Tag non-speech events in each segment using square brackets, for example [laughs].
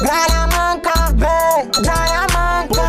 Gralha manca, vem, gralha manca.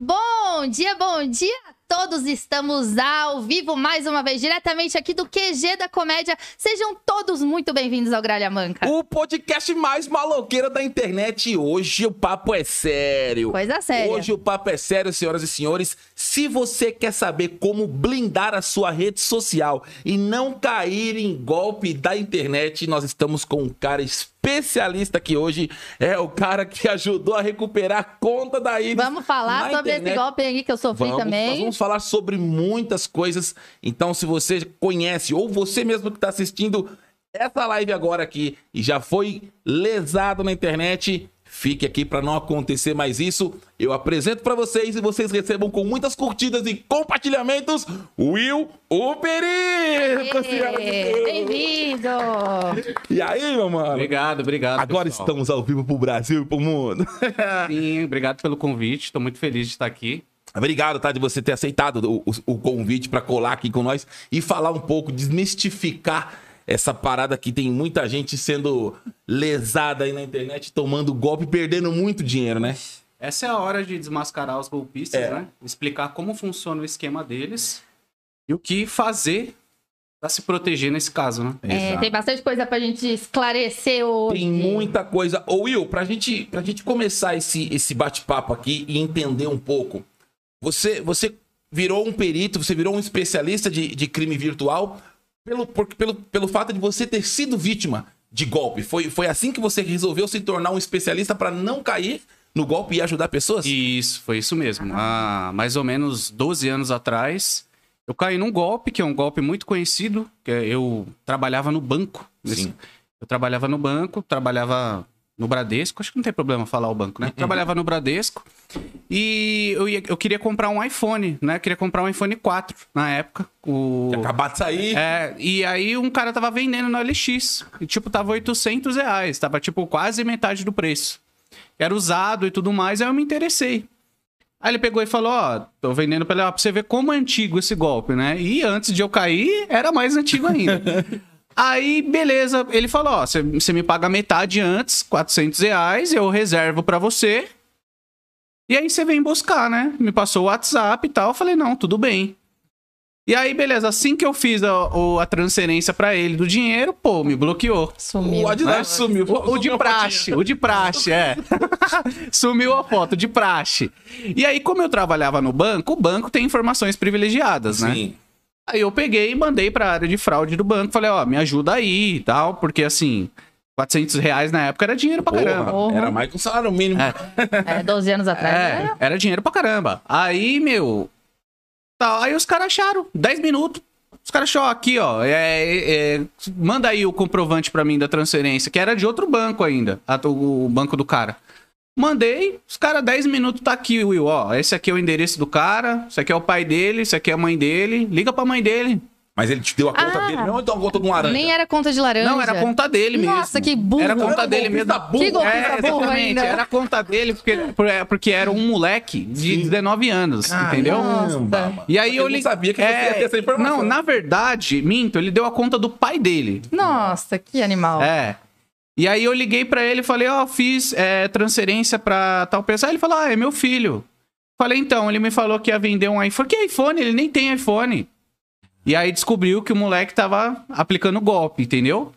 Bom dia, bom dia a todos. Estamos ao vivo mais uma vez, diretamente aqui do QG da Comédia. Sejam todos muito bem-vindos ao Gralha Manca. O podcast mais maloqueiro da internet. Hoje o papo é sério. Coisa séria. Hoje o papo é sério, senhoras e senhores. Se você quer saber como blindar a sua rede social e não cair em golpe da internet, nós estamos com um cara especialista aqui hoje. É o cara que ajudou a recuperar a conta da Iris. Vamos falar sobre esse internet. golpe aí que eu sofri Vamos, também. Nós vamos falar sobre muitas coisas. Então, se você conhece ou você mesmo que está assistindo essa live agora aqui e já foi lesado na internet, fique aqui para não acontecer mais isso. Eu apresento para vocês e vocês recebam com muitas curtidas e compartilhamentos Will o Perito. Bem-vindo! E aí, meu mano? Obrigado, obrigado. Agora pessoal. estamos ao vivo pro Brasil e pro mundo. Sim, obrigado pelo convite. Estou muito feliz de estar aqui. Obrigado, tá, de você ter aceitado o, o- o convite para colar aqui com nós e falar um pouco, desmistificar essa parada que tem muita gente sendo lesada aí na internet, tomando golpe e perdendo muito dinheiro, né? Essa é a hora de desmascarar os golpistas, É. né? Explicar como funciona o esquema deles e o que fazer para se proteger nesse caso, né? É, tem bastante coisa pra gente esclarecer hoje. Tem muita coisa. Ô, Will, pra gente, pra gente começar esse, esse bate-papo aqui e entender um pouco, você, você virou um perito, você virou um especialista de, de crime virtual pelo, por- pelo, pelo fato de você ter sido vítima de golpe. Foi, foi assim que você resolveu se tornar um especialista pra não cair no golpe e ajudar pessoas? Isso, foi isso mesmo. Há mais ou menos 12 anos atrás, eu caí num golpe, que é um golpe muito conhecido, que é- eu trabalhava no banco. Sim. Eu trabalhava no banco, trabalhava no Bradesco, acho que não tem problema falar o banco, né? Trabalhava no Bradesco e eu, ia- eu queria comprar um iPhone, né? Eu queria comprar um iPhone 4 na época. O... Acabado de sair. É, e aí um cara tava vendendo no LX. E, tipo, tava 800 reais. Tava, tipo, quase metade do preço. Era usado e tudo mais, aí eu me interessei. Aí ele pegou e falou, ó, tô vendendo pra ele, ó, pra você ver como é antigo esse golpe, né? E antes de eu cair, era mais antigo ainda. [laughs] aí, beleza, ele falou, ó, você me paga metade antes, 400 reais, eu reservo pra você. E aí você vem buscar, né? Me passou o WhatsApp e tal, eu falei, não, tudo bem. E aí, beleza, assim que eu fiz a, a transferência pra ele do dinheiro, pô, me bloqueou. Sumiu. O Adidas sumiu. O, o de praxe, o de praxe, é. [laughs] Sumiu a foto de praxe. E aí, como eu trabalhava no banco, o banco tem informações privilegiadas, né? Sim. Aí eu peguei e mandei pra área de fraude do banco. Falei, ó, me ajuda aí e tal, porque assim, 400 reais na época era dinheiro pra caramba. Porra, era mais que um salário mínimo. É, [laughs] 12 anos atrás. É, né? era dinheiro pra caramba. Aí, meu. Tá, aí os caras acharam, 10 minutos. Os caras acharam aqui, ó. é, é, é, manda aí o comprovante pra mim da transferência, que era de outro banco ainda, a- o, o banco do cara. Mandei, os caras, 10 minutos, tá aqui, Will, ó. Esse aqui é o endereço do cara, esse aqui é o pai dele, esse aqui é a mãe dele. Liga pra mãe dele. Mas ele te deu a conta Ah. dele mesmo ou então a conta de um laranja? Nem era conta de laranja. Não, era a conta dele mesmo. Nossa, que burro. Era a conta Era dele mesmo. burro. Que golpista É, burro exatamente. ainda. Era a conta dele, porque, porque era um moleque de 19 anos, entendeu? Caramba. E aí eu, não li- sabia que você É, ia ter essa informação. Não, na verdade, minto, ele deu a conta do pai dele. Nossa, que animal. É. E aí eu liguei pra ele e falei, ó, fiz é, transferência pra tal pessoa. Aí ele falou, ah, é meu filho. Falei, então, ele me falou que ia vender um iPhone. Que iPhone? Ele nem tem iPhone. E aí descobriu que o moleque tava aplicando golpe, entendeu?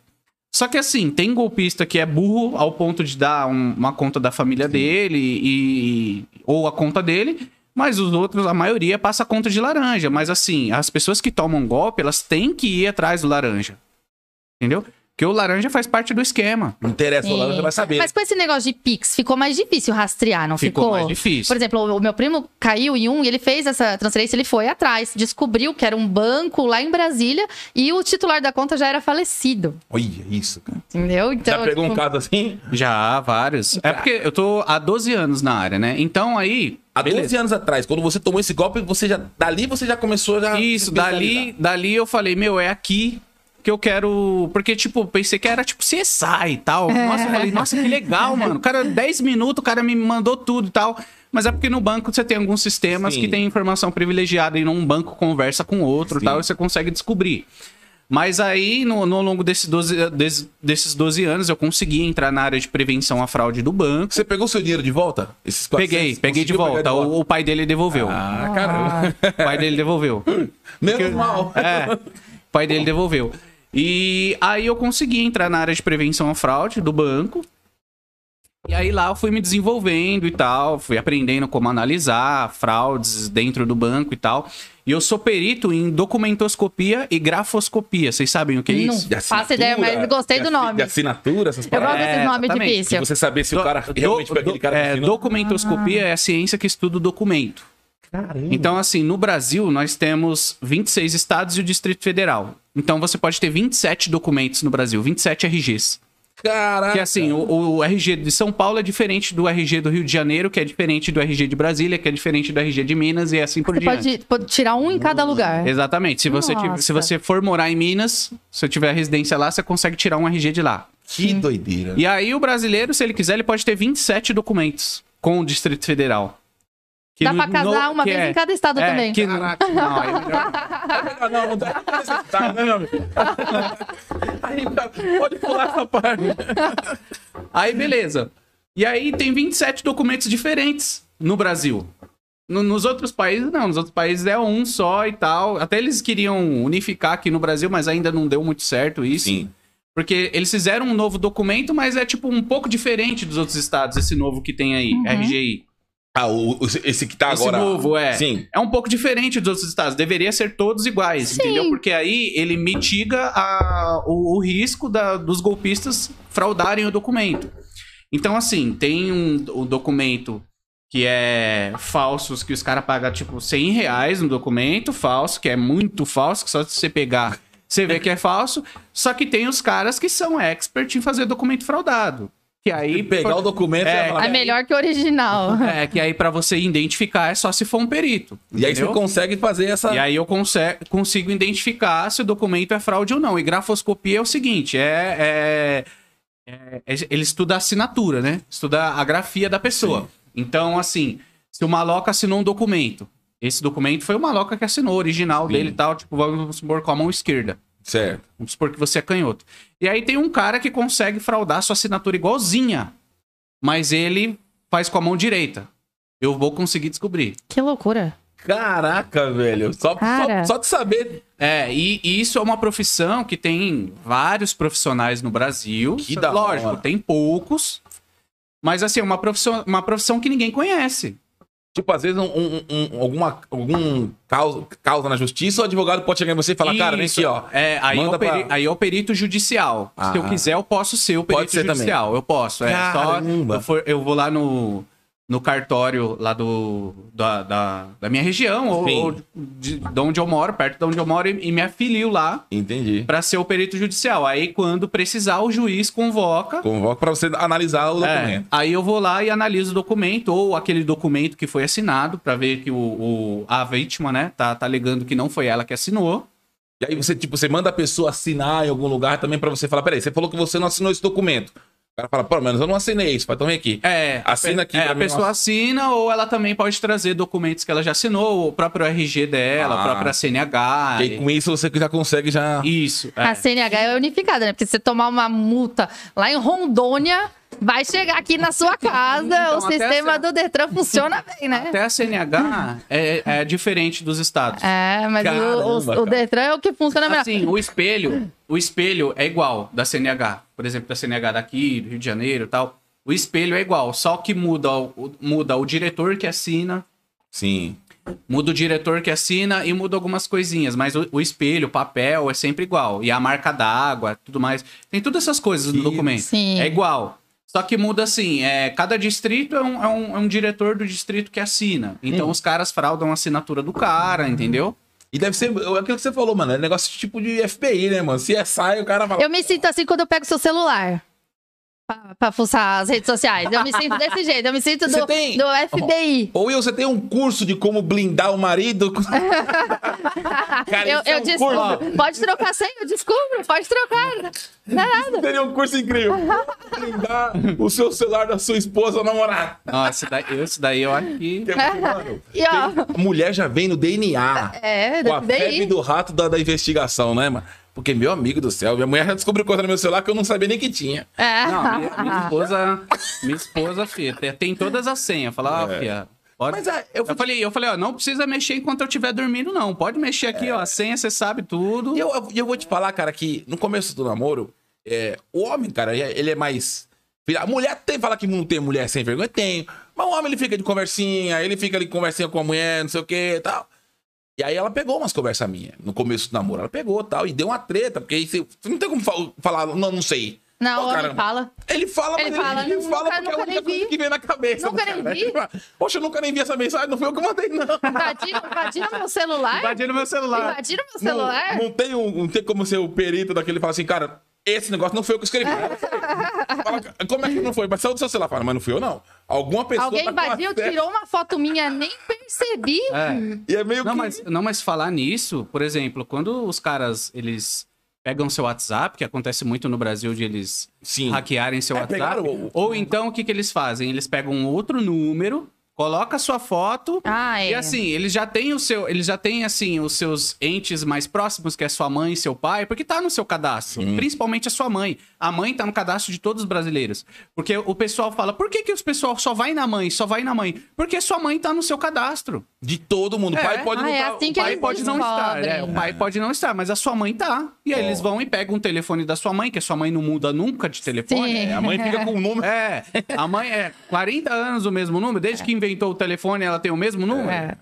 Só que assim, tem golpista que é burro ao ponto de dar um- uma conta da família dele e ou a conta dele, mas os outros, a maioria passa a conta de laranja. Mas assim, as pessoas que tomam golpe, elas têm que ir atrás do laranja. Entendeu? Porque o laranja faz parte do esquema. Não interessa, o Sim. laranja vai saber. Mas com esse negócio de Pix, ficou mais difícil rastrear, não ficou? Ficou mais difícil. Por exemplo, o meu primo caiu em um e ele fez essa transferência, ele foi atrás, descobriu que era um banco lá em Brasília e o titular da conta já era falecido, Olha isso, cara. entendeu? Então, Já pegou um tipo, caso assim? Já, vários. É porque eu tô há 12 anos na área, né? Então aí. Há beleza. 12 anos atrás, quando você tomou esse golpe, você já. Dali você já começou já. Isso, dali, dali eu falei, meu, é aqui que eu quero. Porque, tipo, pensei que era tipo CSI e tal. Nossa, eu falei, nossa, que legal, [laughs] mano. O cara, 10 minutos, o cara me mandou tudo e tal. Mas é porque no banco você tem alguns sistemas Sim. que tem informação privilegiada e num banco conversa com outro e Sim. tal, e você consegue descobrir. Mas aí, no, no longo desse 12, des- desses 12 anos, eu consegui entrar na área de prevenção à fraude do banco. Você pegou seu dinheiro de volta? Esses 400? Peguei, peguei de Conseguiu pegar volta. O, o pai dele devolveu. Ah, caramba. O pai dele devolveu. [laughs] Menos mal. É, o pai dele [laughs] devolveu. E aí eu consegui entrar na área de prevenção à fraude do banco. E aí lá eu fui me desenvolvendo e tal, fui aprendendo como analisar fraudes dentro do banco e tal. E eu sou perito em documentoscopia e grafoscopia. Vocês sabem o que é Não. isso? De Faço ideia, mas gostei do nome. De assinatura, essas Eu paradas. gosto desses É, nomes exatamente. De difíceis. você saber se o cara Do- realmente foi aquele cara que é, documentoscopia é a ciência que estuda o documento. Caramba. Então, assim, no Brasil, nós temos 26 estados e o Distrito Federal. Então, você pode ter 27 documentos no Brasil, 27 RGs. Caraca. Que assim, o, o RG de São Paulo é diferente do RG do Rio de Janeiro, que é diferente do RG de Brasília, que é diferente do RG de Minas e assim por Você diante. pode, pode tirar um em cada lugar. Exatamente. Se você, tiver- se você for morar em Minas, se eu tiver residência lá, você consegue tirar um RG de lá. Que doideira. E aí, o brasileiro, se ele quiser, ele pode ter 27 documentos com o Distrito Federal. Que Dá no- pra casar no- uma vez é- em cada estado é, também. que no- [laughs] não, aí é melhor- Ah, não, não dá pra necessitar, né, meu amigo? [laughs] Aí, pode pular essa parte. Aí, beleza. E aí tem 27 documentos diferentes no Brasil. No- nos outros países, não. Nos outros países é um só e tal. Até eles queriam unificar aqui no Brasil, mas ainda não deu muito certo isso. Sim. Porque eles fizeram um novo documento, mas é tipo um pouco diferente dos outros estados, esse novo que tem aí, RGI. Ah, o, o- esse que tá Esse agora. novo, é. Sim. É um pouco diferente dos outros estados. Deveria ser todos iguais, Sim. entendeu? Porque aí ele mitiga a- o, o risco da- dos golpistas fraudarem o documento. Então, assim, tem um, um documento que é falsos, que os caras pagam, tipo, 100 reais no documento, falso, que é muito falso, que só se você pegar, você vê que é falso. Só que tem os caras que são expert em fazer documento fraudado. Que aí... E [laughs] pegar o documento É, e É melhor que o original. [laughs] É, que aí pra você identificar é só se for um perito. E aí você entendeu? consegue fazer essa. E aí eu conse- consigo identificar se o documento é fraude ou não. E grafoscopia é o seguinte, é... é- é- é- ele estuda a assinatura, né? Estuda a grafia da pessoa. Sim. Então, assim, se o maloca assinou um documento, esse documento foi o maloca que assinou, o original Sim. dele e tal, tipo, vamos supor com a mão esquerda. Certo. Vamos supor que você é canhoto. E aí tem um cara que consegue fraudar sua assinatura igualzinha, mas ele faz com a mão direita. Eu vou conseguir descobrir. Que loucura. Caraca, velho. Só, Cara. só, só de saber. É, e, e isso é uma profissão que tem vários profissionais no Brasil. Que da Lógico, hora. tem poucos. Mas assim, é uma profissão, uma profissão que ninguém conhece. Tipo, às vezes, um, um- um- alguma algum causa, causa na justiça, o advogado pode chegar em você e falar, cara, vem aqui, ó. É, aí, é o peri- pra- aí é o perito judicial. Ah. Se eu quiser, eu posso ser o Pode perito ser também. judicial. Eu posso. É só. Caramba. Eu, for- eu vou lá no, no cartório lá do, da, da, da minha região, ou, ou de, de onde eu moro, perto de onde eu moro, e, e me afilio lá Entendi. pra ser o perito judicial. Aí, quando precisar, o juiz convoca. Convoca pra você analisar o É, documento. aí eu vou lá e analiso o documento ou aquele documento que foi assinado pra ver que o, o- a vítima, né, tá, tá alegando que não foi ela que assinou. E aí você, tipo, você manda a pessoa assinar em algum lugar também pra você falar, peraí, você falou que você não assinou esse documento. O cara fala, pelo menos eu não assinei isso, então vem aqui. É, Assina a, aqui é, a pessoa assina ou ela também pode trazer documentos que ela já assinou, o próprio RG dela, Ah. a própria CNH. E com isso você já consegue já... Isso. é. A CNH é unificada, né? Porque se você tomar uma multa lá em Rondônia, vai chegar aqui na sua casa. Então, o sistema essa- do Detran funciona bem, né? Até a CNH é, é diferente dos estados. É, mas o- Caramba, o, o. Detran é o que funciona melhor. Assim, o espelho, o espelho é igual da CNH. Por exemplo, da CNH daqui, do Rio de Janeiro e tal. O espelho é igual, só que muda o, muda o diretor que assina, Sim. muda o diretor que assina e muda algumas coisinhas. Mas o, o espelho, o papel é sempre igual. E a marca d'água, tudo mais. Tem todas essas coisas no documento. Sim. É igual. Só que muda assim, é, cada distrito é um, é, um, é um diretor do distrito que assina. Então Hum. os caras fraudam a assinatura do cara, entendeu? E deve ser é aquilo que você falou, mano. É negócio tipo de FBI, né, mano? Se é sai, o cara fala. Eu me sinto assim quando eu pego seu celular. Pra, fuçar as redes sociais. Eu me sinto [laughs] desse jeito. Eu me sinto do, tem- do FBI. Ou Will, você tem um curso de como blindar o marido? [laughs] Cara, eu é eu um descubro. curso- Pode trocar senha, eu descubro. Pode trocar. Não é nada. Seria um curso incrível. Blindar o seu celular da sua esposa ou namorada. Nossa, esse daí, esse daí eu acho que. É porque, mano, E ó. tem- mulher já vem no DNA. É, Com a febre do rato da, da investigação, né, mano? Porque, meu amigo do céu, minha mulher já descobriu coisa no meu celular que eu não sabia nem que tinha. É. Não, minha, minha [laughs] esposa, minha esposa, filha, tem, todas as senhas. Fala, ó, É. filha. Pode... Mas ah, eu, Eu falei, eu falei, ó, não precisa mexer enquanto eu estiver dormindo, não. Pode mexer aqui, ó. A senha, você sabe tudo. E eu, eu, eu vou te falar, cara, que no começo do namoro, é, o homem, cara, ele é mais. A mulher tem fala que não tem mulher sem vergonha, tem. Mas o homem ele fica de conversinha, ele fica ali conversinha com a mulher, não sei o que e tal. E aí ela pegou umas conversas minhas no começo do namoro. Ela pegou tal, e deu uma treta, porque aí você, você não tem como fa- falar, não, não sei. Não, Pô, caramba. fala. Ele fala, Ele mas fala, ele, ele nunca- fala porque é a nunca única nem coisa vi. que vem na cabeça. Nunca do nem cara. vi. Fala, Poxa, eu nunca nem vi essa mensagem, não foi eu que mandei, não. [laughs] Invadiram, invadiram meu celular? Invadiram meu celular. Invadiram meu celular? Não, não tem, um, não tem como ser o perito daquele e falar assim, cara, esse negócio não foi eu que escrevi. Fala, como é que não foi? Mas saiu do seu celular. Fala, mas não fui eu, não. Alguma pessoa. Alguém tá invadiu, acesso. tirou uma foto minha, nem percebi. É. E é meio Não que. mas, não, mas falar nisso, por exemplo, quando os caras, eles pegam seu WhatsApp, que acontece muito no Brasil de eles Sim. hackearem seu É, WhatsApp, pegaram o- ou então o que, que eles fazem? Eles pegam outro número, coloca a sua foto, Ah, é. e assim, eles já têm o seu, eles já têm assim os seus entes mais próximos, que é sua mãe e seu pai, porque tá no seu cadastro, principalmente a sua mãe. A mãe tá no cadastro de todos os brasileiros. Porque o pessoal fala: "Por que que os pessoal só vai na mãe, só vai na mãe?" Porque sua mãe tá no seu cadastro. De todo mundo. O É. pai pode Ah, não é tá- assim o que pai eles pode não estar, descobrem. é, o pai pode não estar, mas a sua mãe tá. E aí eles vão e pegam o telefone da sua mãe, que a sua mãe não muda nunca de telefone. Sim. É, a mãe fica com o número. É, a mãe é 40 anos o mesmo número, desde que inventou o telefone ela tem o mesmo número. É.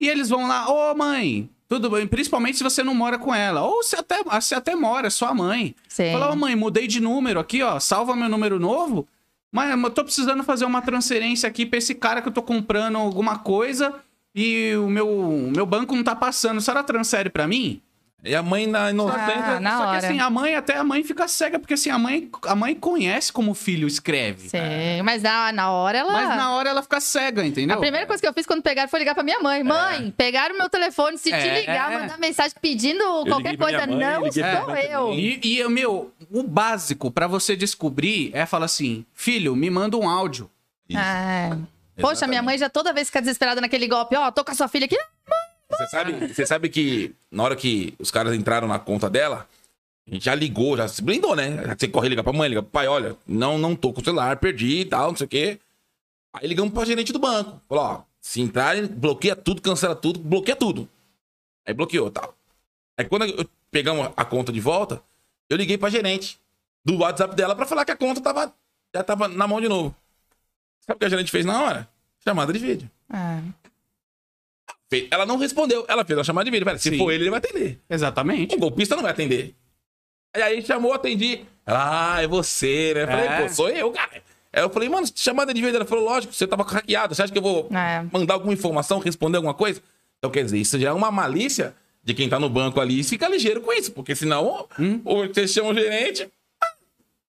E eles vão lá, ô mãe, tudo bem, principalmente se você não mora com ela, ou se até, se até mora, sua mãe. Sim. Fala, ô mãe, mudei de número aqui, ó, salva meu número novo. Mas eu tô precisando fazer uma transferência aqui pra esse cara que eu tô comprando alguma coisa e o meu, o meu banco não tá passando. A senhora transfere pra mim? E a mãe na inocência. Ah, na Só hora. que assim, a mãe, até a mãe fica cega, porque assim, a mãe, a mãe conhece como o filho escreve. Sim, mas na, na hora ela. Mas na hora ela fica cega, entendeu? A primeira coisa que eu fiz quando pegaram foi ligar pra minha mãe. Mãe, pegaram meu telefone, se te É, ligar, é. mandar mensagem pedindo qualquer liguei pra coisa, mãe, não sou eu. E, e, meu, o básico pra você descobrir é falar assim: filho, me manda um áudio. Isso. Ah. Poxa, minha mãe já toda vez fica desesperada naquele golpe. Ó, tô com a sua filha aqui. Você sabe, você sabe que na hora que os caras entraram na conta dela, a gente já ligou, já se blindou, né? Você corre liga pra mãe, liga pro pai, olha, não, não tô com o celular, perdi e tal, não sei o quê. Aí ligamos pra gerente do banco. Falou, ó, se entrarem, bloqueia tudo, cancela tudo, bloqueia tudo. Aí bloqueou tal. Aí quando eu pegamos a conta de volta, eu liguei pra gerente do WhatsApp dela pra falar que a conta tava, já tava na mão de novo. Sabe o que a gerente fez na hora? Chamada de vídeo. Ah. Ela não respondeu. Ela fez a chamada de vídeo. Pera, se Sim. for ele, ele vai atender. Exatamente. O golpista não vai atender. Aí aí chamou, atendi. Ela, ah, é você, né? Eu falei, É. pô, sou eu, cara. Aí eu falei, mano, chamada de vídeo. Ela falou, lógico, você tava hackeado. Você acha que eu vou É. mandar alguma informação, responder alguma coisa? Então, quer dizer, isso já é uma malícia de quem tá no banco ali e fica ligeiro com isso. Porque senão, Hum? ou você chama o gerente, ah,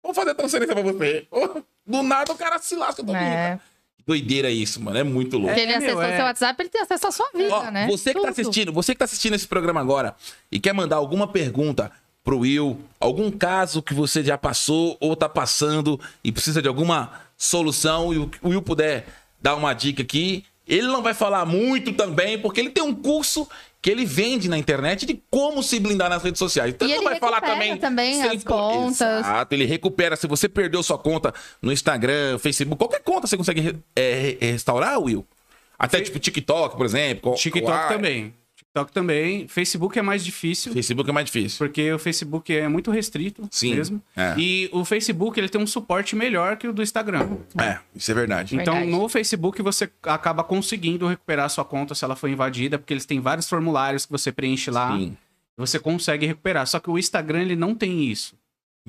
vou fazer transferência pra você. Ou, do nada o cara se lasca todo É. mundo. Que doideira isso, mano. É muito louco. Porque ele É, acessou meu, é. seu WhatsApp, ele tem acesso à sua vida, Ó, né? Você que tá assistindo, você que tá assistindo esse programa agora e quer mandar alguma pergunta pro Will, algum caso que você já passou ou tá passando e precisa de alguma solução e o o Will puder dar uma dica aqui, ele não vai falar muito também, porque ele tem um curso que ele vende na internet de como se blindar nas redes sociais. Então E ele vai falar recupera também, também sem as co- contas. Exato, ele recupera. Se você perdeu sua conta no Instagram, Facebook, qualquer conta você consegue é, re- restaurar, Will? Até tipo TikTok, por exemplo. TikTok também. TikTok também. Facebook é mais difícil. Facebook é mais difícil. Porque o Facebook é muito restrito Sim, mesmo. é. E o Facebook ele tem um suporte melhor que o do Instagram. É, isso é verdade. Então, Verdade. no Facebook, você acaba conseguindo recuperar a sua conta se ela foi invadida, porque eles têm vários formulários que você preenche lá. Sim. e Você consegue recuperar. Só que o Instagram, ele não tem isso.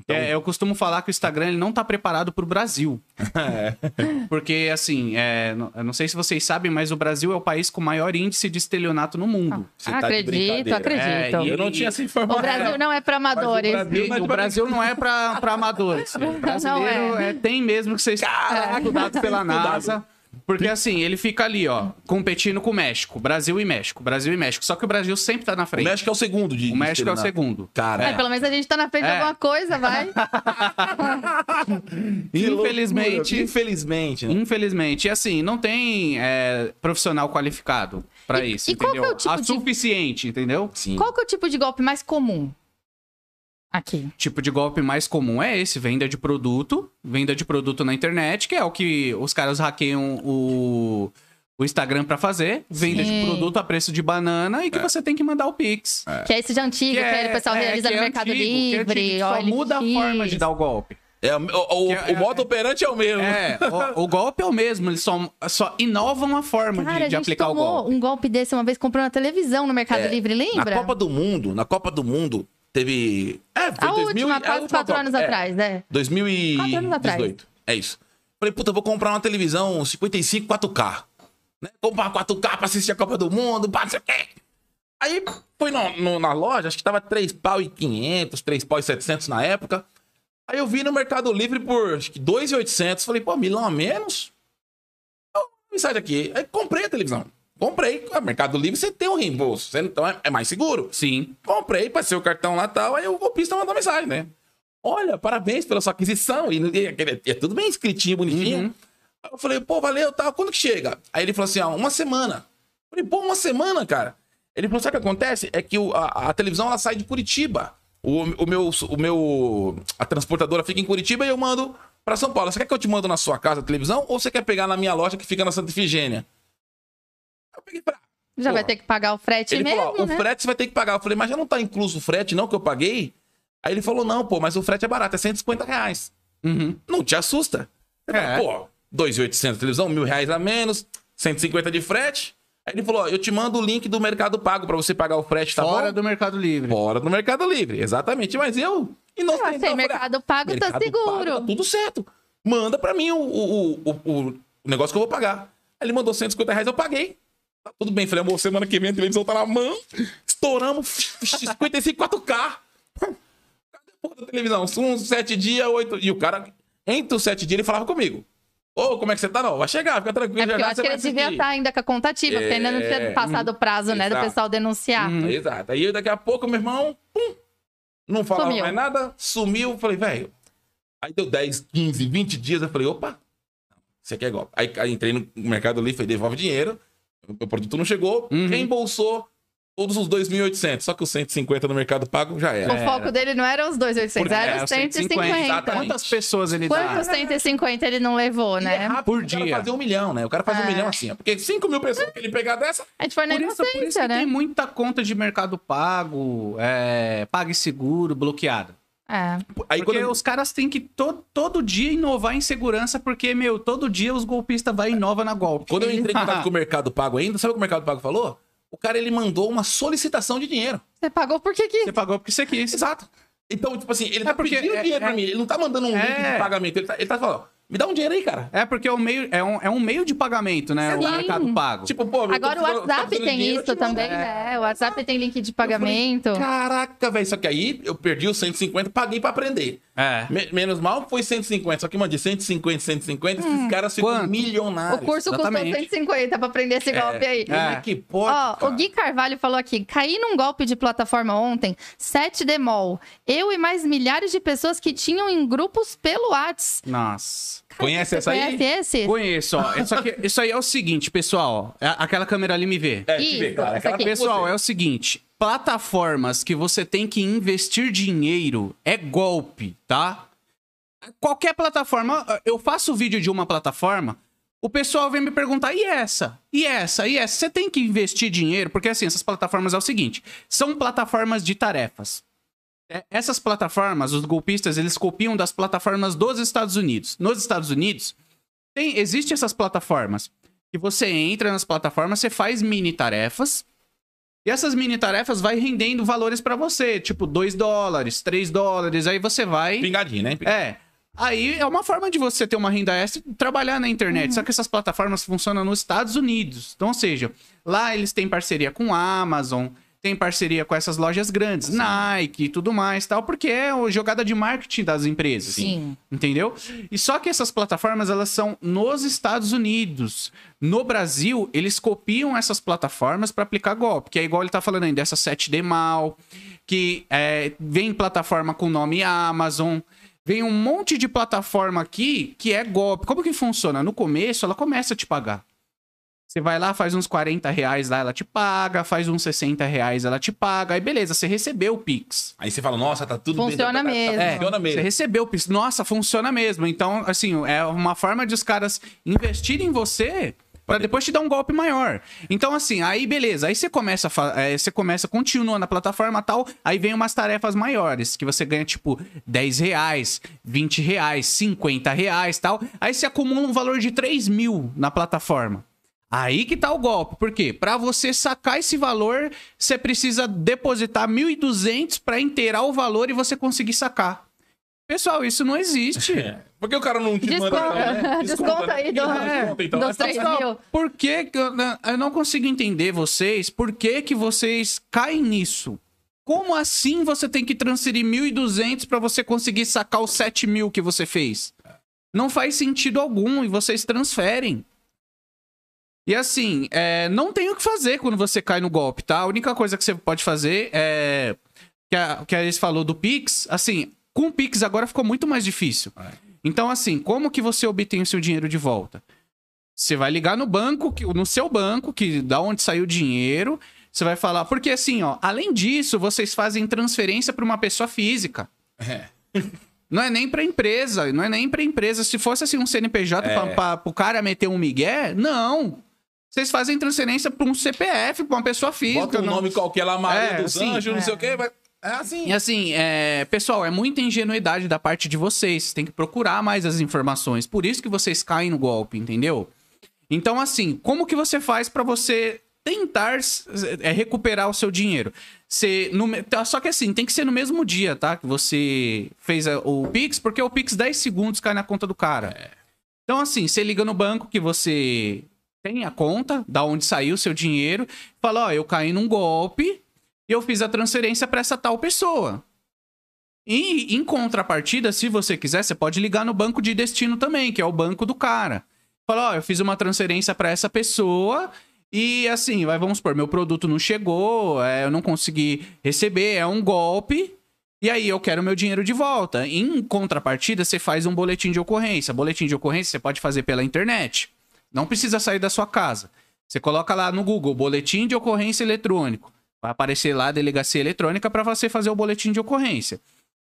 Então- É, eu costumo falar que o Instagram ele não tá preparado pro Brasil. [laughs] Porque, assim, é, não- eu não sei se vocês sabem, mas o Brasil é o país com maior índice de estelionato no mundo. Você tá acredito, acredito. É, e Eu não tinha essa informação. O Brasil não é pra amadores. Mas o Brasil- E o Brasil não é pra, pra amadores. O [laughs] brasileiro Não é. é, tem mesmo que ser estudado [laughs] pela NASA. Porque assim, ele fica ali, ó, competindo com o México. Brasil e México. Brasil e México. Só que o Brasil sempre tá na O frente. México é o segundo de O México é o estelionato. segundo. Cara, É, pelo menos a gente tá na frente de É. alguma coisa, vai. [laughs] que loucura. Infelizmente. Infelizmente, né? Infelizmente. E assim, não tem é, profissional qualificado pra E- isso, e qual que entendeu? é o tipo a de- suficiente, entendeu? Sim. Qual que é o tipo de golpe mais comum? Aqui. Tipo de golpe mais comum é esse, venda de produto, venda de produto na internet, que é o que os caras hackeiam o, o Instagram pra fazer, venda de Sim. produto a preço de banana e que você tem que mandar o Pix. Que é esse de antigo, que, aí o pessoal é, realiza que no é Mercado antigo, que é Livre. antigo, Só OLX. muda a forma de dar o golpe. É, o, o, é- o modo operante é o mesmo. É, o, o golpe é o mesmo, eles só, só inovam a forma Cara, de, a de aplicar o golpe. um golpe desse uma vez comprando a televisão no Mercado Livre, lembra? Na Copa do Mundo, na Copa do Mundo, teve. É, foi A 2000 última, e- quase quatro anos é, atrás, né? 2018. Quatro anos atrás. É isso. Falei, puta, vou comprar uma televisão 55 4K. Né? Comprar 4K pra assistir a Copa do Mundo, pá, não sei o quê. Aí foi no- no- na loja, acho que tava 3 pau e 500, 3 pau e 700 na época. Aí eu vi no Mercado Livre por acho que 2,800. Falei, pô, milão a menos? Eu, mensagem aqui. Aí comprei a televisão. Comprei. No Mercado Livre você tem um reembolso. Você- Então é, é mais seguro. Sim. Comprei, passei o cartão lá e tal. Aí o golpista mandou mensagem, né? Olha, parabéns pela sua aquisição. E, e- e- é tudo bem escritinho, bonitinho. Uhum. Eu falei, pô, valeu, tal. Quando que chega? Aí ele falou assim, ó, uma semana. Eu falei, pô, uma semana, cara. Ele falou, sabe o que acontece? É que o- a, a televisão, ela sai de Curitiba. O, o meu, o meu... A transportadora fica em Curitiba e eu mando pra São Paulo. Você quer que eu te mando na sua casa a televisão? Ou você quer pegar na minha loja que fica na Santa Ifigênia? Eu peguei pra... Já Pô, vai ter que pagar o frete Ele mesmo, falou, ó, né? o frete você vai ter que pagar. Eu falei, mas já não tá incluso o frete, não, que eu paguei? Aí ele falou, não, pô, mas o frete é barato, é 150 reais. Uhum. Não te assusta. Você É. fala, Pô, 2.800 televisão, mil reais a menos, 150 de frete. Aí ele falou, ó, eu te mando o link do Mercado Pago pra você pagar o frete, tá Fora bom? do Mercado Livre. Fora do Mercado Livre, exatamente. Mas eu... E não Eu achei Mercado Pago tá seguro. tá tudo certo. Manda pra mim o, o, o, o, o negócio que eu vou pagar. Aí ele mandou 150 reais, eu paguei. Tá tudo bem. Falei, amor, semana que vem a televisão tá na mão. Estouramos 55 4K. Cadê a porra da televisão? Uns sete dias, oito... E o cara, entre os sete dias, ele falava comigo. Ô, como é que você tá? Não, vai chegar, fica tranquilo. É já eu acho que ele devia estar ainda com a conta ativa, porque ainda não tinha É, passado o prazo, né, do exato. pessoal denunciar. Exato. Aí daqui a pouco, meu irmão, pum, não falava Sumiu. mais nada, sumiu. Falei, velho. Aí deu 10, 15, 20 dias. Eu falei, opa, você quer golpe. Aí, aí entrei no Mercado Livre, falei, devolve dinheiro. O produto não chegou, Uhum. reembolsou todos os 2.800. Só que os 150 no Mercado Pago já era. O foco dele não era os 2,800, Porque era É, os 150. exatamente. Quantas pessoas ele Quantos dá? 150 ele não levou, é né? rápido, Por o cara dia. fazer um milhão, né? O cara faz um É. milhão assim, ó. Porque 5 mil pessoas que ele pegar dessa, A gente foi na Por isso, por isso né? tem muita conta de Mercado Pago, é, PagSeguro, bloqueada. É. aí porque quando... os caras têm que to- todo dia inovar em segurança, porque, meu, todo dia os golpistas vai e inova na golpe. Quando eu entrei em contato com o Mercado Pago ainda, sabe o que o Mercado Pago falou? O cara, ele mandou uma solicitação de dinheiro. Você pagou por que que... Você pagou porque você quis. Exato. Então, tipo assim, ele É tá porque pedindo é- dinheiro é- pra mim. Ele não tá mandando um link É. de pagamento. Ele tá, ele tá falando, me dá um dinheiro aí, cara. É porque é um meio, é um, é um meio de pagamento, né? O Sim. Mercado Pago. Tipo, pô... Agora o WhatsApp tem dinheiro, isso também, né? O WhatsApp tem link de pagamento. Caraca, velho. Só que aí eu perdi os 150, paguei pra aprender. É. Me- menos mal foi 150. Só que, mano, de 150, 150, esses caras ficam Quanto? O milionários. curso Exatamente. custou 150 pra aprender esse golpe aí. Como é que pode, Ó, cara? o Gui Carvalho falou aqui: caí num golpe de plataforma ontem, 7 demol. Eu e mais milhares de pessoas que tinham em grupos pelo Whats. Nossa. Conhece essa aí? conhece esse? Conheço, ó. Isso, aqui- isso aí é o seguinte, pessoal. É- Aquela câmera ali me vê. É, Isso, te vê, claro. Aquela. Pessoal, é o seguinte: plataformas que você tem que investir dinheiro é golpe, tá? Qualquer plataforma, eu faço vídeo de uma plataforma, o pessoal vem me perguntar: e essa? E essa? E essa? Você tem que investir dinheiro? Porque assim, essas plataformas é o seguinte: são plataformas de tarefas. É, Essas plataformas, os golpistas, eles copiam das plataformas dos Estados Unidos. Nos Estados Unidos, tem, existe essas plataformas que você entra nas plataformas, você faz mini tarefas e essas mini tarefas vai rendendo valores pra você, tipo 2 dólares, 3 dólares, aí você vai Pingadinho, né? É. Aí é uma forma de você ter uma renda extra e trabalhar na internet. Só que essas plataformas funcionam nos Estados Unidos. Então, ou seja, lá eles têm parceria com a Amazon, tem parceria com essas lojas grandes, Nike e tudo mais, tal, porque é a jogada de marketing das empresas. Sim. Entendeu? E só que essas plataformas, elas são nos Estados Unidos. No Brasil, eles copiam essas plataformas para aplicar golpe. Que é igual ele tá falando aí, dessa 7D Mal, que é, vem plataforma com nome Amazon. Vem um monte de plataforma aqui que é golpe. Como que funciona? No começo, ela começa a te pagar. Você vai lá, faz uns 40 reais lá, ela te paga, faz uns 60 reais, ela te paga, aí beleza, você recebeu o Pix. Aí você fala, nossa, tá tudo Funciona bem. tá- tá- mesmo. tá- Funciona Você mesmo. recebeu o Pix. Nossa, funciona mesmo. Então, assim, é uma forma de os caras investirem em você pra depois te dar um golpe maior. Então, assim, aí beleza. Aí você começa, é, você começa, continua na plataforma tal, aí vem umas tarefas maiores, que você ganha, tipo, 10 reais, 20 reais, 50 reais tal. Aí você acumula um valor de 3 mil na plataforma. Aí que tá o golpe. Por quê? Pra você sacar esse valor, você precisa depositar 1.200 pra inteirar o valor e você conseguir sacar. Pessoal, isso não existe. É. Por que o cara não te manda Desconta, então, né? [laughs] desconta aí do- Desconta, então. dos três Pessoal, mil. por que que eu, eu não consigo entender vocês? Por que que vocês caem nisso? Como assim você tem que transferir 1.200 pra você conseguir sacar os 7 mil que você fez? Não faz sentido algum e vocês transferem. E assim, é, não tem o que fazer quando você cai no golpe, tá? A única coisa que você pode fazer é. Que a, que a Alice falou do Pix, assim, com o Pix agora ficou muito mais difícil. Então, assim, como que você obtém o seu dinheiro de volta? Você vai ligar no banco, no seu banco, que da onde saiu o dinheiro. Você vai falar. Porque assim, ó, além disso, vocês fazem transferência para uma pessoa física. É. [laughs] Não é nem pra empresa, não é nem pra empresa. Se fosse assim um CNPJ É. pra, pro cara meter um migué, não. Vocês fazem transferência pra um CPF, pra uma pessoa física. Bota um não- nome qualquer lá, Maria É, dos assim, Anjos, não é. sei o quê. Vai... É assim. E assim, é, pessoal, é muita ingenuidade da parte de vocês. Vocês têm que procurar mais as informações. Por isso que vocês caem no golpe, entendeu? Então, assim, como que você faz pra você tentar é, recuperar o seu dinheiro? Você, no tá, só que assim, tem que ser no mesmo dia, tá? Que você fez o Pix, porque o Pix 10 segundos cai na conta do cara. Então, assim, você liga no banco que você tem a conta, da onde saiu o seu dinheiro, fala, ó, eu caí num golpe e eu fiz a transferência para essa tal pessoa. E em contrapartida, se você quiser, você pode ligar no banco de destino também, que é o banco do cara. Fala, ó, eu fiz uma transferência para essa pessoa e assim, vai, vamos supor, meu produto não chegou, é, eu não consegui receber, é um golpe. E aí eu quero meu dinheiro de volta. Em contrapartida, você faz um boletim de ocorrência. Boletim de ocorrência você pode fazer pela internet. Não precisa sair da sua casa. Você coloca lá no Google boletim de ocorrência eletrônico. Vai aparecer lá a delegacia eletrônica para você fazer o boletim de ocorrência.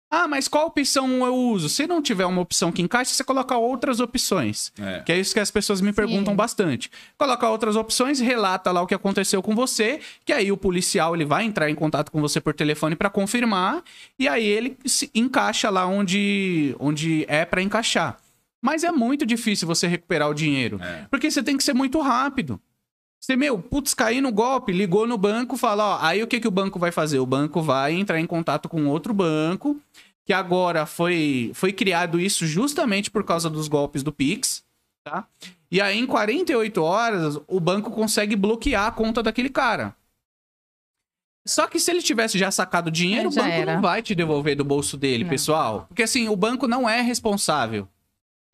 Ah, mas qual opção eu uso? Se não tiver uma opção que encaixe, você coloca outras opções. É. Que é isso que as pessoas me perguntam bastante. Coloca outras opções, relata lá o que aconteceu com você, que aí o policial ele vai entrar em contato com você por telefone para confirmar, e aí ele se encaixa lá onde, onde é para encaixar. Mas é muito difícil você recuperar o dinheiro, É. porque você tem que ser muito rápido. Você, meu, putz, caiu no golpe, ligou no banco, fala, ó, aí o que, que o banco vai fazer? O banco vai entrar em contato com outro banco, que agora foi, foi criado isso justamente por causa dos golpes do Pix, tá? E aí, em 48 horas, o banco consegue bloquear a conta daquele cara. Só que se ele tivesse já sacado dinheiro, É, o já banco era. não vai te devolver do bolso dele, Não. pessoal. Porque assim, o banco não é responsável.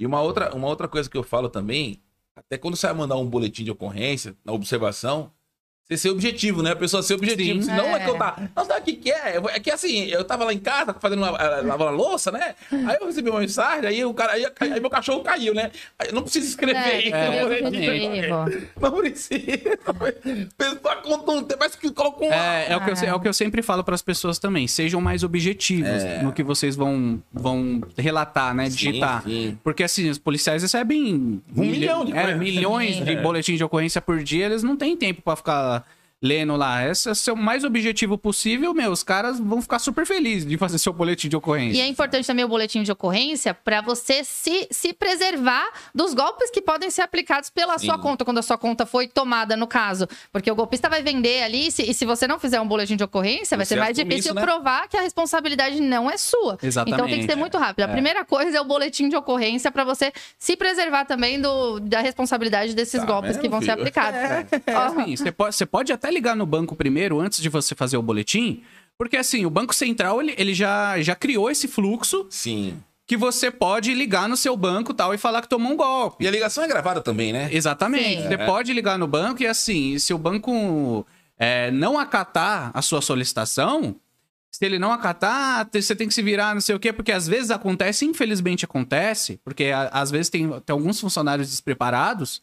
E uma outra, uma outra coisa que eu falo também, até quando você vai mandar um boletim de ocorrência, na observação, você ser objetivo, né? A pessoa ser objetivo. Sim. Senão é. É. que eu tava. Não, sabe o que, que é? É que assim, eu tava lá em casa fazendo uma, eh, lavando a louça, né? Aí eu recebi uma mensagem, aí o cara. Aí, aí meu cachorro caiu, né? Aí eu não precisa escrever É, que É, ver o exatamente. objetivo. Não precisa. Um parece que colocou um. É, é, o que eu, é o que eu sempre falo para as pessoas também. Sejam mais objetivos É. no que vocês vão, vão relatar, né? Sim, Digitar. sim. Porque assim, os policiais recebem Um milhão de é, milhões de É. boletins de ocorrência por dia, eles não têm tempo para ficar lendo lá. Esse é ser o mais objetivo possível, meu, os caras vão ficar super felizes de fazer seu boletim de ocorrência. E é importante também o boletim de ocorrência para você se, se preservar dos golpes que podem ser aplicados pela Sim. sua conta, quando a sua conta foi tomada, no caso. Porque o golpista vai vender ali, e se, e se você não fizer um boletim de ocorrência, vai Você ser mais difícil isso, né? provar que a responsabilidade não é sua. Exatamente. Então tem que ser muito rápido. A É. primeira coisa é o boletim de ocorrência para você se preservar também do, da responsabilidade desses Tá golpes vendo, que vão ser filho? aplicados. [laughs] É, assim, você pode, você pode até ligar no banco primeiro, antes de você fazer o boletim, porque assim, o Banco Central, ele, ele já, já criou esse fluxo Sim. que você pode ligar no seu banco tal e falar que tomou um golpe. E a ligação é gravada também, né? Exatamente. Sim. Você pode ligar no banco e assim, se o banco é, não acatar a sua solicitação, se ele não acatar, você tem que se virar, não sei o quê, porque às vezes acontece, infelizmente acontece, porque a- às vezes tem, tem alguns funcionários despreparados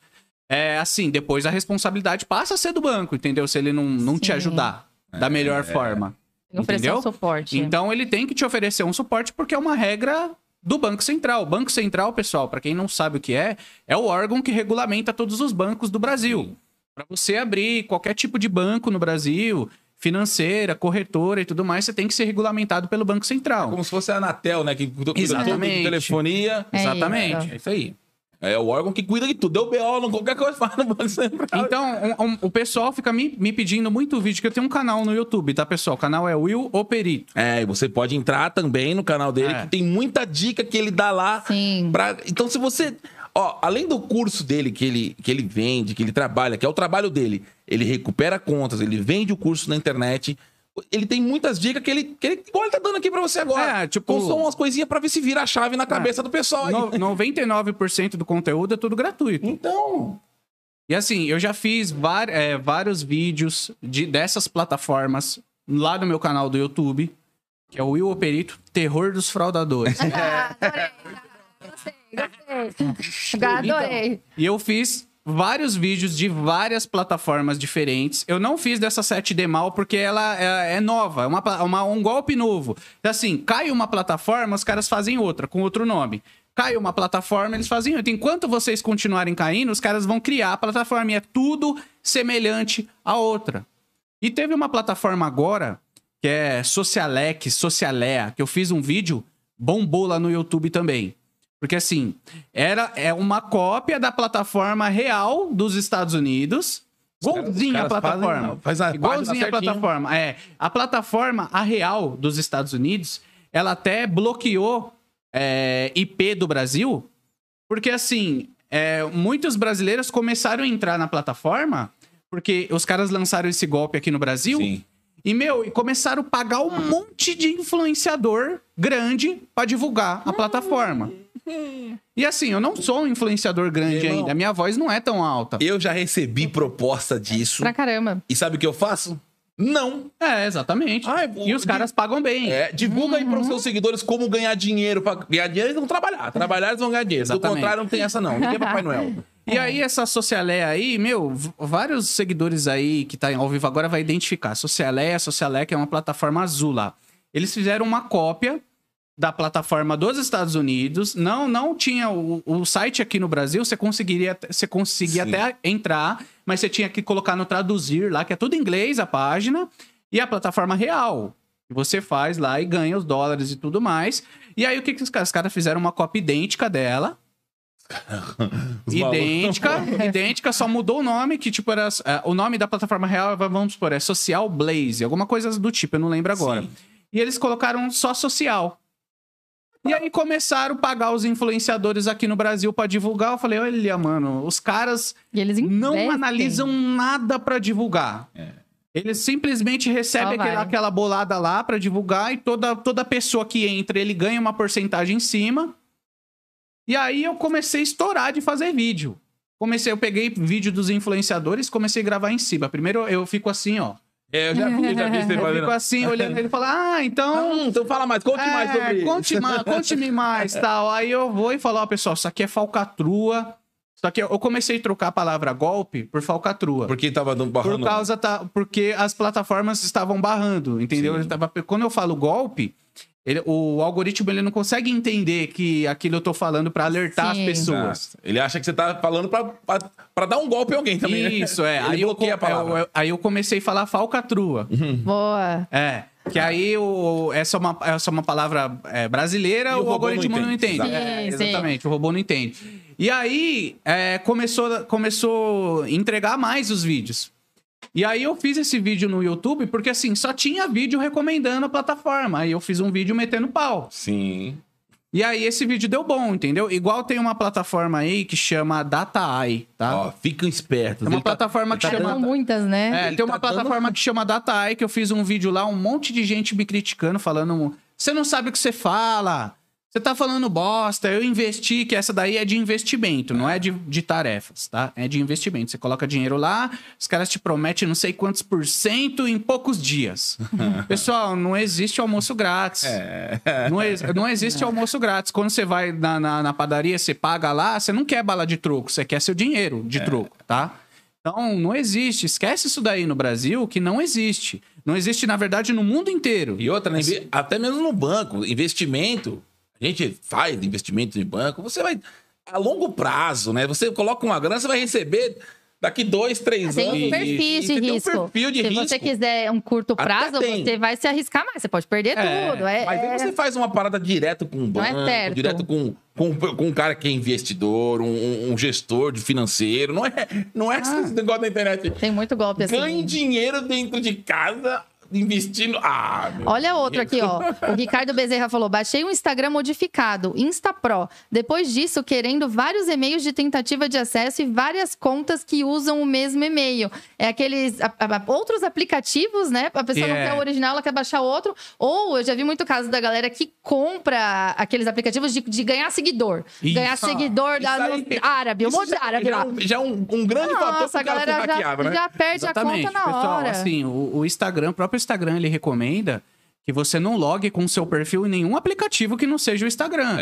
é assim, depois a responsabilidade passa a ser do banco, entendeu? Se ele não, não te ajudar da melhor forma. Oferecer Entendeu? um suporte. Então ele tem que te oferecer um suporte porque é uma regra do Banco Central. O Banco Central, pessoal, para quem não sabe o que é, é o órgão que regulamenta todos os bancos do Brasil. Para você abrir qualquer tipo de banco no Brasil, financeira, corretora e tudo mais, você tem que ser regulamentado pelo Banco Central. Como se fosse a Anatel, né? Que cuida cuida tudo de Exatamente. telefonia. É Exatamente, isso. é isso aí. É o órgão que cuida de tudo. Deu BO, não qualquer coisa [laughs] faz no Banco Central. Então, um- um- o pessoal fica me, me pedindo muito vídeo, que eu tenho um canal no YouTube, tá, pessoal? O canal é Will O Perito. É, e você pode entrar também no canal dele, É. que tem muita dica que ele dá lá. Sim. Pra... Então, se você. Ó, além do curso dele que ele, que ele vende, que ele trabalha, que é o trabalho dele, ele recupera contas, ele vende o curso na internet. Ele tem muitas dicas que ele, que ele igual ele tá dando aqui pra você agora. É, tipo- Então, são umas coisinhas pra ver se vira a chave na cabeça do pessoal aí. No- 99% do conteúdo é tudo gratuito. Então. E assim, eu já fiz var- é, vários vídeos de, dessas plataformas lá no meu canal do YouTube, que é o Will Operito, Terror dos Fraudadores. [laughs] Ah, adorei. Gostei, gostei. Adorei. e eu fiz vários vídeos de várias plataformas diferentes. Eu não fiz dessa 7D mal porque ela é, é nova, é uma, uma- um golpe novo. Assim, cai uma plataforma, os caras fazem outra, com outro nome. Cai uma plataforma, eles fazem outra. Enquanto vocês continuarem caindo, os caras vão criar a plataforma e é tudo semelhante à outra. E teve uma plataforma agora, que é Socialec, Socialea, que eu fiz um vídeo, bombou lá no YouTube também. Porque assim, era é uma cópia da plataforma real dos Estados Unidos. Igualzinha a plataforma. fazem- faz a Igualzinha a plataforma. É, a plataforma, a real dos Estados Unidos, ela até bloqueou é, IP do Brasil, porque assim, é, muitos brasileiros começaram a entrar na plataforma, porque os caras lançaram esse golpe aqui no Brasil. Sim. E, meu, e começaram a pagar um monte de influenciador grande pra divulgar a plataforma. E assim, eu não sou um influenciador grande Irmão. ainda. A minha voz não é tão alta. Eu já recebi proposta disso. Pra caramba. E sabe o que eu faço? Não. É, exatamente. Ai, e os de- caras pagam bem. É, divulga aí Uhum. para os seus seguidores como ganhar dinheiro. Pra ganhar dinheiro, eles vão trabalhar. Trabalhar, eles vão ganhar dinheiro. Do Exatamente. contrário, não tem essa, não. Ninguém é Papai Noel. [laughs] E aí, essa Socialé aí, meu, vários seguidores aí que tá ao vivo agora vai identificar. Socialé, a Socialé, que é uma plataforma azul lá. Eles fizeram uma cópia da plataforma dos Estados Unidos. Não, não tinha o, o site aqui no Brasil, você conseguiria, você conseguia Sim. até entrar, mas você tinha que colocar no traduzir lá, que é tudo em inglês a página, e a plataforma real. que Você faz lá e ganha os dólares e tudo mais. E aí, o que, que os caras? Os caras fizeram uma cópia idêntica dela. Os idêntica, [laughs] idêntica, só mudou o nome, que tipo era. é, o nome da plataforma real, vamos supor, é Social Blaze, alguma coisa do tipo, eu não lembro agora. Sim. E eles colocaram só social. E aí começaram a pagar os influenciadores aqui no Brasil pra divulgar. Eu falei, olha, mano, os caras E eles não analisam nada pra divulgar. Eles simplesmente recebem vai. aquela bolada lá pra divulgar e toda, toda pessoa que entra, ele ganha uma porcentagem em cima. E aí eu comecei a estourar de fazer vídeo. Comecei, eu peguei vídeo dos influenciadores, comecei a gravar em cima. Primeiro eu fico assim, ó. É, eu já vi, eu já vi você Eu fazendo. fico assim, olhando ele e falo, ah, então. Hum, então fala mais, conte mais É, sobre isso. conte mais, conte-me mais, [laughs] tal. Aí eu vou e falo, ó, pessoal, isso aqui é falcatrua. Isso aqui, é- eu comecei a trocar a palavra golpe por falcatrua. Porque tava dando Por barrando. causa, tá, porque as plataformas estavam barrando, entendeu? Ele tava, quando eu falo golpe, ele- o algoritmo ele não consegue entender que aquilo eu tô falando pra alertar Sim. as pessoas. Nossa, Ele acha que você tá falando pra dar um golpe em alguém também. né? Isso, é. Ele Aí eu, eu- eu- aí eu comecei a falar falcatrua. Boa. É. Que aí o, essa, é uma, essa é uma palavra é, brasileira, E o o, robô algoritmo não não entende. entende. Sim, É, sim. exatamente, o robô não entende. E aí é, começou, começou a entregar mais os vídeos. E aí eu fiz esse vídeo no YouTube porque assim, só tinha vídeo recomendando a plataforma. Aí eu fiz um vídeo metendo pau. Sim. E aí esse vídeo deu bom, entendeu? Igual tem uma plataforma aí que chama DataEye, tá? Ó, fiquem espertos. É uma Ele tá- plataforma ele que tá chama- São muitas, né? É, Ele tem uma tá dando- plataforma que chama DataEye, que eu fiz um vídeo lá, um monte de gente me criticando, falando: você não sabe o que você fala, Você tá falando bosta, eu investi, que essa daí é de investimento, não é de, de tarefas, tá? É de investimento. Você coloca dinheiro lá, os caras te prometem não sei quantos por cento em poucos dias. [laughs] Pessoal, não existe almoço grátis. Não, ex- não existe almoço grátis. Quando você vai na, na, na padaria, você paga lá, você não quer bala de troco, você quer seu dinheiro de troco, tá? Então, não existe. Esquece isso daí no Brasil, que não existe. Não existe, na verdade, no mundo inteiro. E outra, né? Até mesmo no banco, investimento. A gente faz investimento em banco, você vai. A longo prazo, né? Você coloca uma grana, você vai receber daqui dois, três Tem anos. um perfil E de você tem um risco. perfil de Se risco. você quiser um curto prazo, você vai se arriscar mais. Você pode perder É, tudo. É, Mas aí é- você faz uma parada direto com um é banco, certo. direto com, com, com um cara que é investidor, um, um gestor de financeiro. Não é, não é esse negócio da internet. Tem muito golpe assim. Ganhe dinheiro dentro de casa investindo. Ah, meu Olha outro aqui, ó. O Ricardo Bezerra falou: baixei um Instagram modificado, InstaPro. Depois disso, querendo vários e-mails de tentativa de acesso e várias contas que usam o mesmo e-mail. É aqueles a- a- outros aplicativos, né? A pessoa não É. quer o original, ela quer baixar outro. Ou eu já vi muito caso da galera que compra aqueles aplicativos de, de ganhar seguidor. Isso. Ganhar seguidor da, Isso no aí- árabe, um monte de já- árabe já é lá. um- Já é um, um grande fator Nossa, a pro cara ser galera já, né? já perde a Exatamente. conta na Pessoal, hora. assim, o, o Instagram, o próprio Instagram, ele recomenda que você não logue com seu perfil em nenhum aplicativo que não seja o Instagram.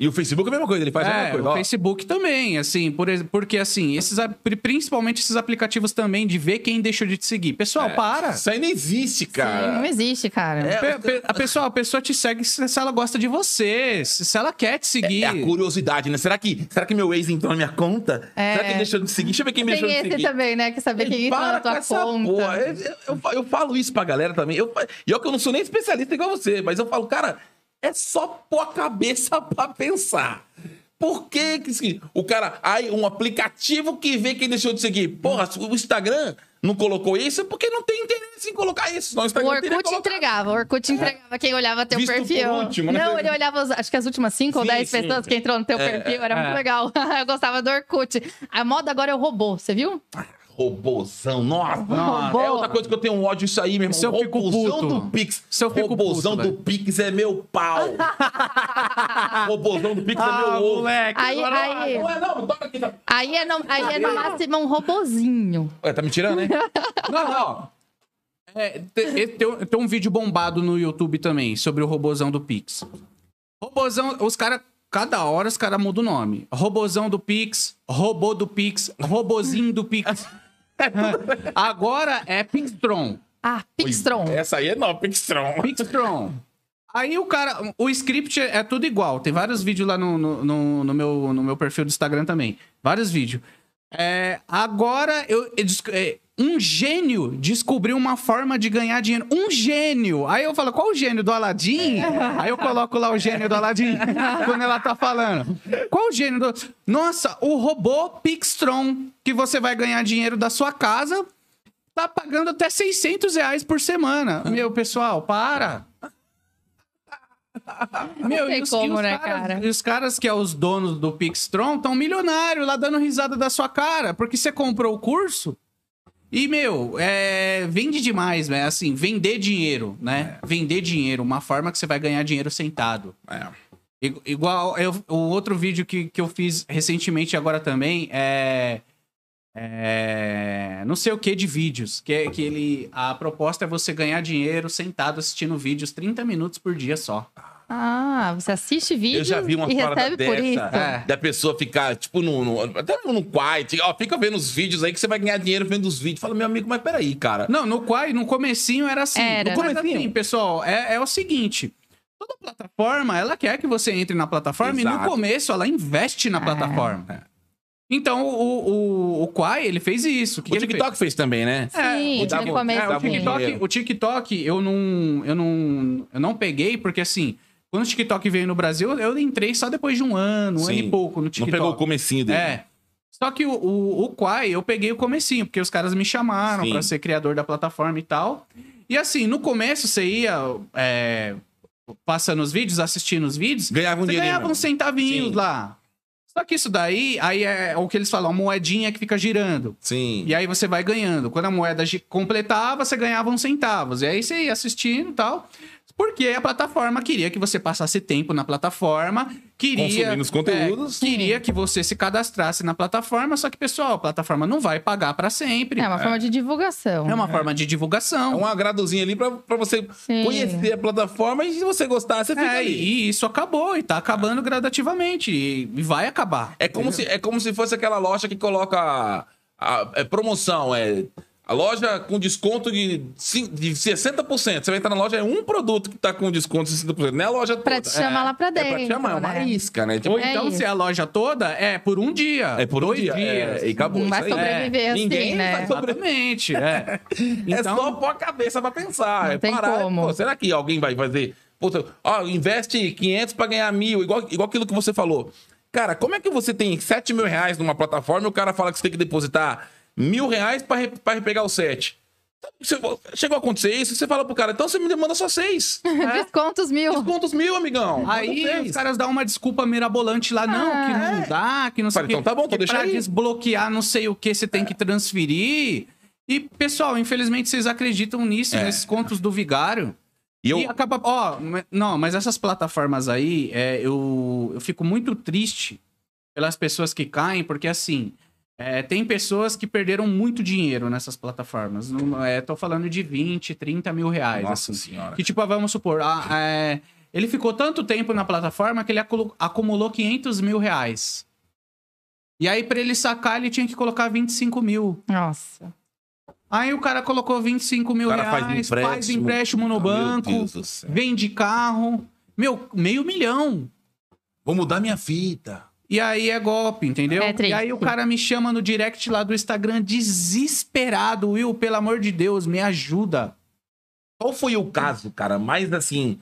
E o Facebook é a mesma coisa, ele faz a É, mesma coisa. o ó. Facebook também, assim, por, porque assim, esses, a- pri- principalmente esses aplicativos também de ver quem deixou de te seguir. Pessoal, para. Isso aí não existe, Sim, não cara. existe, cara. É, Pe- pe- a pessoa, a pessoa te segue se, se ela gosta de você, se, se ela quer te seguir. É a curiosidade, né? Será que, será que meu ex entrou na minha conta? É. Será que ele deixou de seguir? Deixa eu ver quem me Tem deixou de esse seguir. também, né? Que saber quem entra Para na tua essa conta. porra. Eu, eu- eu falo isso pra galera também. Eu, e eu que eu não sou nem especialista igual você, mas eu falo, cara, é só pôr a cabeça [laughs] pra pensar. Por que que o cara. Aí, um aplicativo que vê quem deixou de seguir. Porra, o Instagram não colocou isso é porque não tem interesse em colocar isso. Senão o O Instagram teria Orkut entregava, o Orkut entregava quem olhava teu Visto perfil. último, né? Não, ele olhava, acho que as últimas 5 ou Sim, 10 sim. pessoas que entrou no teu É, perfil, era é. muito legal. [laughs] Eu gostava do Orkut. A moda agora é o robô, você viu? Robozão, nossa. Robô. É outra coisa que eu tenho um ódio isso aí, meu irmão. Isso eu fico Robozão puto. do Pix. Isso eu fico Robozão puto, do Pix é meu pau. [laughs] Robozão do Pix é meu Ah, ovo. moleque. Aí, aí, Não é não, toca aqui. Tá... aí, é no, aí é no máximo um robozinho. Ué, tá me tirando, né? [laughs] Não, não. É, te- tem, um- tem um vídeo bombado no YouTube também sobre o robozão do Pix. Robozão, os caras, cada hora os caras mudam o nome. Robozão do Pix, robô do Pix, robozinho do Pix. [laughs] Agora é Pixtron. Ah, Pixtron. Essa aí é não, Pixtron. Pixtron. Aí o cara, o script é tudo igual. Tem vários vídeos lá no, no, no- no meu, no meu perfil do Instagram também. Vários vídeos. É, agora eu, eu é, um gênio descobriu uma forma de ganhar dinheiro. Um gênio. Aí eu falo, qual o gênio do Aladim? Aí eu coloco lá o gênio do Aladim quando ela tá falando. Qual o gênio do. Nossa, o robô Pixtron, que você vai ganhar dinheiro da sua casa, tá pagando até 600 reais por semana. Meu, pessoal, para. Meu, e os, como, e os né, caras, cara? e os caras que é os donos do Pixtron estão milionários lá dando risada da sua cara, porque você comprou o curso e, meu, é, vende demais, né? Assim, vender dinheiro, né? Vender dinheiro, uma forma que você vai ganhar dinheiro sentado. É. Igual eu- o outro vídeo que, que eu fiz recentemente agora também é. é, não sei o que de vídeos. Que, é- que ele. A proposta é você ganhar dinheiro sentado assistindo vídeos 30 minutos por dia só. Ah, você assiste vídeo Eu já vi uma e parada recebe dessa. por isso. É. Da pessoa ficar, tipo, no, no, até no quiet. Ó, fica vendo os vídeos aí que você vai ganhar dinheiro vendo os vídeos. Fala, meu amigo, mas peraí, cara. Não, no Quai, no comecinho era assim. Era. No comecinho, assim, pessoal, é, é o seguinte. Toda plataforma, ela quer que você entre na plataforma e no Exato. começo ela investe na plataforma. Então, o, o, o Quai, ele fez isso. O que O que TikTok fez também, né? Sim, dava- no começo. dava o um sim. TikTok, o TikTok eu não, eu não, eu não peguei porque assim, quando o TikTok veio no Brasil, eu entrei só depois de um ano, um Sim. ano e pouco no Não TikTok. pegou o comecinho dele. É. Só que o, o, o Quai, eu peguei o comecinho, porque os caras me chamaram pra ser criador da plataforma e tal. E assim, no começo você ia é, passando os vídeos, assistindo os vídeos, Ganhava um você dinheirinho. ganhava uns centavinhos Sim. lá. Só que isso daí, aí é o que eles falam, a moedinha que fica girando. Sim. E aí você vai ganhando. Quando a moeda completava, você ganhava uns centavos. E aí você ia assistindo e tal. Porque a plataforma queria que você passasse tempo na plataforma, queria. Consumindo os conteúdos. é, queria que você se cadastrasse na plataforma, só que, pessoal, a plataforma não vai pagar pra sempre. É uma forma de divulgação. É uma forma de divulgação. É um agradozinho ali pra, pra você Sim. conhecer a plataforma e se você gostar, você fica É, ali. e isso acabou, e tá acabando gradativamente. E e vai acabar. É como, se, é como se fosse aquela loja que coloca a, a- é promoção, é a loja com desconto de, cin- de 60%. Você vai entrar na loja, é um produto que tá com desconto de 60%, não é a loja toda. Pra te chamar é, lá pra É pra te dentro, chamar, é uma né? isca, né? Tipo, Ou É então, isso. se é a loja toda, é por um dia. é por um dois dia. dias. é, e acabou Não vai isso aí. sobreviver assim, Ninguém né? vai sobreviver. Exatamente, é. [laughs] É só Então, pôr a cabeça pra pensar. Não é tem parar. como. Pô, será que alguém vai fazer? Puta, ó, investe 500 pra ganhar mil, igual, igual aquilo que você falou. Cara, como é que você tem 7 mil reais numa plataforma e o cara fala que você tem que depositar mil reais pra, re, pra pegar o 7? Você- chegou a acontecer isso, você fala pro cara, então você me manda só 6. [laughs] Descontos mil. Descontos mil, amigão. Aí seis. os caras dão uma desculpa mirabolante lá, não, que não dá, que não sei o quê. então tá bom, então que deixa pra aí. desbloquear não sei o que você tem que transferir. E, pessoal, infelizmente vocês acreditam nisso, É. nesses contos do vigário. E eu, E acaba. Ó, ma- não, mas essas plataformas aí, é, eu, eu fico muito triste pelas pessoas que caem, porque assim. É, tem pessoas que perderam muito dinheiro nessas plataformas. Não, é, tô falando de 20, 30 mil reais. Nossa assim. senhora. Que, tipo, vamos supor, ah, é, ele ficou tanto tempo na plataforma que ele acu- acumulou 500 mil reais. E aí, pra ele sacar, ele tinha que colocar 25 mil. Nossa. Aí o cara colocou 25 mil O cara reais, faz faz empréstimo. empréstimo, no banco, vende carro. Meu, meio milhão. Vou mudar minha fita. E aí é golpe, entendeu? É e aí o cara me chama no direct lá do Instagram desesperado. Will, pelo amor de Deus, me ajuda. Qual foi o caso, cara, mais assim,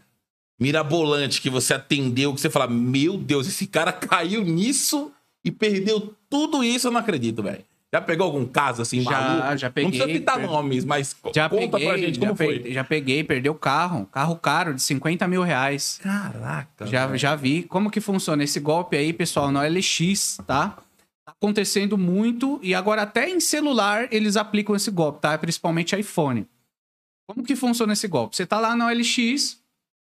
mirabolante que você atendeu, que você fala, meu Deus, esse cara [laughs] caiu nisso e perdeu tudo isso, eu não acredito, velho. Já pegou algum caso assim, Já, maluco? já Não peguei, precisa citar per- nomes, mas Já conta peguei, pra gente como foi. já peguei, perdeu carro. Carro caro, de 50 mil reais. Caraca. Já, velho. já vi. Como que funciona esse golpe aí, pessoal, no LX, tá? Tá acontecendo muito e agora até em celular eles aplicam esse golpe, tá? Principalmente iPhone. Como que funciona esse golpe? Você tá lá no LX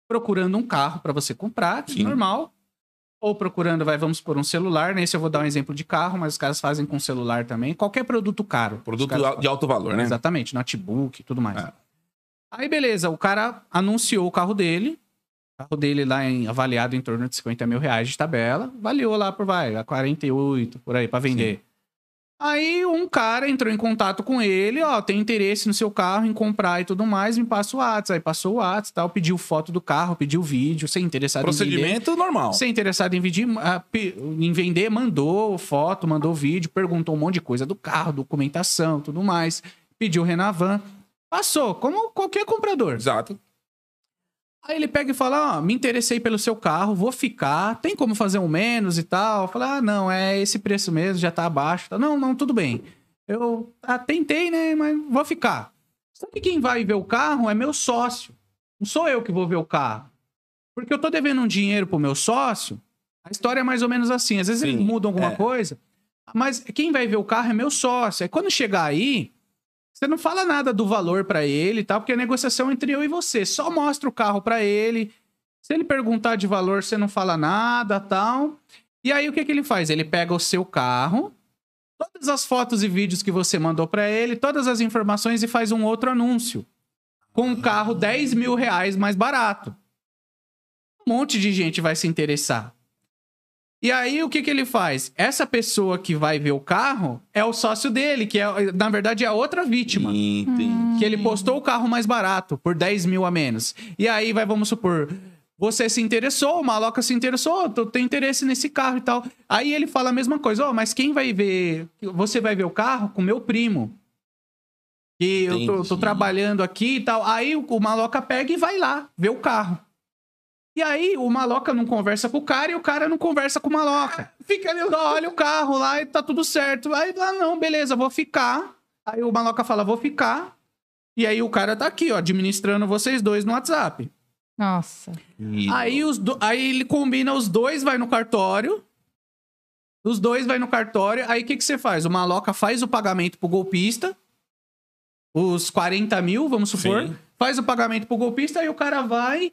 procurando um carro para você comprar, Sim. normal. Ou procurando, vai, vamos por um celular. Nesse eu vou dar um exemplo de carro, mas os caras fazem com celular também. Qualquer produto caro. Produto de alto valor, né? Exatamente, notebook e tudo mais. É. Aí, beleza, o cara anunciou o carro dele. O carro dele lá em, avaliado em torno de 50 mil reais de tabela. Avaliou lá por, vai, a 48, por aí, pra vender. Aí um cara entrou em contato com ele, ó, tem interesse no seu carro, em comprar e tudo mais, me passa o WhatsApp. Aí passou o WhatsApp tal, pediu foto do carro, pediu vídeo, é interessado em vender. Procedimento normal. É interessado em, vender, em vender, mandou foto, mandou vídeo, perguntou um monte de coisa do carro, documentação, tudo mais. Pediu Renavan. Passou, como qualquer comprador. Exato. Aí ele pega e fala: Ó, me interessei pelo seu carro, vou ficar. Tem como fazer um menos e tal? Fala: Ah, não, é esse preço mesmo, já tá abaixo. Tá, Não, não, tudo bem. Eu ah, tentei, né? Mas vou ficar. Que quem vai ver o carro é meu sócio. Não sou eu que vou ver o carro. Porque eu tô devendo um dinheiro pro meu sócio. A história é mais ou menos assim. Às vezes Sim, eles mudam alguma é. coisa. Mas quem vai ver o carro é meu sócio. Aí quando chegar aí, você não fala nada do valor pra ele e tal, porque a negociação entre eu e você. Só mostra o carro pra ele. Se ele perguntar de valor, você não fala nada, tal. E aí o que que ele faz? Ele pega o seu carro, todas as fotos e vídeos que você mandou pra ele, todas as informações e faz um outro anúncio com um carro 10 mil reais mais barato. Um monte de gente vai se interessar. E aí, o que, que ele faz? Essa pessoa que vai ver o carro é o sócio dele, que é, na verdade é a outra vítima. Entendi. Que ele postou o carro mais barato, por 10 mil a menos. E aí, vai, vamos supor, você se interessou, o maloca se interessou, tu tem interesse nesse carro e tal. Aí ele fala a mesma coisa, ó, mas quem vai ver? Você vai ver o carro com meu primo. Que eu tô, tô Entendi. trabalhando aqui e tal. Aí o, o maloca pega e vai lá ver o carro. E aí o maloca não conversa com o cara e o cara não conversa com o maloca. Fica ali, só olha o carro lá e tá tudo certo. Aí, ah, não, beleza, vou ficar. Aí o maloca fala, vou ficar. E aí o cara tá aqui, ó, administrando vocês dois no WhatsApp. Nossa. E- Aí, os do- aí ele combina os dois, vai no cartório. Os dois vai no cartório. Aí o que, que você faz? O maloca faz o pagamento pro golpista. Os 40 mil, vamos supor. Sim. faz o pagamento pro golpista, aí o cara vai.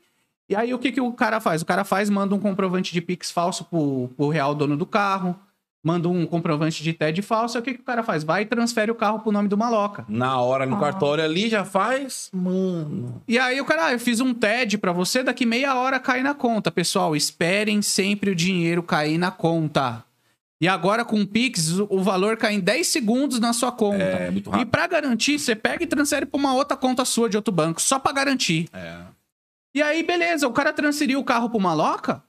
E aí o que, que o cara faz? O cara faz, manda um comprovante de Pix falso pro, pro real dono do carro, manda um comprovante de TED falso, aí o que, que o cara faz? Vai e transfere o carro pro nome do maloca. Na hora, no Ah. cartório ali, já faz. Mano. E aí o cara, ah, eu fiz um TED pra você, daqui meia hora cai na conta. Pessoal, esperem sempre o dinheiro cair na conta. E agora com o Pix, o valor cai em 10 segundos na sua conta. É, muito E rápido. pra garantir, você pega e transfere pra uma outra conta sua de outro banco, só pra garantir. É. E aí, beleza, o cara transferiu o carro pro Maloca,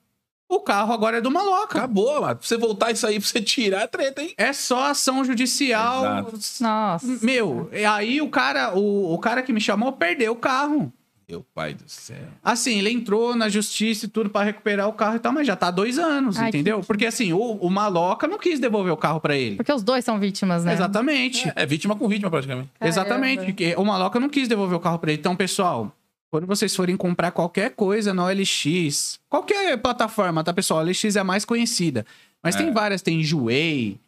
o carro agora é do Maloca. Acabou, mano. Pra você voltar isso aí, pra você tirar, é treta, hein? É só ação judicial. Nossa. Meu, e aí o cara, o, o cara que me chamou perdeu o carro. Meu pai do céu. Assim, ele entrou na justiça e tudo pra recuperar o carro e tal, mas já tá há dois anos, Ai, entendeu? Porque assim, o, o Maloca não quis devolver o carro pra ele. Porque os dois são vítimas, né? Exatamente. É, é vítima com vítima, praticamente. Caramba. Exatamente. porque O Maloca não quis devolver o carro pra ele. Então, pessoal, quando vocês forem comprar qualquer coisa no OLX, qualquer plataforma, tá, pessoal? A OLX é a mais conhecida. Mas É. tem várias, tem Enjoei,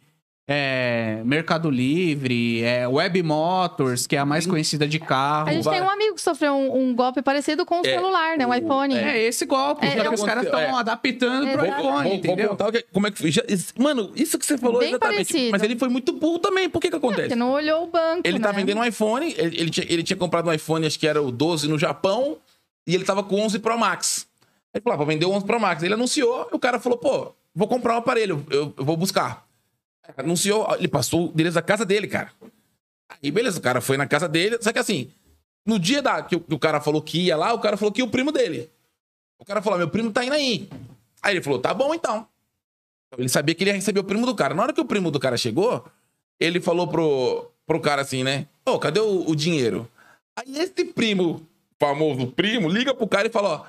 é, Mercado Livre, é, Web Motors, que é a mais conhecida de carro. A gente tem um amigo que sofreu um, um golpe parecido com o É, celular, né? O o- iPhone. É esse golpe. É, que é os um- caras estão é. adaptando pro iPhone, Vou- vou, entendeu? o que- como é que foi. Já- mano, isso que você falou Bem exatamente. parecido. Mas ele foi muito burro também. Por que que acontece? Porque não olhou o banco, Ele tá né? vendendo um iPhone, ele, ele tinha, ele tinha comprado um iPhone, acho que era o 12 no Japão, e ele tava com 11 Pro Max. Ele falou, ah, vou vender o 11 Pro Max. Ele anunciou, e o cara falou, pô, vou comprar um aparelho, eu, eu vou buscar. Anunciou, ele passou o endereço da casa dele, cara. Aí, beleza, o cara foi na casa dele, só que assim, no dia da, que, o, que o cara falou que ia lá, o cara falou que ia o primo dele. O cara falou, meu primo tá indo aí. Aí ele falou, tá bom então. Ele sabia que ele ia receber o primo do cara. Na hora que o primo do cara chegou, ele falou pro, pro cara assim, né? Ô, cadê o, o dinheiro? Aí esse primo, famoso primo, liga pro cara e fala, ó,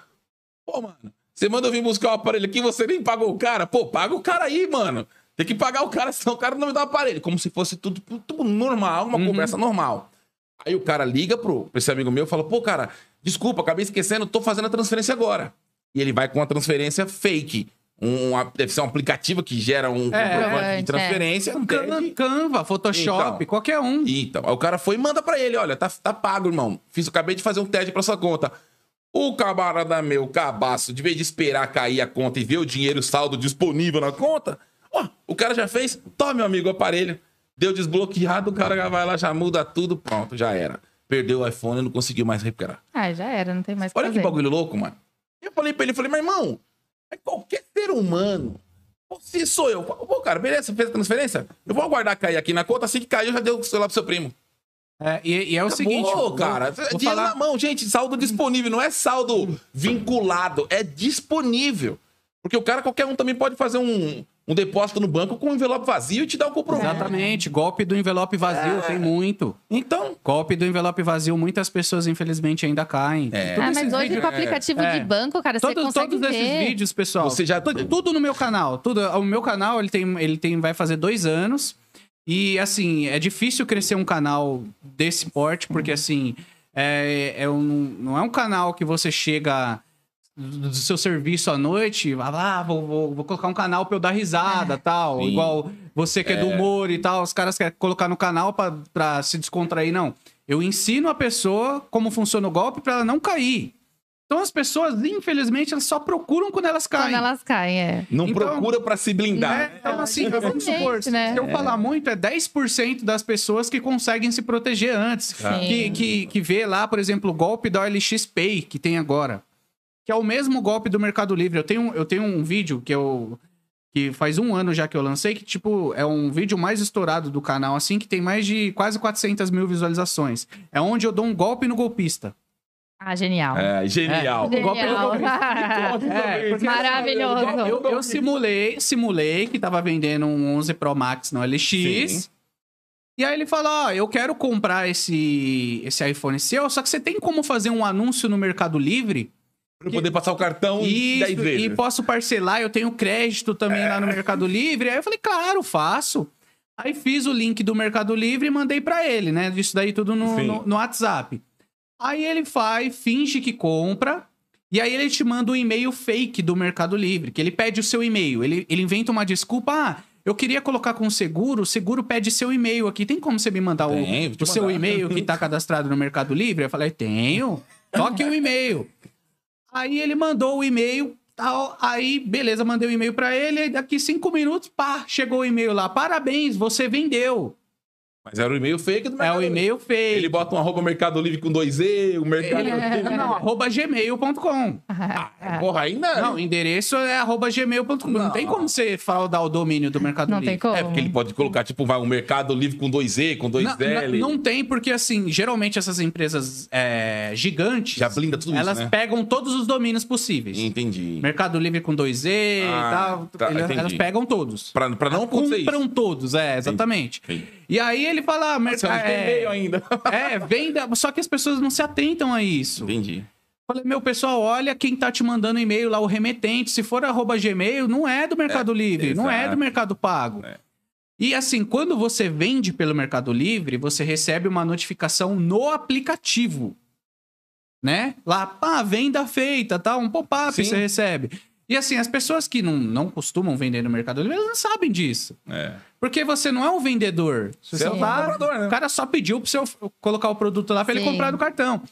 pô, mano, você manda eu vir buscar o aparelho aqui, você nem pagou o cara. Pô, paga o cara aí, mano. Tem que pagar o cara, senão o cara não me dá o aparelho. Como se fosse tudo, tudo normal, uma conversa normal. Aí o cara liga pro, pra esse amigo meu e fala, pô, cara, desculpa, acabei esquecendo, tô fazendo a transferência agora. E ele vai com uma transferência fake. Um, deve ser um aplicativo que gera um comprovante de é. transferência. Entende? Canva, Photoshop, Então. qualquer um. Então, aí o cara foi e manda pra ele, olha, tá, tá pago, irmão. Fiz, acabei de fazer um TED pra sua conta. O camarada meu, cabaço, de vez de esperar cair a conta e ver o dinheiro o saldo disponível na conta, ó, o cara já fez, toma, meu amigo, o aparelho. Deu desbloqueado, o cara já vai lá, já muda tudo, pronto, já era. Perdeu o iPhone e não conseguiu mais recuperar. Ah, já era, não tem mais que Olha que fazer. bagulho louco, mano. Eu falei pra ele, falei, meu irmão, é qualquer ser humano. Se sou eu, pô, cara, beleza, fez a transferência? Eu vou aguardar cair aqui na conta, assim que caiu, já deu o celular pro seu primo. É, e, e é o seguinte. Pô, vou- cara, vou é dinheiro falar- na mão, gente, saldo disponível, não é saldo vinculado, é disponível. Porque o cara, qualquer um também pode fazer um, um depósito no banco com um envelope vazio e te dar um comprovante. Exatamente. Golpe do envelope vazio, É. tem muito. Então, Golpe do envelope vazio, muitas pessoas, infelizmente, ainda caem. É. Ah, mas esses hoje vídeos- com o aplicativo É. de banco, cara, você Todos, consegue todos esses ver. vídeos, pessoal. Você já- tu- Tudo no meu canal. Tudo, o meu canal, ele tem, ele tem, vai fazer dois anos. E, assim, é difícil crescer um canal desse porte, porque, assim, é, é um, não é um canal que você chega do seu serviço à noite, vai lá, ah, vou, vou, vou colocar um canal pra eu dar risada tal. Sim. Igual você que é do humor e tal, os caras querem colocar no canal pra, pra se descontrair. Não. Eu ensino a pessoa como funciona o golpe pra ela não cair. Então as pessoas, infelizmente, elas só procuram quando elas caem. Quando elas caem, é. não Então- procura pra se blindar. Né? Então, assim, vamos supor, se né? eu falar muito, é 10% das pessoas que conseguem se proteger antes. Sim. Que, que, que vê lá, por exemplo, o golpe da OLX Pay que tem agora. Que é o mesmo golpe do Mercado Livre. Eu tenho, eu tenho um vídeo que eu. Que faz um ano já que eu lancei, que, tipo, é um vídeo mais estourado do canal, assim, que tem mais de quase 400 mil visualizações. É onde eu dou um golpe no golpista. Ah, genial. É, genial. O golpe do Genial. golpista. [laughs] É, Maravilhoso. Eu, eu simulei, simulei que tava vendendo um 11 Pro Max no LX. Sim. E aí ele falou, ó, eu quero comprar esse, esse iPhone seu, só que você tem como fazer um anúncio no Mercado Livre? Pra eu poder passar o cartão Isso, 10 vezes. e posso parcelar, eu tenho crédito também lá no Mercado Livre. Aí eu falei, claro, faço. Aí fiz o link do Mercado Livre e mandei pra ele, né? Isso daí tudo no, no, no WhatsApp. Aí ele vai, finge que compra, e aí ele te manda um e-mail fake do Mercado Livre, que ele pede o seu e-mail. Ele, ele inventa uma desculpa, ah, eu queria colocar com o seguro, o seguro pede seu e-mail aqui. Tem como você me mandar Tem, o, o seu mandar. e-mail que tá cadastrado no Mercado Livre? Eu falei, tenho. Toque o e-mail. Aí ele mandou o e-mail, tal. Aí, beleza, mandei o e-mail pra ele. Aí daqui cinco minutos, pá, chegou o e-mail lá. Parabéns, você vendeu. Mas era o e-mail fake do É Mercado o Livre. e-mail feio. Ele bota um arroba Mercado Livre com dois E, o Mercado Livre. [laughs] Não, arroba gmail.com. Porra, ainda. Não, o endereço é arroba gmail.com. Não. Não. tem como você fraudar o domínio do Mercado Não Livre. tem como. É, porque ele pode colocar, tipo, vai um Mercado Livre com dois E, com dois Não, L. não, não tem, porque assim, geralmente essas empresas é, gigantes. Já blinda tudo isso, Elas né? pegam todos os domínios possíveis. Entendi. Mercado Livre com 2E e Ah, tal. tá, elas, entendi. elas pegam todos. Pra, pra não acontecer Compram isso. todos, é, exatamente. Entendi. E aí ele fala. ah, merca- tem é, ainda. [laughs] é, venda. Só que as pessoas não se atentam a isso. Entendi. Falei, meu pessoal, olha quem tá te mandando e-mail lá, o remetente. Se for arroba Gmail, não é do Mercado Livre, não é exato. do Mercado Pago. É. E assim, quando você vende pelo Mercado Livre, você recebe uma notificação no aplicativo. Né? Lá, pá, venda feita, tá? Um pop-up você recebe. E assim, as pessoas que não, não costumam vender no Mercado Livre, elas não sabem disso. É. Porque você não é um vendedor. Você é um comprador, né? O cara só pediu pra você colocar o produto lá pra ele Sim. comprar do cartão.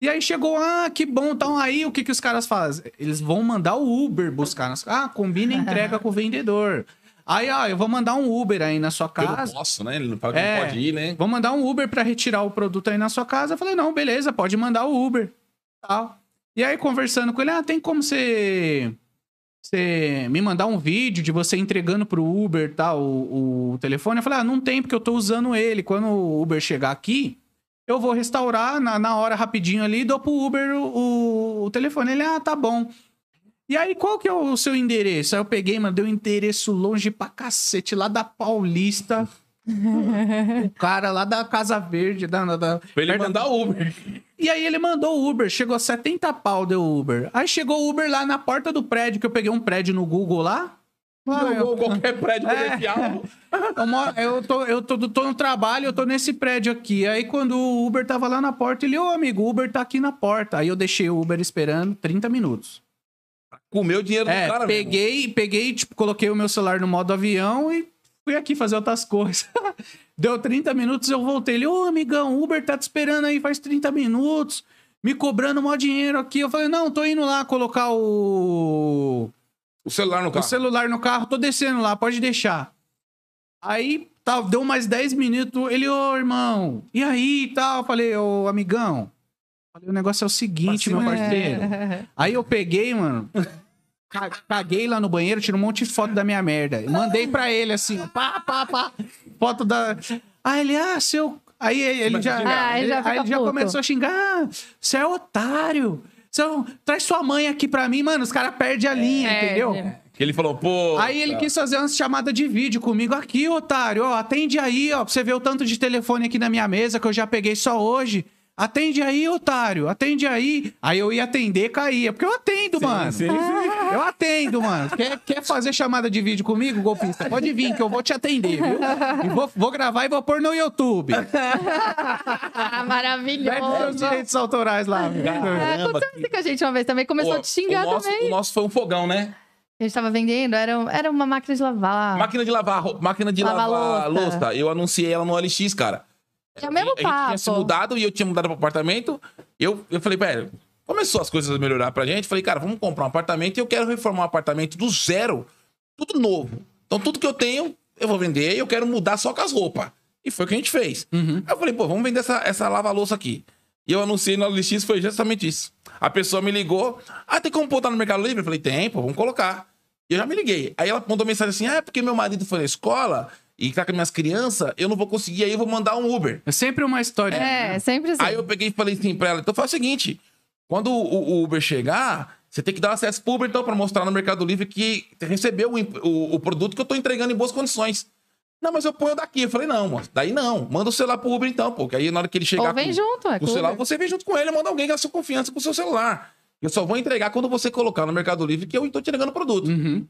E aí chegou, ah, que bom. Então aí o que, que os caras fazem? Eles vão mandar o Uber buscar. nas- Ah, combina entrega com o vendedor. Aí, ó, eu vou mandar um Uber aí na sua Eu não casa. posso, né? Ele não que É. não pode ir, né? Vou mandar um Uber pra retirar o produto aí na sua casa. Eu falei, não, beleza, pode mandar o Uber. Tal. E aí, conversando com ele, ah, tem como você, você me mandar um vídeo de você entregando pro Uber tal, o, o telefone? Eu falei, ah, não tem, porque eu tô usando ele. Quando o Uber chegar aqui, eu vou restaurar na, na hora rapidinho ali e dou pro Uber o, o, o telefone. Ele, ah, tá bom. E aí, qual que é o seu endereço? Aí eu peguei, mandei um endereço longe pra cacete, lá da Paulista. [laughs] o cara lá da Casa Verde, da, da, da- Pra ele perto da- mandar o Uber. E aí ele mandou o Uber, chegou 70 pau deu Uber. Aí chegou o Uber lá na porta do prédio, que eu peguei um prédio no Google lá. Ah, eu, Jogou qualquer prédio [laughs] É. comercial. [laughs] eu, moro- eu tô, eu tô, tô no trabalho, eu tô nesse prédio aqui. Aí quando o Uber tava lá na porta, ele, ô amigo, o Uber tá aqui na porta. Aí eu deixei o Uber esperando 30 minutos. Comeu o dinheiro É, do cara, mesmo. peguei, peguei, tipo, coloquei o meu celular no modo avião e fui aqui fazer outras coisas. [laughs] Deu 30 minutos, eu voltei. Ele, ô amigão, o Uber tá te esperando aí faz 30 minutos, me cobrando mó dinheiro aqui. Eu falei, não, tô indo lá colocar o, O celular no o carro. celular no carro, tô descendo lá, pode deixar. Aí, tá, deu mais 10 minutos, ele, ô irmão, e aí e tal? Eu falei, ô amigão, falei, o negócio é o seguinte, meu parceiro. Aí eu peguei, mano. Ca- Caguei lá no banheiro, tirei um monte de foto da minha merda. Mandei pra ele assim, pá, pá, pá. Foto da. Aí ele, ah, seu. Aí ele já. Ah, ele já aí ele já começou a xingar. "Ah, Você é otário. Você é um- Traz sua mãe aqui pra mim, mano. Os caras perdem a linha, Perde. entendeu? Que ele falou, pô. Aí ele quis fazer uma chamada de vídeo comigo. Aqui, otário, ó, atende aí, ó, pra você ver o tanto de telefone aqui na minha mesa que eu já peguei só hoje. Atende aí, otário, atende aí. Aí eu ia atender, caía. Porque eu atendo, mano. sim, sim. Eu atendo, mano. Quer, quer fazer chamada de vídeo comigo, golpista? Pode vir, que eu vou te atender, viu? E vou, vou gravar e vou pôr no YouTube. [laughs] Ah, Pede seus maravilhoso. direitos autorais lá. É, Caramba, aconteceu isso com a gente uma vez também. Começou Pô, a te xingar o nosso, também. O nosso foi um fogão, né? A gente tava vendendo, era, era uma máquina de lavar. Máquina de lavar, máquina de Lavar lavar louça. louça. Eu anunciei ela no OLX, cara. É o mesmo a gente tinha se papo. mudado e eu tinha mudado pro apartamento. Eu, eu falei, velho, começou as coisas a melhorar pra gente. Falei, cara, vamos comprar um apartamento e eu quero reformar um apartamento do zero. Tudo novo. Então, tudo que eu tenho, eu vou vender e eu quero mudar só com as roupas. E foi o que a gente fez. Uhum. Aí eu falei, pô, vamos vender essa, essa lava-louça aqui. E eu anunciei no OLX, foi justamente isso. A pessoa me ligou, ah, tem como botar no Mercado Livre? Eu falei, tem, pô, vamos colocar. E eu já me liguei. Aí ela mandou mensagem assim, ah, é porque meu marido foi na escola e tá com minhas crianças, eu não vou conseguir, aí eu vou mandar um Uber. É sempre uma história. É, sempre assim. Aí eu peguei e falei assim pra ela, então faz o seguinte, quando o, o Uber chegar, você tem que dar acesso pro Uber, então, pra mostrar no Mercado Livre que recebeu o, o, o produto que eu tô entregando em boas condições. Não, mas eu ponho daqui. Eu falei, não, moço, daí não. Manda o celular pro Uber então, pô. Que aí na hora que ele chegar Ou vem com, junto, é com o celular, Uber. você vem junto com ele, manda alguém com a sua confiança com o seu celular. Eu só vou entregar quando você colocar no Mercado Livre que eu tô entregando o produto. Uhum.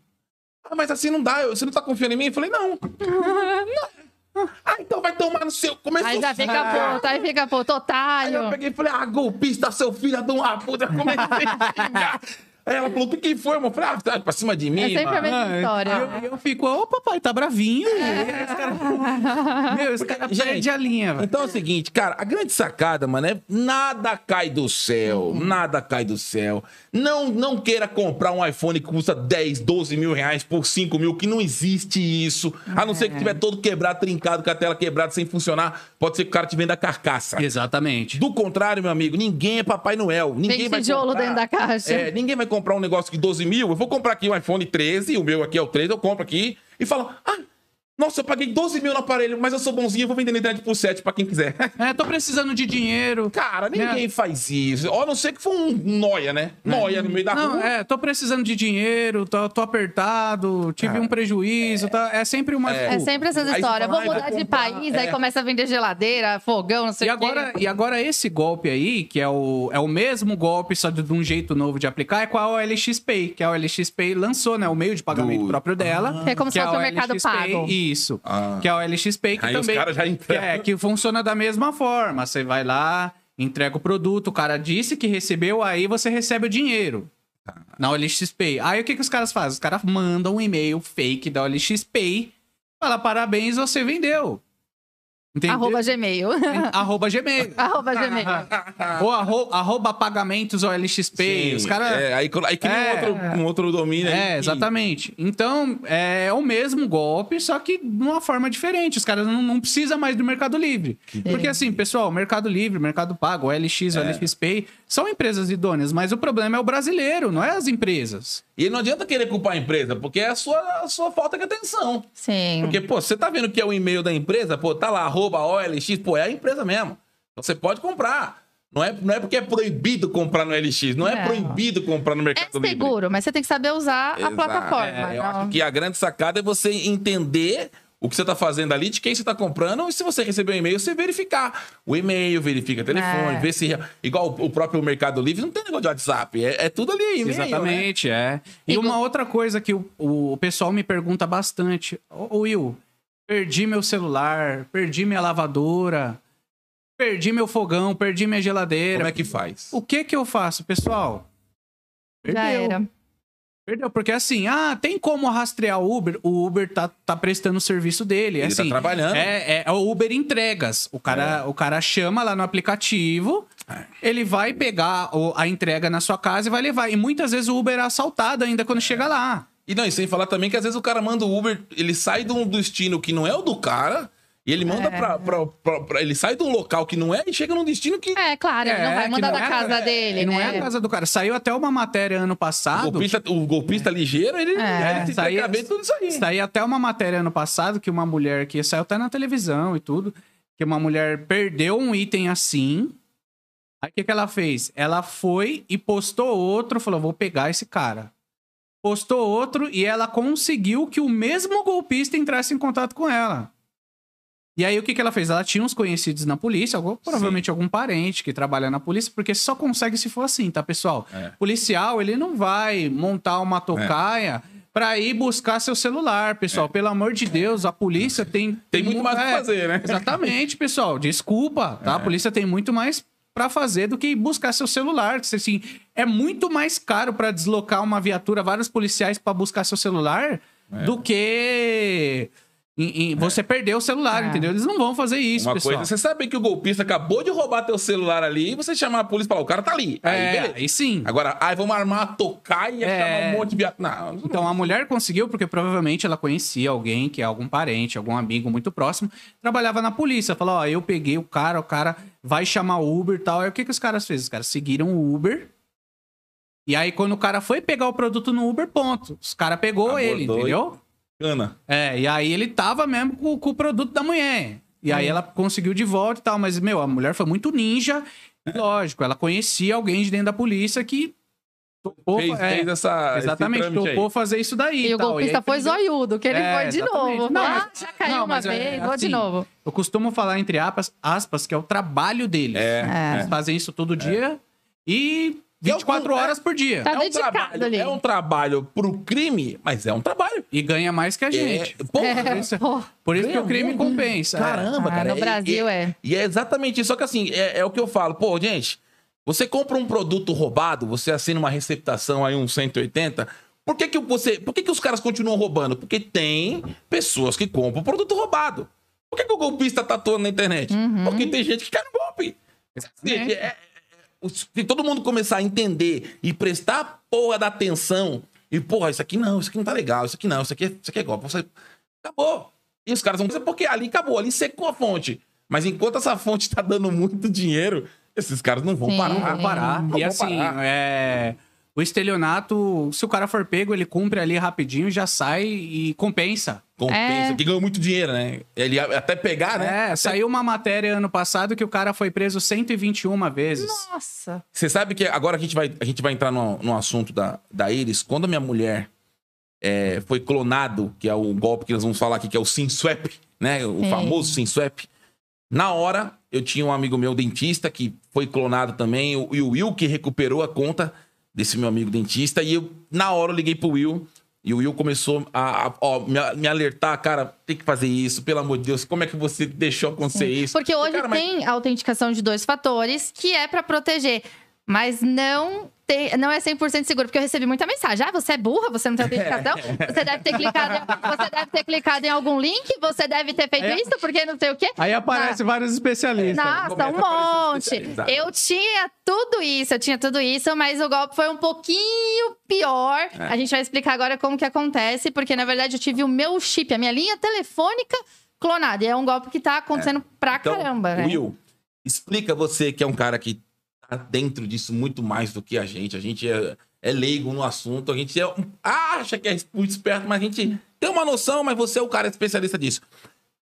Ah, mas assim não dá, você não tá confiando em mim? Eu falei, não. Não. [laughs] Ah, então vai tomar no seu. Começou Aí já fica Ah. puto, aí fica puto, Aí otário. eu peguei e falei, ah, golpista, seu filho de uma puta, comecei a [laughs] xingar. Aí ela falou, o que foi, amor? Eu falei, ah, tá pra cima de mim, É sempre a mano. mesma Ah, história. Eu, eu fico, ô papai, tá bravinho. Aí esse cara- [laughs] Meu, esse cara Gente, perde a linha, velho. Então é o seguinte, cara, a grande sacada, mano, é nada cai do céu. Nada cai do céu. Não, não queira comprar um iPhone que custa 10, 12 mil reais por 5 mil, que não existe isso. A não ser que tiver todo quebrado, trincado, com a tela quebrada, sem funcionar. Pode ser que o cara te venda a carcaça. Exatamente. Do contrário, meu amigo, ninguém é Papai Noel. Ninguém Tem vai tijolo comprar- dentro da caixa. É, ninguém vai comprar um negócio de 12 mil. Eu vou comprar aqui um iPhone 13, o meu aqui é o 13, eu compro aqui e falo, ah, nossa, eu paguei 12 mil no aparelho, mas eu sou bonzinho, eu vou vender na internet por 7 pra quem quiser. [laughs] É, tô precisando de dinheiro. Cara, ninguém faz isso. Ó, a não ser que for um noia, né? Noia no meio da Não, rua. é, tô precisando de dinheiro, tô, tô apertado, tive um prejuízo, tá? É sempre uma. É desculpa. sempre essas histórias. Vou "Ai, mudar vou de comprar", país, é. aí começa a vender geladeira, fogão, não sei E o quê. agora, e agora esse golpe aí, que é o, é o mesmo golpe, só de, de um jeito novo de aplicar, é com a OLX Pay, que a OLX Pay lançou, né? O meio de pagamento Do- próprio dela. Que é como se fosse o Mercado OLX Pay, Pago. Isso. Ah. Que é a OLX Pay, que Aí os também... caras já que, é, que funciona da mesma forma. Você vai lá, entrega o produto, o cara disse que recebeu, aí você recebe o dinheiro. Na OLX Pay. Aí o que, que os caras fazem? Os caras mandam um e-mail fake da OLX Pay. Fala, parabéns, você vendeu. Entendeu? Arroba Gmail. Arroba Gmail. [laughs] Arroba Gmail. [laughs] Ou arro, arroba pagamentos OLXP. Sim, Os caras. é, aí, aí cria É. um, outro, um outro domínio. aí É, que- exatamente. Então, é o mesmo golpe, só que de uma forma diferente. Os caras não, não precisam mais do Mercado Livre. Porque assim, pessoal, Mercado Livre, Mercado Pago, OLX, É. OLX Pay, são empresas idôneas, mas o problema é o brasileiro, não é as empresas. E não adianta querer culpar a empresa, porque é a sua, a sua falta de atenção. Sim. Porque, pô, você tá vendo que é o e-mail da empresa, pô, tá lá, arroba OLX, pô, é a empresa mesmo. Então você pode comprar. Não é, não é porque é proibido comprar no LX, não é Não. proibido comprar no É Mercado Livre. seguro, mas você tem que saber usar a Exato. plataforma. É, eu acho que a grande sacada é você entender o que você tá fazendo ali, de quem você tá comprando, e se você receber um e-mail, você verificar o e-mail, verifica o telefone, É. vê se. Igual o próprio Mercado Livre, não tem negócio de WhatsApp. É, é tudo ali, e-mail. Né? Exatamente, é. E Igual- uma outra coisa que o, o pessoal me pergunta bastante: Ô Will, perdi meu celular, perdi minha lavadora, perdi meu fogão, perdi minha geladeira. Como é que faz? O que que eu faço, pessoal? Já era. Perdeu, porque assim, ah, tem como rastrear o Uber? O Uber tá, tá prestando o serviço dele. Ele tá assim, trabalhando. É, é o Uber entregas. O cara, o cara chama lá no aplicativo, ele vai pegar o- a entrega na sua casa e vai levar. E muitas vezes o Uber é assaltado ainda quando chega lá. E não, e sem falar também que às vezes o cara manda o Uber, ele sai de um destino que não é o do cara, e ele manda pra, pra, pra- pra- Ele sai de um local que não é e chega num destino que. É, claro, ele não É, vai que mandar não da é- casa é, dele, E não né? é a casa do cara. Saiu até uma matéria ano O passado. golpista, o golpista ligeiro, ele, É, ele saía- tudo isso aí. Saiu até uma matéria ano passado que uma mulher que saiu até na televisão e tudo, que uma mulher perdeu um item assim. Aí o que, que ela fez? Ela foi e postou outro, falou: vou pegar esse cara. Postou outro e ela conseguiu que o mesmo golpista entrasse em contato com ela. E aí o que, que ela fez? Ela tinha uns conhecidos na polícia, algum- provavelmente algum parente que trabalha na polícia, porque só consegue se for assim, tá, pessoal? É. Policial, ele não vai montar uma tocaia pra ir buscar seu celular, pessoal. Pelo amor de Deus, a polícia tem... É. Tem muito mais o que é, fazer, né? Exatamente, pessoal. Desculpa, tá? A polícia tem muito mais pra fazer do que buscar seu celular. Assim, é muito mais caro pra deslocar uma viatura, vários policiais pra buscar seu celular, É. do que em- em- você perder o celular, É. entendeu? Eles não vão fazer isso, Uma pessoal. coisa, você sabe que o golpista acabou de roubar teu celular ali e você chamar a polícia e falar, o cara tá ali. Aí, É, beleza. e sim. Agora, ai, vamos armar a tocaia e É. chamar um monte de. Não, não. Então a mulher conseguiu porque provavelmente ela conhecia alguém que é algum parente, algum amigo muito próximo, trabalhava na polícia. Falou: Ó, eu peguei o cara, o cara vai chamar o Uber e tal. Aí o que, que os caras fez? Os caras seguiram o Uber. E aí, quando o cara foi pegar o produto no Uber, ponto. Os caras pegou Abordou ele, e- entendeu? Cana. É, e aí ele tava mesmo com, com o produto da mulher. E aí ela conseguiu de volta e tal. Mas, meu, a mulher foi muito ninja. E, Lógico, ela conhecia alguém de dentro da polícia que. topou- Fez, é, fez essa. Exatamente, trâmite aí. topou fazer isso daí. E o golpista aí, foi zoiudo, que ele É, foi de exatamente. novo. Não, ah, mas- já caiu não, uma é vez, vou de assim, novo. Eu costumo falar entre aspas, aspas, que é o trabalho deles. É. É. Eles fazem isso todo dia e E é um- 24 horas por dia. Tá É um, trabalho, ali. é um trabalho pro crime, mas é um trabalho. E ganha mais que a gente. É, porra, É, isso- pô. Por isso que o crime compensa. é. Caramba, Ah, cara. no Brasil é. E é exatamente isso. Só que assim, é, é o que eu falo. Pô, gente, Você compra um produto roubado, você assina uma receptação aí, um 180. Por que, que, você, por que, que os caras continuam roubando? Porque tem pessoas que compram produto roubado. Por que, que o golpista tá atuando na internet? Porque tem gente que quer um golpe. Exatamente. É- é- se todo mundo começar a entender e prestar porra da atenção, e porra, isso aqui não, isso aqui não tá legal, isso aqui não, isso aqui, é- isso aqui é golpe, você... acabou. E os caras vão dizer, porque ali acabou, ali secou a fonte. Mas enquanto essa fonte tá dando muito dinheiro, esses caras não vão Sim. parar. Parar. Não e vão assim, parar. é. O estelionato, se o cara for pego, ele cumpre ali rapidinho, já sai e compensa. Compensa, É. que ganhou muito dinheiro, né? Ele ia até pegar, né? É, saiu uma matéria ano passado que o cara foi preso 121 vezes. Nossa. Você sabe que agora a gente vai, a gente vai entrar no, no assunto da, da Iris. Quando a minha mulher é, foi clonado, que é o golpe que nós vamos falar aqui, que é o SimSwap, né? O Sim. famoso SimSwap. Na hora, eu tinha um amigo meu dentista que foi clonado também, e o Will que recuperou a conta desse meu amigo dentista. E eu, na hora, eu liguei pro Will. E o Will começou a, a- ó, me, alertar, cara, tem que fazer isso, pelo amor de Deus, como é que você deixou acontecer isso? Porque hoje Cara, mas- tem a autenticação de dois fatores, que é pra proteger. Mas não, tem, não é 100% seguro, porque eu recebi muita mensagem. Ah, você é burra, você não tem autenticação? [laughs] Você deve ter clicado, em- você deve ter clicado em algum link, você deve ter feito É. isso, porque não sei o quê. Aí aparece vários especialistas. Nossa, um monte. Eu tinha tudo isso, eu tinha tudo isso, mas o golpe foi um pouquinho pior. É. A gente vai explicar agora como que acontece, porque na verdade eu tive o meu chip, a minha linha telefônica clonada. E é um golpe que tá acontecendo pra Então, caramba, né? Will, explica você que é um cara que tá dentro disso muito mais do que a gente. A gente é, é leigo no assunto, a gente é acha que é muito esperto, mas a gente tem uma noção, mas você é o cara especialista disso.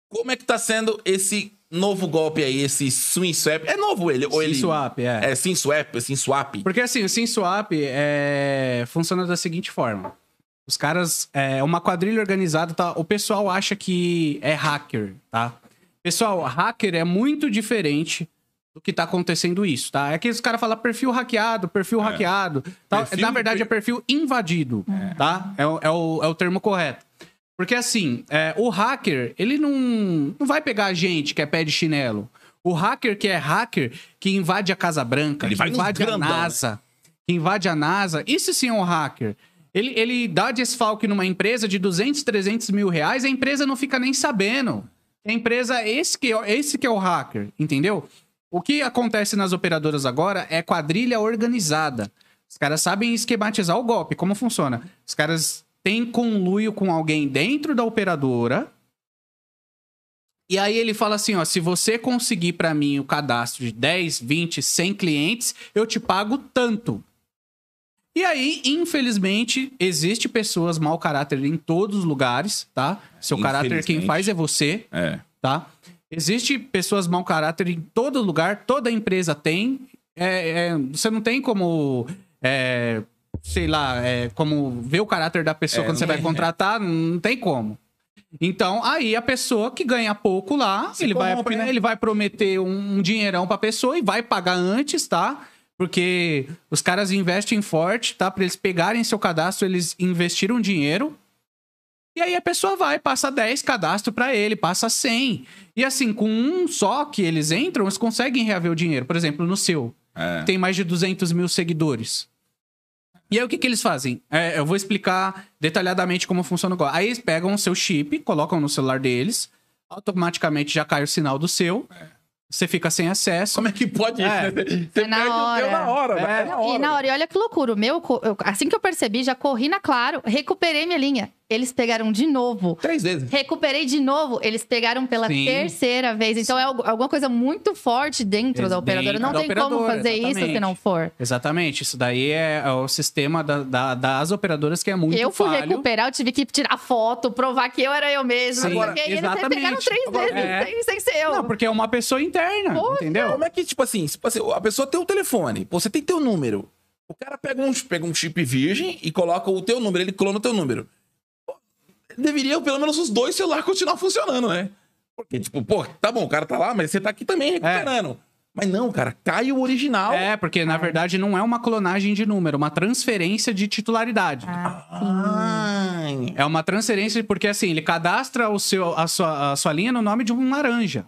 Como é que tá sendo esse novo golpe aí, esse swing swap? É novo ele? Ou ele... SimSwap, é. É sim swap, sim swap. Porque assim, o SimSwap é... funciona da seguinte forma. Os caras, é uma quadrilha organizada, tá? O pessoal acha que é hacker, tá? Pessoal, hacker é muito diferente do que tá acontecendo isso, tá? É que os caras falam perfil hackeado, perfil hackeado. tá? Perfil Na verdade, de- é perfil invadido, tá? É, o- é o, é o termo correto. Porque assim, é, o hacker, ele não, não vai pegar a gente que é pé de chinelo. O hacker que é hacker, que invade a Casa Branca, Ele que invade a grandão, né? NASA, que invade a NASA, isso sim é um hacker. Ele, ele dá desfalque numa empresa de 200, 300 mil reais, a empresa não fica nem sabendo. A empresa, esse que, é- esse que é o hacker, entendeu? O que acontece nas operadoras agora é quadrilha organizada. Os caras sabem esquematizar o golpe, como funciona. Os caras têm conluio com alguém dentro da operadora. E aí ele fala assim, ó, se você conseguir pra mim o cadastro de 10, 20, 100 clientes, eu te pago tanto. E aí, infelizmente, existe pessoas mau caráter em todos os lugares, tá? Seu caráter quem faz é você É. tá? Existe pessoas mau caráter em todo lugar, toda empresa tem. É, é, você não tem como, é, sei lá, é, como ver o caráter da pessoa É, quando você vai é. contratar, não tem como. Então, aí a pessoa que ganha pouco lá, Se ele vai, né? ele vai prometer um, um dinheirão pra pessoa e vai pagar antes, tá? Porque os caras investem forte, tá? Pra eles pegarem seu cadastro, eles investiram dinheiro. E aí a pessoa vai, passa 10 cadastro pra ele, passa 100. E assim, com um só que eles entram, eles conseguem reaver o dinheiro. Por exemplo, no seu, É. tem mais de 200 mil seguidores. E aí o que, que eles fazem? É, eu vou explicar detalhadamente como funciona o golpe. Aí eles pegam o seu chip, colocam no celular deles, automaticamente já cai o sinal do seu, você fica sem acesso. Como é que pode É. isso? né? Você É na o teu na hora. É. né? É na hora. E na hora, e olha que loucura, o meu, eu- assim que eu percebi, já corri na Claro, recuperei minha linha. Eles pegaram de novo. Três vezes. Recuperei de novo, eles pegaram pela Sim. terceira vez. Então é algu- alguma coisa muito forte dentro Ex- da operadora. dentro Não da tem como operadora, fazer isso exatamente. se não for. Exatamente, isso daí é, é o sistema da- da- das operadoras que é muito eu fui falho. recuperar, eu tive que tirar foto, provar que eu era eu mesma. Sim, porque eles exatamente. pegaram três Agora, vezes é. sem, sem ser eu. Não, porque é uma pessoa interna, entendeu? Como é que, tipo assim, a pessoa tem o telefone, pô, você tem teu número. O cara pega um, pega um chip virgem e coloca o teu número, ele clona o teu número. Deveria, pelo menos, os dois celulares continuar funcionando, né? Porque, tipo, pô, tá bom, o cara tá lá, mas você tá aqui também recuperando. Mas não, cara, cai o original. É, porque na verdade não é uma clonagem de número, é uma transferência de titularidade. Ai. É uma transferência porque assim, ele cadastra o seu, a, sua, a sua linha no nome de um laranja.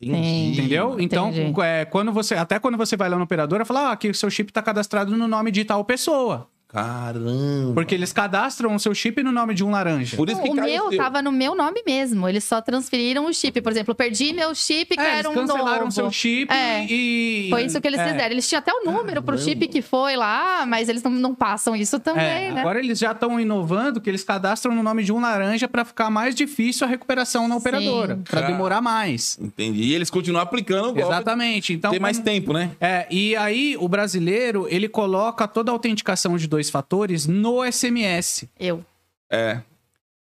Entendi. Entendeu? Então, Entendi. é, quando você, até quando você vai lá na operadora, fala, ah, aqui o seu chip tá cadastrado no nome de tal pessoa. Caramba. Porque eles cadastram o seu chip no nome de um laranja. Por isso que o meu seu. tava no meu nome mesmo. Eles só transferiram o chip. Por exemplo, eu perdi meu chip, É, quero eles um cancelaram novo. seu chip É. e... Foi isso que eles é. fizeram. Eles tinham até o número pro chip que foi lá, mas eles não, não passam isso também, É, né? agora eles já estão inovando que eles cadastram no nome de um laranja pra ficar mais difícil a recuperação na operadora, Pra Cara. demorar mais. Entendi. E eles continuam aplicando o golpe. Exatamente. Então, Tem mais como- tempo, né? É, e aí o brasileiro, ele coloca toda a autenticação de dois fatores no SMS, Eu. É.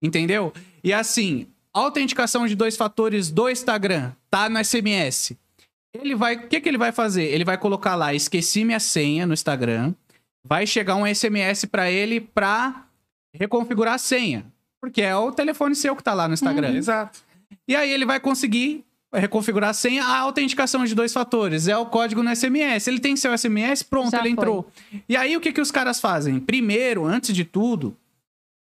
entendeu? E assim, autenticação de dois fatores do Instagram tá no SMS. Ele vai, o que que ele vai fazer? Ele vai colocar lá, esqueci minha senha no Instagram. Vai chegar um SMS pra ele pra reconfigurar a senha, porque é o telefone seu que tá lá no Instagram. Exato. E aí ele vai conseguir reconfigurar a senha, a autenticação de dois fatores, é o código no SMS. Ele tem seu SMS, pronto, Já ele foi. entrou. E aí o que, que os caras fazem? Primeiro, antes de tudo,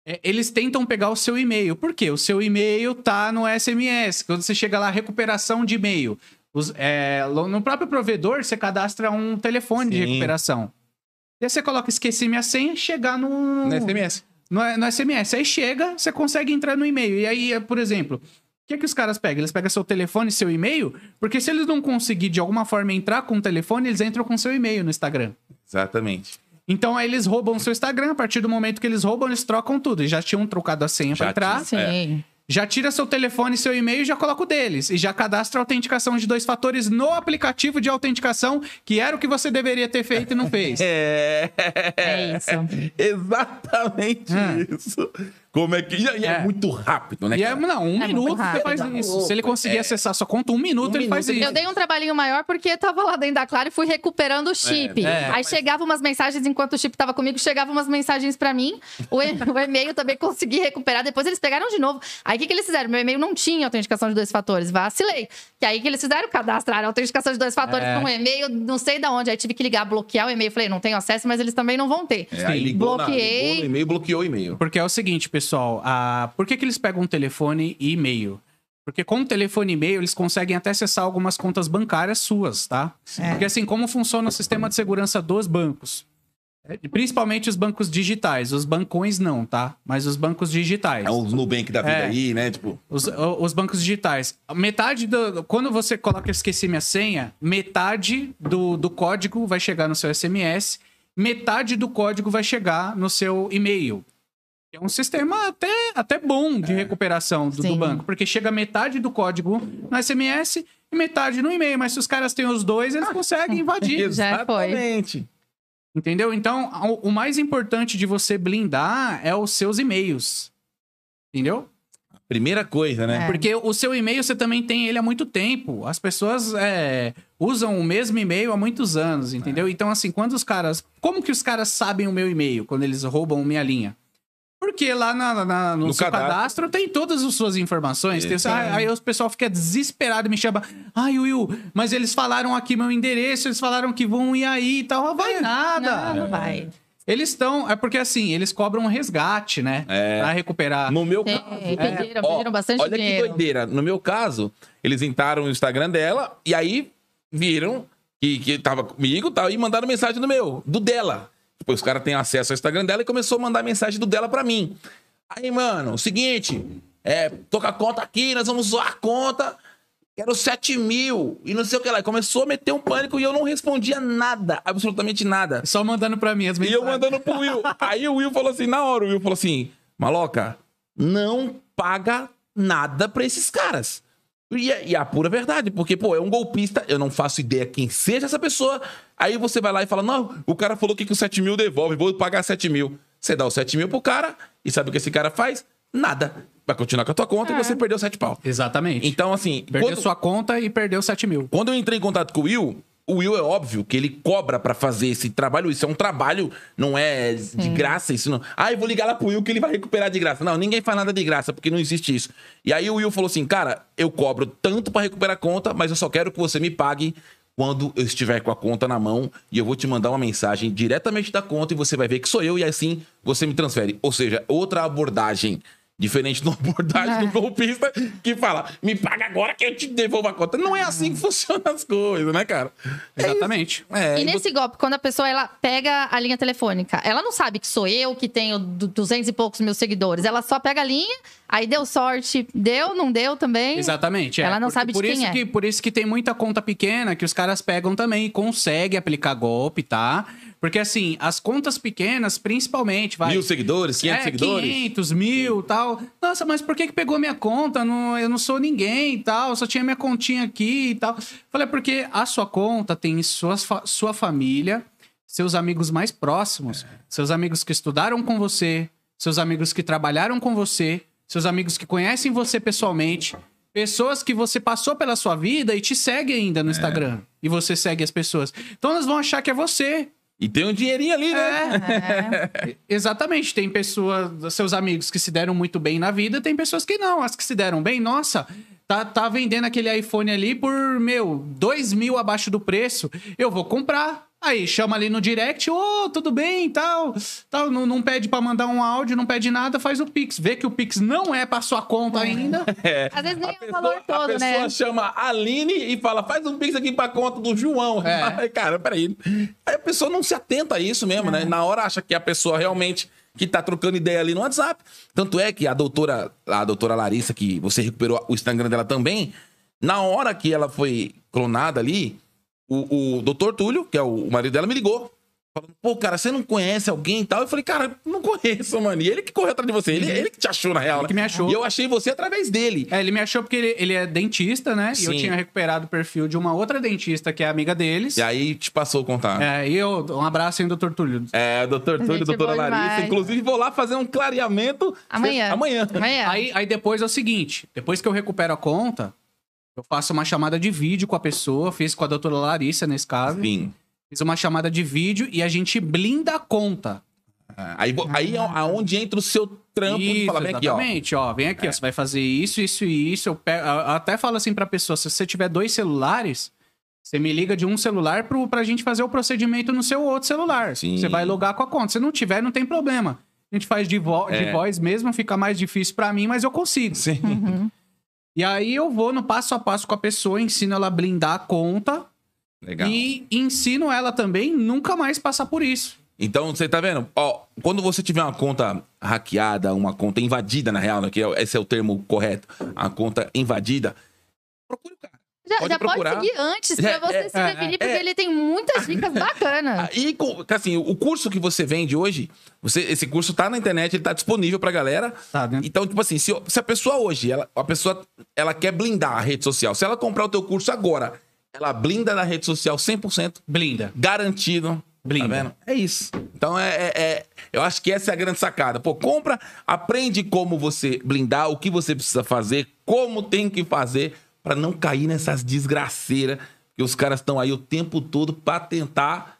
é, eles tentam pegar o seu e-mail. Por quê? O seu e-mail tá no SMS. Quando você chega lá, recuperação de e-mail. Os- é, no próprio provedor, você cadastra um telefone de Sim. recuperação. E aí você coloca esqueci minha senha, chegar no, No SMS. no, no SMS. Aí chega, você consegue entrar no e-mail. E aí, é, por exemplo, que, que os caras pegam? Eles pegam seu telefone e seu e-mail, porque se eles não conseguir de alguma forma entrar com o telefone, eles entram com seu e-mail no Instagram. Exatamente. Então aí eles roubam seu Instagram, a partir do momento que eles roubam, eles trocam tudo. Eles já tinham trocado a senha Já pra entrar, tinha. Sim. já tira seu telefone e seu e-mail e já coloca o deles. E já cadastra a autenticação de dois fatores no aplicativo de autenticação, que era o que você deveria ter feito e não fez. [laughs] É. É isso. [laughs] Exatamente É. isso. Como é que. E é, É. muito rápido, né? E é, não, um É minuto você faz Tá isso. Se ele conseguir é. acessar sua conta, um minuto Um ele faz minuto isso. Eu dei um trabalhinho maior porque tava lá dentro da Clara e fui recuperando o chip. É, Aí chegava umas mensagens, enquanto o chip tava comigo, chegavam umas mensagens pra mim. O, e- [laughs] o e-mail também consegui recuperar. Depois eles pegaram de novo. Aí o que, que eles fizeram? Meu e-mail não tinha autenticação de dois fatores. Vacilei. Que aí que eles fizeram? Cadastraram a autenticação de dois fatores É. num e-mail, não sei de onde. Aí tive que ligar, bloquear o e-mail. Falei, não tenho acesso, mas eles também não vão ter. É, aí ligou, na, Bloqueei. ligou no e-mail, bloqueou o e-mail. Porque é o seguinte, pessoal, a... por que, que eles pegam um telefone e e-mail? Porque com o telefone e e-mail, eles conseguem até acessar algumas contas bancárias suas, tá? Porque assim, como funciona o sistema de segurança dos bancos? É, Principalmente os bancos digitais. Os bancões não, tá? Mas os bancos digitais. É os Nubank da vida É. aí, né? Tipo, Os, os bancos digitais. Metade do. Quando você coloca esqueci minha senha, metade do, do código vai chegar no seu SMS, metade do código vai chegar no seu e-mail. É um sistema até, até bom de recuperação do, do banco, porque chega metade do código no SMS e metade no e-mail. Mas se os caras têm os dois, eles conseguem invadir. [laughs] Já foi. exatamente. Entendeu? Então, o- o mais importante de você blindar é os seus e-mails. Entendeu? Primeira coisa, né? É. Porque o seu e-mail você também tem ele há muito tempo. As pessoas é, usam o mesmo e-mail há muitos anos, entendeu? Então, assim, quando os caras. Como que os caras sabem o meu e-mail quando eles roubam minha linha? Porque lá na- na- no, No seu cadastro. cadastro. tem todas as suas informações. Tem- aí, aí o pessoal fica desesperado e me chama. Ai, Will, mas eles falaram aqui meu endereço, eles falaram que vão ir aí e tal. Não vai nada. Não, não vai. Eles estão. É porque assim, eles cobram um resgate, né? É. Pra recuperar. No meu caso. pediram, ó, pediram bastante olha dinheiro. que doideira. No meu caso, eles entraram no Instagram dela e aí viram que, que tava comigo e tal, e mandaram mensagem no meu, do dela. Depois os caras têm acesso ao Instagram dela e começou a mandar mensagem do dela pra mim. Aí, mano, seguinte, é, tô com a conta aqui, nós vamos zoar a conta. Quero 7 mil e não sei o que lá. Começou a meter um pânico e eu não respondia nada, absolutamente nada. Só mandando pra mim as E eu mensagens. mandando pro Will. [laughs] Aí o Will falou assim, na hora, o Will falou assim, maloca, não paga nada pra esses caras. E é, e é a pura verdade, porque, pô, é um golpista, eu não faço ideia quem seja essa pessoa. Aí você vai lá e fala, não, o cara falou que, que o 7 mil devolve, vou pagar 7 mil. Você dá os 7 mil pro cara, e sabe o que esse cara faz? Nada. Vai continuar com a tua conta e você perdeu 7 pau. Exatamente. Então, assim, Perdeu quando- sua conta e perdeu 7 mil. quando eu entrei em contato com o Will, o Will é óbvio que ele cobra pra fazer esse trabalho. Isso é um trabalho, não é de graça. Isso não. Ah, eu vou ligar lá pro Will que ele vai recuperar de graça. Não, ninguém faz nada de graça, porque não existe isso. E aí o Will falou assim: cara, eu cobro tanto pra recuperar a conta, mas eu só quero que você me pague quando eu estiver com a conta na mão e eu vou te mandar uma mensagem diretamente da conta e você vai ver que sou eu e assim você me transfere. Ou seja, outra abordagem Diferente da abordagem do golpista que fala, me paga agora que eu te devolvo a conta. Não é assim que funcionam as coisas, né, cara? Exatamente. É, E nesse golpe, quando a pessoa ela pega a linha telefônica, ela não sabe que sou eu que tenho du- 200 e poucos mil seguidores. Ela só pega a linha, aí deu sorte, deu, não deu também. Exatamente. é. Ela não Porque- sabe de por quem isso é. Que, por isso que tem muita conta pequena que os caras pegam também e conseguem aplicar golpe, tá? Porque assim, as contas pequenas, principalmente, vai. Mil seguidores, 500 é, seguidores. 500, mil tal. Nossa, mas por que, que pegou minha conta? Não, eu não sou ninguém e tal, só tinha minha continha aqui e tal. Falei, porque a sua conta tem suas fa- sua família, seus amigos mais próximos, seus amigos que estudaram com você, seus amigos que trabalharam com você, seus amigos que conhecem você pessoalmente, pessoas que você passou pela sua vida e te segue ainda no Instagram. E você segue as pessoas. Então elas vão achar que é você. E tem um dinheirinho ali, né? É. [laughs] Exatamente. Tem pessoas, seus amigos que se deram muito bem na vida, tem pessoas que não. As que se deram bem, nossa, tá, tá vendendo aquele iPhone ali por, meu, dois mil abaixo do preço. Eu vou comprar. Aí chama ali no direct, ô, tudo bem tal. tal não, não pede pra mandar um áudio, não pede nada, faz o Pix. Vê que o Pix não é pra sua conta ainda. [laughs] Às vezes nem é o pessoa- valor a todo, pessoa né? chama Aline e fala, faz um pix aqui pra conta do João. É. [laughs] Aí, cara, peraí. Aí a pessoa não se atenta a isso mesmo, É. né? Na hora acha que a pessoa realmente que tá trocando ideia ali no WhatsApp. Tanto é que a doutora, a doutora Larissa, que você recuperou o Instagram dela também, na hora que ela foi clonada ali, o, o doutor Túlio, que é o, o marido dela, me ligou. Falando, pô, cara, você não conhece alguém e tal? Eu falei, cara, não conheço, mano. E ele que correu atrás de você. Ele, ele que te achou, na real. Ele né? que me achou. E eu achei você através dele. É, ele me achou porque ele, ele é dentista, né? E eu Sim. tinha recuperado o perfil de uma outra dentista que é amiga deles. E aí te passou o contato. É, e eu, um abraço aí, doutor Túlio. É, doutor Túlio, doutora Larissa. demais. Inclusive, vou lá fazer um clareamento. Amanhã. Amanhã. Amanhã. Aí, aí depois é o seguinte: depois que eu recupero a conta, eu faço uma chamada de vídeo com a pessoa, fiz com a doutora Larissa nesse caso. Sim. Fiz uma chamada de vídeo e a gente blinda a conta. Aí, vo- aí é aonde entra o seu trampo de Isso, falar, vem aqui, ó. É. exatamente, ó. Vem aqui, ó, você vai fazer isso, isso e isso. Eu, pe- eu até falo assim pra pessoa: se você tiver dois celulares, você me liga de um celular pro, pra gente fazer o procedimento no seu outro celular. Sim. Você vai logar com a conta. Se não tiver, não tem problema. A gente faz de, vo de É. voz mesmo, fica mais difícil pra mim, mas eu consigo. Sim. Uhum. E aí eu vou no passo a passo com a pessoa, ensino ela a blindar a conta Legal. e ensino ela também nunca mais passar por isso. Então, você tá vendo? Ó, quando você tiver uma conta hackeada, uma conta invadida, na real, né, que é- esse é o termo correto, a conta invadida, procure o cara. Já pode já pode, procurar. seguir antes pra É, você é, se é, prevenir, é. porque ele tem muitas dicas [laughs] bacanas. E, com- assim, o curso que você vende hoje, você, esse curso tá na internet, ele tá disponível pra galera. Tá, né? Então, tipo assim, se, se a pessoa hoje, ela, a pessoa, ela quer blindar a rede social, se ela comprar o teu curso agora, ela blinda na rede social 100%, Blinda. garantido. Blinda. Tá vendo? É isso. Então, é, é- é- eu acho que essa é a grande sacada. Pô, compra, aprende como você blindar, o que você precisa fazer, como tem que fazer pra não cair nessas desgraceiras que os caras estão aí o tempo todo pra tentar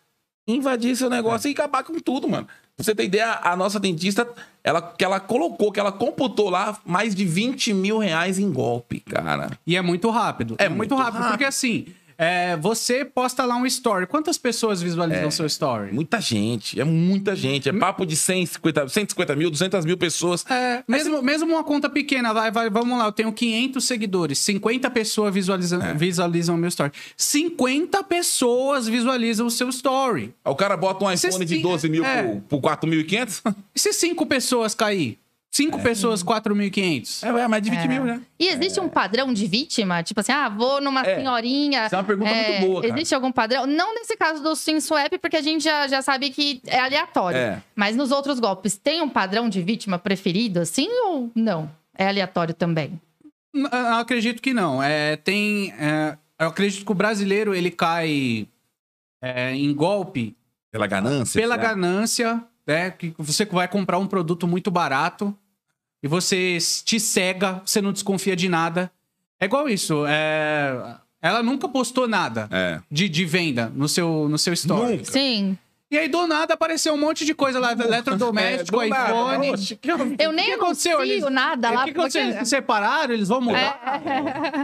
invadir seu negócio e acabar com tudo, mano. Pra você ter ideia, a nossa dentista, ela, que ela colocou, que ela computou lá mais de 20 mil reais em golpe, cara. E é muito rápido. É É, muito muito rápido, rápido. porque assim, é, você posta lá um story. Quantas pessoas visualizam É. seu story? Muita gente, é muita gente. É papo de 150, 150 mil, 200 mil pessoas. É, mesmo, mesmo uma conta pequena, vai, vai, vamos lá, eu tenho 500 seguidores, 50 pessoas visualizam, É. visualizam o meu story. 50 pessoas visualizam o seu story. O cara bota um iPhone Vocês de têm- 12 mil por, por 4.500? E se 5 pessoas cair? 5 pessoas, 4.500? É, é mais de 20 mil, né? E existe um padrão de vítima? Tipo assim, ah, vou numa É. senhorinha. Essa é uma pergunta muito boa, cara. Existe algum padrão? Não nesse caso do SimSwap, porque a gente já, já sabe que é aleatório. É. Mas nos outros golpes, tem um padrão de vítima preferido, assim, ou não? É aleatório também. N- Eu acredito que não. É, tem, é, eu acredito que o brasileiro ele cai é, em golpe Pela ganância? pela será? ganância, né? Que você vai comprar um produto muito barato e você te cega, você não desconfia de nada. É igual isso. é, Ela nunca postou nada É. de, de venda no seu, no seu story. Nunca. Sim. E aí, do nada, apareceu um monte de coisa lá, eletrodoméstico, É, do nada. iPhone. Oxe, que- Eu nem que aconteceu? Eles- nada O lá. que aconteceu? porque- Eles se separaram? Eles vão mudar?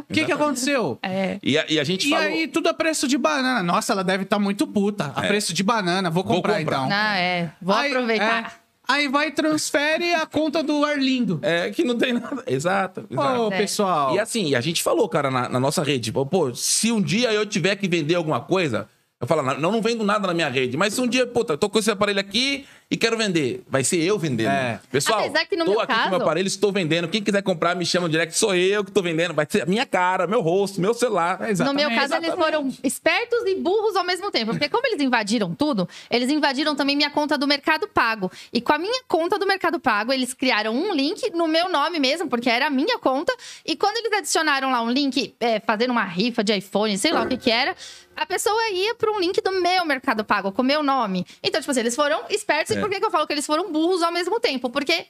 O que, que aconteceu? É. E a, e a gente E falou... aí, tudo a preço de banana. Nossa, ela deve estar muito puta. A É. preço de banana. Vou Vou comprar, comprar. então. Ah, é. Vou Aí- aproveitar. Aí vai e transfere a conta do Arlindo. É que não tem nada. Exato. exato. Ô, É. pessoal. E assim, a gente falou, cara, na, na nossa rede, pô, se um dia eu tiver que vender alguma coisa, eu falo, não, não vendo nada na minha rede, mas se um dia, puta, eu tô com esse aparelho aqui e quero vender, vai ser eu vendendo. É. Pessoal, Apesar que no tô meu aqui com caso- meu aparelho, estou vendendo. Quem quiser comprar, me chama no direct, sou eu que tô vendendo. Vai ser a minha cara, meu rosto, meu celular. É, No exatamente. meu caso, eles foram espertos e burros ao mesmo tempo. Porque como eles invadiram tudo, eles invadiram também minha conta do Mercado Pago. E com a minha conta do Mercado Pago, eles criaram um link no meu nome mesmo, porque era a minha conta. E quando eles adicionaram lá um link, é, fazendo uma rifa de iPhone, sei lá o que que era, a pessoa ia para um link do meu Mercado Pago, com o meu nome. Então, tipo assim, eles foram espertos. É. E por que, que eu falo que eles foram burros ao mesmo tempo? Porque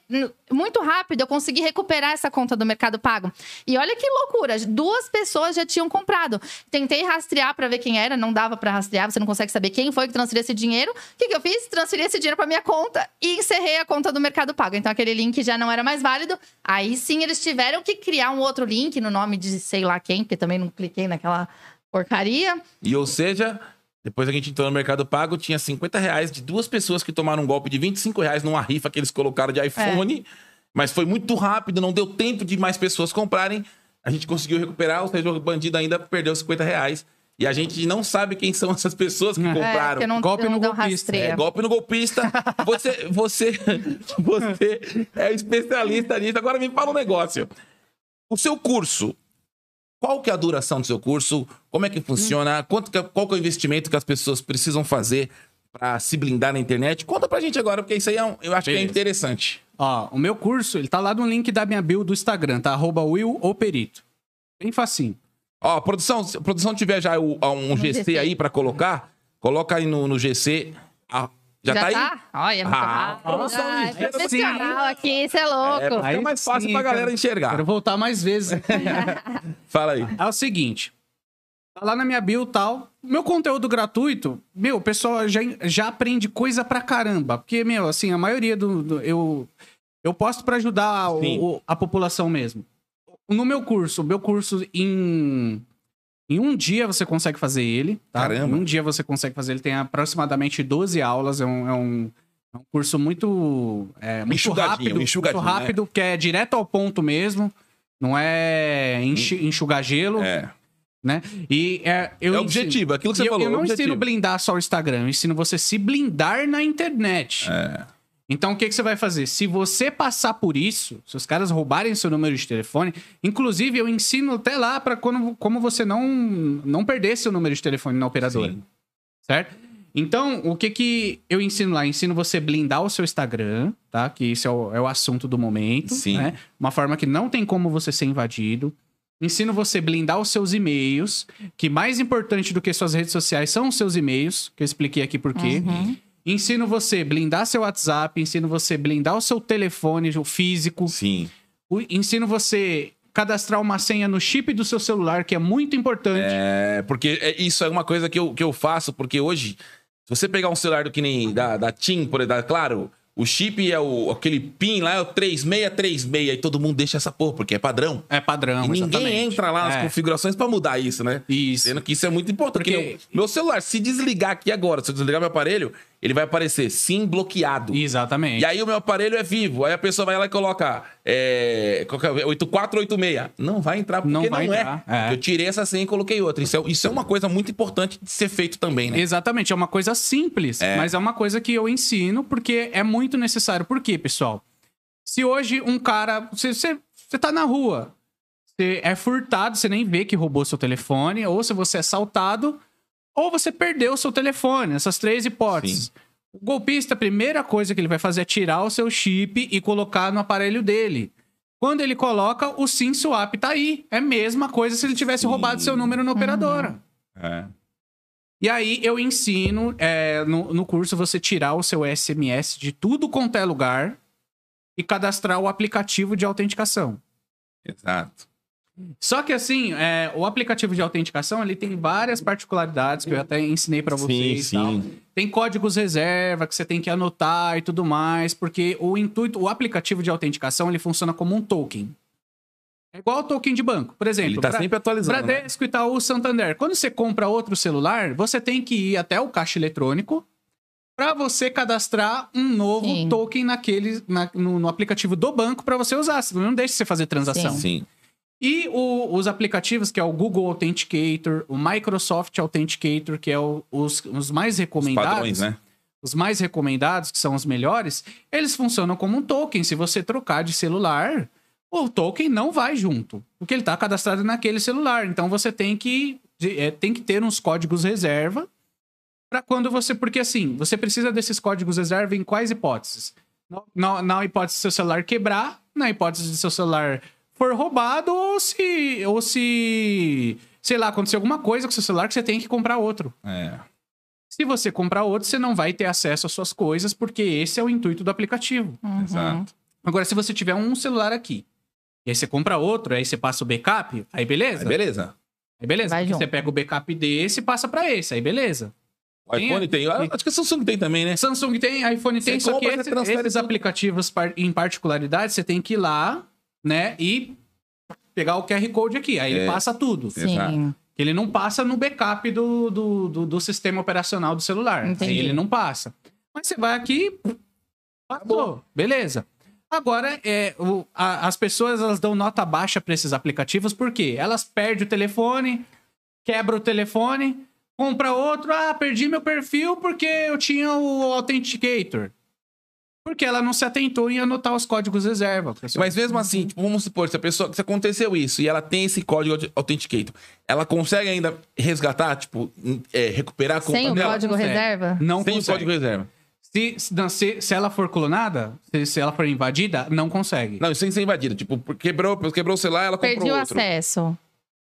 muito rápido eu consegui recuperar essa conta do Mercado Pago. E olha que loucura, duas pessoas já tinham comprado. Tentei rastrear para ver quem era, não dava para rastrear, você não consegue saber quem foi que transferiu esse dinheiro. O que, que eu fiz? Transferi esse dinheiro para minha conta e encerrei a conta do Mercado Pago. Então aquele link já não era mais válido. Aí sim eles tiveram que criar um outro link no nome de sei lá quem, porque também não cliquei naquela porcaria. E ou seja, depois que a gente entrou no Mercado Pago, tinha 50 reais de duas pessoas que tomaram um golpe de 25 reais numa rifa que eles colocaram de iPhone. Mas foi muito rápido, não deu tempo de mais pessoas comprarem. A gente conseguiu recuperar, ou seja, o bandido ainda perdeu 50 reais. E a gente não sabe quem são essas pessoas que É, compraram. porque não, Golpe não no golpista. É, golpe no golpista. [laughs] Você, você, você é especialista nisso. Agora me fala um negócio. O seu curso, qual que é a duração do seu curso? Como é que funciona? Quanto que, qual que é o investimento que as pessoas precisam fazer para se blindar na internet? Conta pra gente agora, porque isso aí é um- eu acho que é Beleza. interessante. Ó, o meu curso, ele tá lá no link da minha bio do Instagram, tá? Arroba Will ou Perito. Bem facinho. Ó, produção, se a produção tiver já o- um GC, aí para colocar, coloca aí no, no GC. Ah, já, tá aí? Olha, Ah, produção Ah, é ligeira, profissional aqui, isso é louco. É, pra ficar mais fácil sim, pra galera enxergar. Quero voltar mais vezes. [laughs] Fala aí. É o seguinte. Tá lá na minha bio e tal. Meu conteúdo gratuito, meu, o pessoal já, já aprende coisa pra caramba. Porque, meu, assim, a maioria do. do- eu, eu posto pra ajudar o- o- a população mesmo. No meu curso, meu curso em. Em um dia você consegue fazer ele, tá? Caramba. Em um dia você consegue fazer ele. Tem aproximadamente 12 aulas. É um, é um, é um curso muito, é, muito rápido. muito rápido, que é direto ao ponto mesmo. Não é enxi- enxugar gelo Hum. É. né? E é, eu É o ensino- objetivo, aquilo que você eu, falou. Eu não é objetivo. ensino blindar só o Instagram, eu ensino você se blindar na internet. É. Então, o que, que você vai fazer? Se você passar por isso, se os caras roubarem seu número de telefone, inclusive eu ensino até lá para como você não, não perder seu número de telefone na operadora. Sim. Certo? Então, o que que eu ensino lá? Ensino você blindar o seu Instagram, tá? Que isso é o, é o assunto do momento. Sim. Né? Uma forma que não tem como você ser invadido. Ensino você blindar os seus e-mails, que mais importante do que suas redes sociais são os seus e-mails, que eu expliquei aqui por quê. Uhum. Ensino você blindar seu WhatsApp, ensino você blindar o seu telefone o físico, Sim. o- ensino você cadastrar uma senha no chip do seu celular, que é muito importante. É, porque é- isso é uma coisa que eu, que eu faço, porque hoje, se você pegar um celular do que nem da, da TIM, por exemplo, claro, o chip é o aquele PIN lá, é o 3636, e todo mundo deixa essa porra, porque é padrão. É padrão, e ninguém exatamente. entra lá nas É. configurações pra mudar isso, né? Isso. Sendo que isso é muito importante. Porque, Porque- meu celular, se desligar aqui agora, se eu desligar meu aparelho, ele vai aparecer sim bloqueado. Exatamente. E aí o meu aparelho é vivo. Aí a pessoa vai lá e coloca é, qual que é? 8486. Não vai entrar porque Não não, vai é. entrar, é. Eu tirei essa senha e coloquei outra. Isso é, isso é uma coisa muito importante de ser feito também, né? Exatamente, é uma coisa simples, É. mas é uma coisa que eu ensino porque é muito necessário. Por quê, pessoal? Se hoje um cara. Você, você, você tá na rua, você é furtado, você nem vê que roubou seu telefone, ou se você é assaltado, ou você perdeu o seu telefone. Essas três hipóteses. Sim. O golpista, a primeira coisa que ele vai fazer é tirar o seu chip e colocar no aparelho dele. Quando ele coloca, o SIM swap tá aí. É a mesma coisa se ele tivesse Sim. roubado seu número na operadora. É. E aí eu ensino é, no, no curso você tirar o seu SMS de tudo quanto é lugar e cadastrar o aplicativo de autenticação. Exato. Só que assim, é, o aplicativo de autenticação ele tem várias particularidades que eu até ensinei pra vocês. e tal. Tem códigos reserva que você tem que anotar e tudo mais, porque o intuito, o aplicativo de autenticação ele funciona como um token. É igual o token de banco, por exemplo. Ele tá Bra- sempre atualizando. né? Bradesco, Itaú, Santander. Quando você compra outro celular, você tem que ir até o caixa eletrônico para você cadastrar um novo Sim. token naquele, na- no, no aplicativo do banco para você usar. Senão Não deixa você fazer transação. Sim. E o- os aplicativos, que é o Google Authenticator, o Microsoft Authenticator, que é o- os, os mais Os recomendados. padrões, né? os mais recomendados, que são os melhores, eles funcionam como um token. Se você trocar de celular, o token não vai junto, porque ele está cadastrado naquele celular. Então você tem que, é, tem que ter uns códigos reserva para quando você. Porque assim, você precisa desses códigos reserva em quais hipóteses? Na, na- na hipótese de seu celular quebrar, na hipótese de seu celular for roubado, ou se. Ou se. Sei lá, acontecer alguma coisa com seu celular que você tem que comprar outro. É. Se você comprar outro, você não vai ter acesso às suas coisas, porque esse é o intuito do aplicativo. Uhum. Exato. Agora, se você tiver um celular aqui, e aí você compra outro, aí você passa o backup, aí beleza? Aí, beleza. Aí beleza. Vai você pega o backup desse e passa pra esse, aí beleza. O iPhone tem. Ah, Acho que a Samsung tem também, né? Samsung tem, iPhone tem, Você só que esse- esses tudo. aplicativos em particularidade, você tem que ir lá, né, e pegar o QR Code aqui, aí ele É. passa tudo. Exato. Sim. Que ele não passa no backup do, do, do, do sistema operacional do celular. Entendi. Aí ele não passa. Mas você vai aqui, passou. Beleza. Agora, é, o- a- as pessoas elas dão nota baixa para esses aplicativos, por quê? Elas perdem o telefone, quebra o telefone, compra outro, ah, perdi meu perfil porque eu tinha o Authenticator. Porque ela não se atentou em anotar os códigos reserva. pessoal. Mas mesmo assim, tipo, vamos supor, se a pessoa, se aconteceu isso e ela tem esse código de Authenticator, ela consegue ainda resgatar, tipo, é, recuperar a conta Sem o dela? código consegue. reserva? não Sem o consegue. código reserva. Se, se, se, ela for clonada, se, se ela for invadida, não consegue. Não, sem ser invadida. Tipo, quebrou, quebrou o celular, ela comprou Perdi o outro. acesso.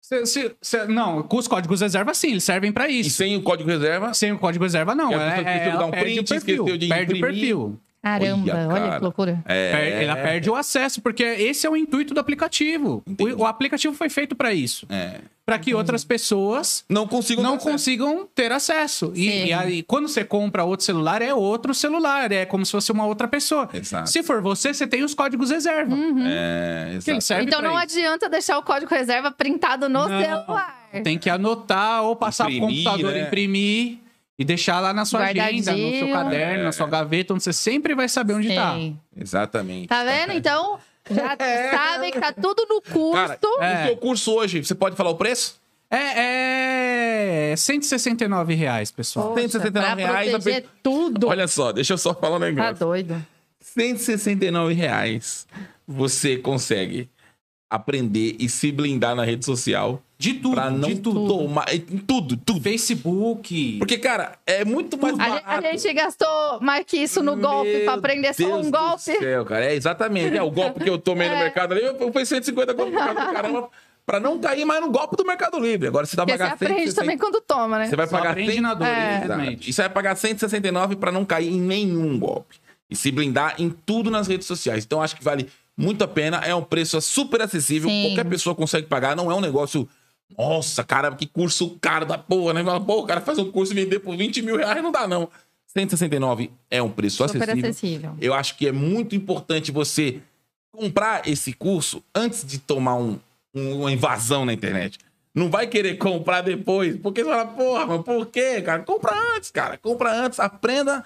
Se- se- se- não, com os códigos reserva, sim, eles servem pra E isso. sem o código reserva, Sem o código reserva, não. E É, de ela dar um perde print, o perfil. de perde o imprimir. perfil. Caramba, Olha, olha, que loucura. é... Per- Ela perde o acesso, porque esse é o intuito do aplicativo. O, o aplicativo foi feito pra isso. É. Pra que outras pessoas Não consigo não ter acesso. consigam ter acesso. E, e aí, quando você compra outro celular, é outro celular. É como se fosse uma outra pessoa. Exato. Se for você, você tem os códigos reserva. É, ele serve Então não isso. adianta deixar o código reserva printado no Não. celular. Tem que anotar ou passar Imprimir, pro computador, né? imprimir e deixar lá na sua agenda, no seu caderno, na sua gaveta, onde você sempre vai saber onde tá. Sim. Exatamente. Tá vendo? Então, já [laughs] sabem que tá tudo no curso. Cara, É. o seu curso hoje, você pode falar o preço? É, é 169 reais, pessoal. Poxa, 169 pra reais, proteger pe- tudo. Olha só, deixa eu só falar um tá negócio. doido. 169 reais você consegue aprender e se blindar na rede social De tudo, pra não de tudo. tomar... em Tudo, tudo. Facebook. Porque, cara, é muito mais A, barato. gente- a gente gastou mais que isso no golpe Meu pra aprender só Deus um do golpe. céu, cara. É exatamente. É, o golpe que eu tomei no [laughs] É. mercado ali, eu fui 150 golpes no mercado, caramba, pra não cair mais no golpe do Mercado Livre. Agora você vai Porque você pagar aprende 160. também quando toma, né? Você vai Só pagar aprende 100... na dor, É. infelizmente. E você vai pagar 169 pra não cair em nenhum golpe. E se blindar em tudo nas redes sociais. Então acho que vale muito a pena. É um preço super acessível. Sim. Qualquer pessoa consegue pagar. Não é um negócio. Nossa, cara, que curso caro da porra, né? Fala, Pô, o cara faz um curso e vender por 20 mil reais, não dá, não. 169 é um preço Super acessível. acessível. Eu acho que é muito importante você comprar esse curso antes de tomar um- um- uma invasão na internet. Não vai querer comprar depois, porque você fala, porra, mas por quê, cara? Compra antes, cara. Compra antes, aprenda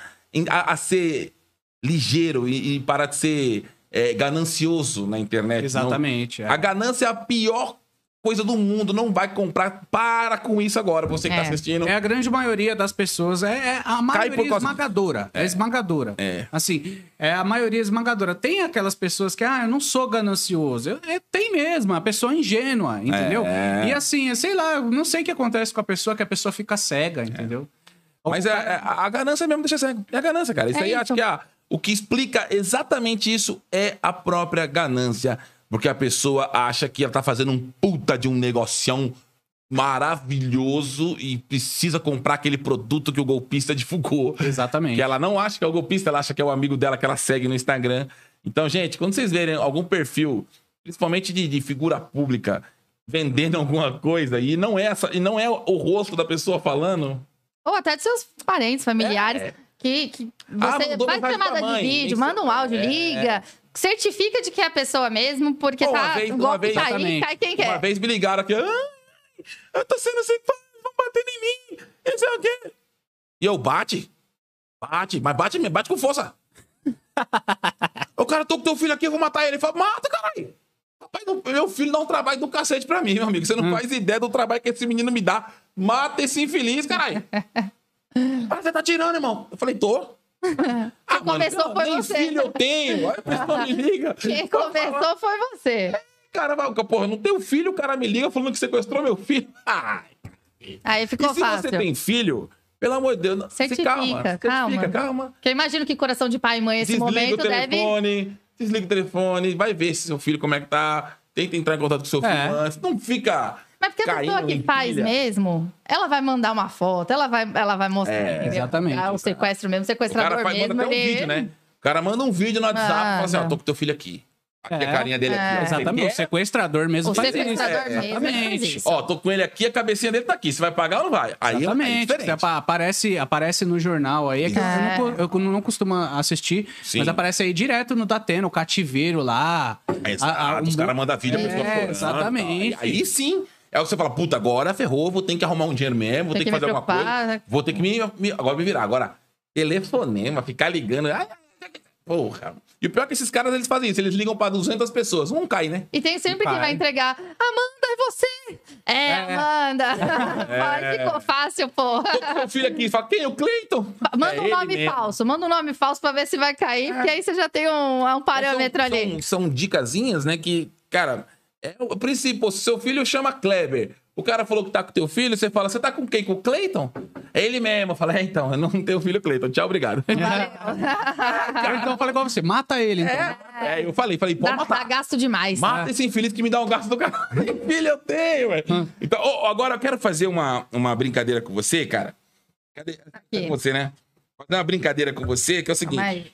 a, a ser ligeiro e, e parar de ser é, ganancioso na internet. Exatamente. Não- é. A ganância é a pior coisa do mundo. Não vai comprar. Para com isso agora, você que tá É. assistindo. É a grande maioria das pessoas, é, é a por maioria causa- esmagadora. É, esmagadora. É. Assim, é a maioria esmagadora. Tem aquelas pessoas que, ah, eu não sou ganancioso. Eu- é, tem mesmo, a pessoa é ingênua, entendeu? É. E assim, sei lá, eu não sei o que acontece com a pessoa, que a pessoa fica cega, entendeu? Mas é, é- a, a ganância mesmo deixa cego. É a ganância, cara. Isso É aí isso. acho que a- o que explica exatamente isso é a própria ganância. Porque a pessoa acha que ela tá fazendo um puta de um negocião maravilhoso e precisa comprar aquele produto que o golpista [laughs] divulgou. Exatamente. Que ela não acha que é o golpista, ela acha que é o amigo dela que ela segue no Instagram. Então, gente, quando vocês verem algum perfil, principalmente de, de figura pública, vendendo alguma coisa e não é essa, e não é o rosto da pessoa falando, Ou até de seus parentes, familiares, que, que Ah, você mandou faz chamada de vídeo, isso- manda um áudio, é. liga, certifica de que é a pessoa mesmo, porque Pô, uma tá, vez- o uma vez- tá aí, cai quem Uma quer. vez me ligaram aqui, "Ai, eu tô sendo assim, vão bater em mim, não sei o quê. E eu bate? Bate, mas bate mesmo, bate com força. [laughs] o cara, tô com teu filho aqui, eu vou matar ele. Ele fala, mata, caralho. Rapaz, não- meu filho dá um trabalho do cacete pra mim, meu amigo. Você não faz ideia do trabalho que esse menino me dá. Mata esse infeliz, caralho. [laughs] ah, você tá tirando, irmão. Eu falei, tô. [laughs] Ah, começou foi nem você. filho eu tenho. Aí a pessoa me liga. [laughs] Quem começou foi você. Cara, vai, porra, não tenho filho, o cara me liga falando que sequestrou meu filho. [laughs] Ai. Aí E ficou se fácil. você tem filho, pelo amor de Deus, se Certifica, calma. calma. Certifica, calma. Porque eu imagino que coração de pai e mãe, esse Desliga momento, o deve. telefone, desliga o telefone, vai ver se seu filho como é que tá. Tenta entrar em contato com seu filho É. antes. Não fica. Mas porque a pessoa que em faz pilha. mesmo, ela vai mandar uma foto, ela vai, ela vai mostrar. É, exatamente. Ah, o sequestro mesmo, o O cara sequestrador faz, manda mesmo. até um ele- vídeo, né? O cara manda um vídeo no WhatsApp e fala assim: ó, Manda. tô com teu filho aqui. Aqui É. a carinha dele aqui. ó. Você Exatamente. O sequestrador mesmo O faz isso. sequestrador É, mesmo exatamente. isso. Ó, tô com ele aqui, a cabecinha dele tá aqui. Você vai pagar ou não vai? Aí é- é Exatamente. apa- aparece, aparece no jornal aí. É que eu- É. eu, não, eu não costumo assistir, Sim. mas aparece aí direto no Datena, o cativeiro lá. Exato, A- a- os um- caras mandam vídeo, a pessoa É, exatamente. tal. Aí sim, é você fala, puta, agora ferrou, vou ter que arrumar um dinheiro mesmo, vou ter que, que fazer alguma coisa. né? Vou ter que me, me- agora me virar. Agora, telefonema, ficar ligando. ai, Porra. E o pior é que esses caras, eles fazem isso. Eles ligam pra 200 pessoas. Um cai, né? E tem sempre que Vai. entregar. Amanda, é você! É, É. Amanda! [laughs] Ai, ficou fácil. Tô com meu filho aqui. Fala, quem? O Cleiton? Manda É um nome mesmo. falso, manda um nome falso pra ver se vai cair, porque aí você já tem um, um parâmetro são, ali. São, são dicasinhas, né? Que, cara, é o princípio. Se seu filho chama Kleber, o cara falou que tá com teu filho, você fala, você tá com quem? Com o Cleiton? É ele mesmo. Fala, é, então, eu não [laughs] tenho filho Cleiton. Tchau, obrigado. [laughs] Ou então eu falei com você, mata ele, então. É, eu falei, falei, pode Dá, dá matar. gasto demais. Mata esse infeliz que me dá um gasto do cara. [laughs] filho, eu tenho, velho. Então, ó, agora eu quero fazer uma, uma brincadeira com você, cara. Cadê? Cadê você, né? Fazer uma brincadeira com você, que é o seguinte.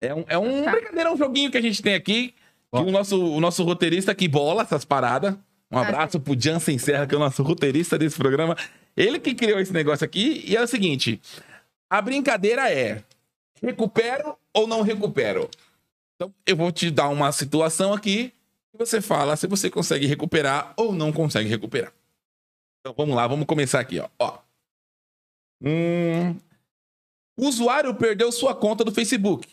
É um, é um Tá. brincadeira, é um joguinho que a gente tem aqui. O nosso, o nosso roteirista que bola essas paradas. Um Ah, abraço pro Jansen Serra, que é o nosso roteirista desse programa. Ele que criou esse negócio aqui. E é o seguinte: a brincadeira é: recupero ou não recupero? Então, eu vou te dar uma situação aqui e você fala se você consegue recuperar ou não consegue recuperar. Então, vamos lá, vamos começar aqui, ó. ó. Hum, o usuário perdeu sua conta do Facebook,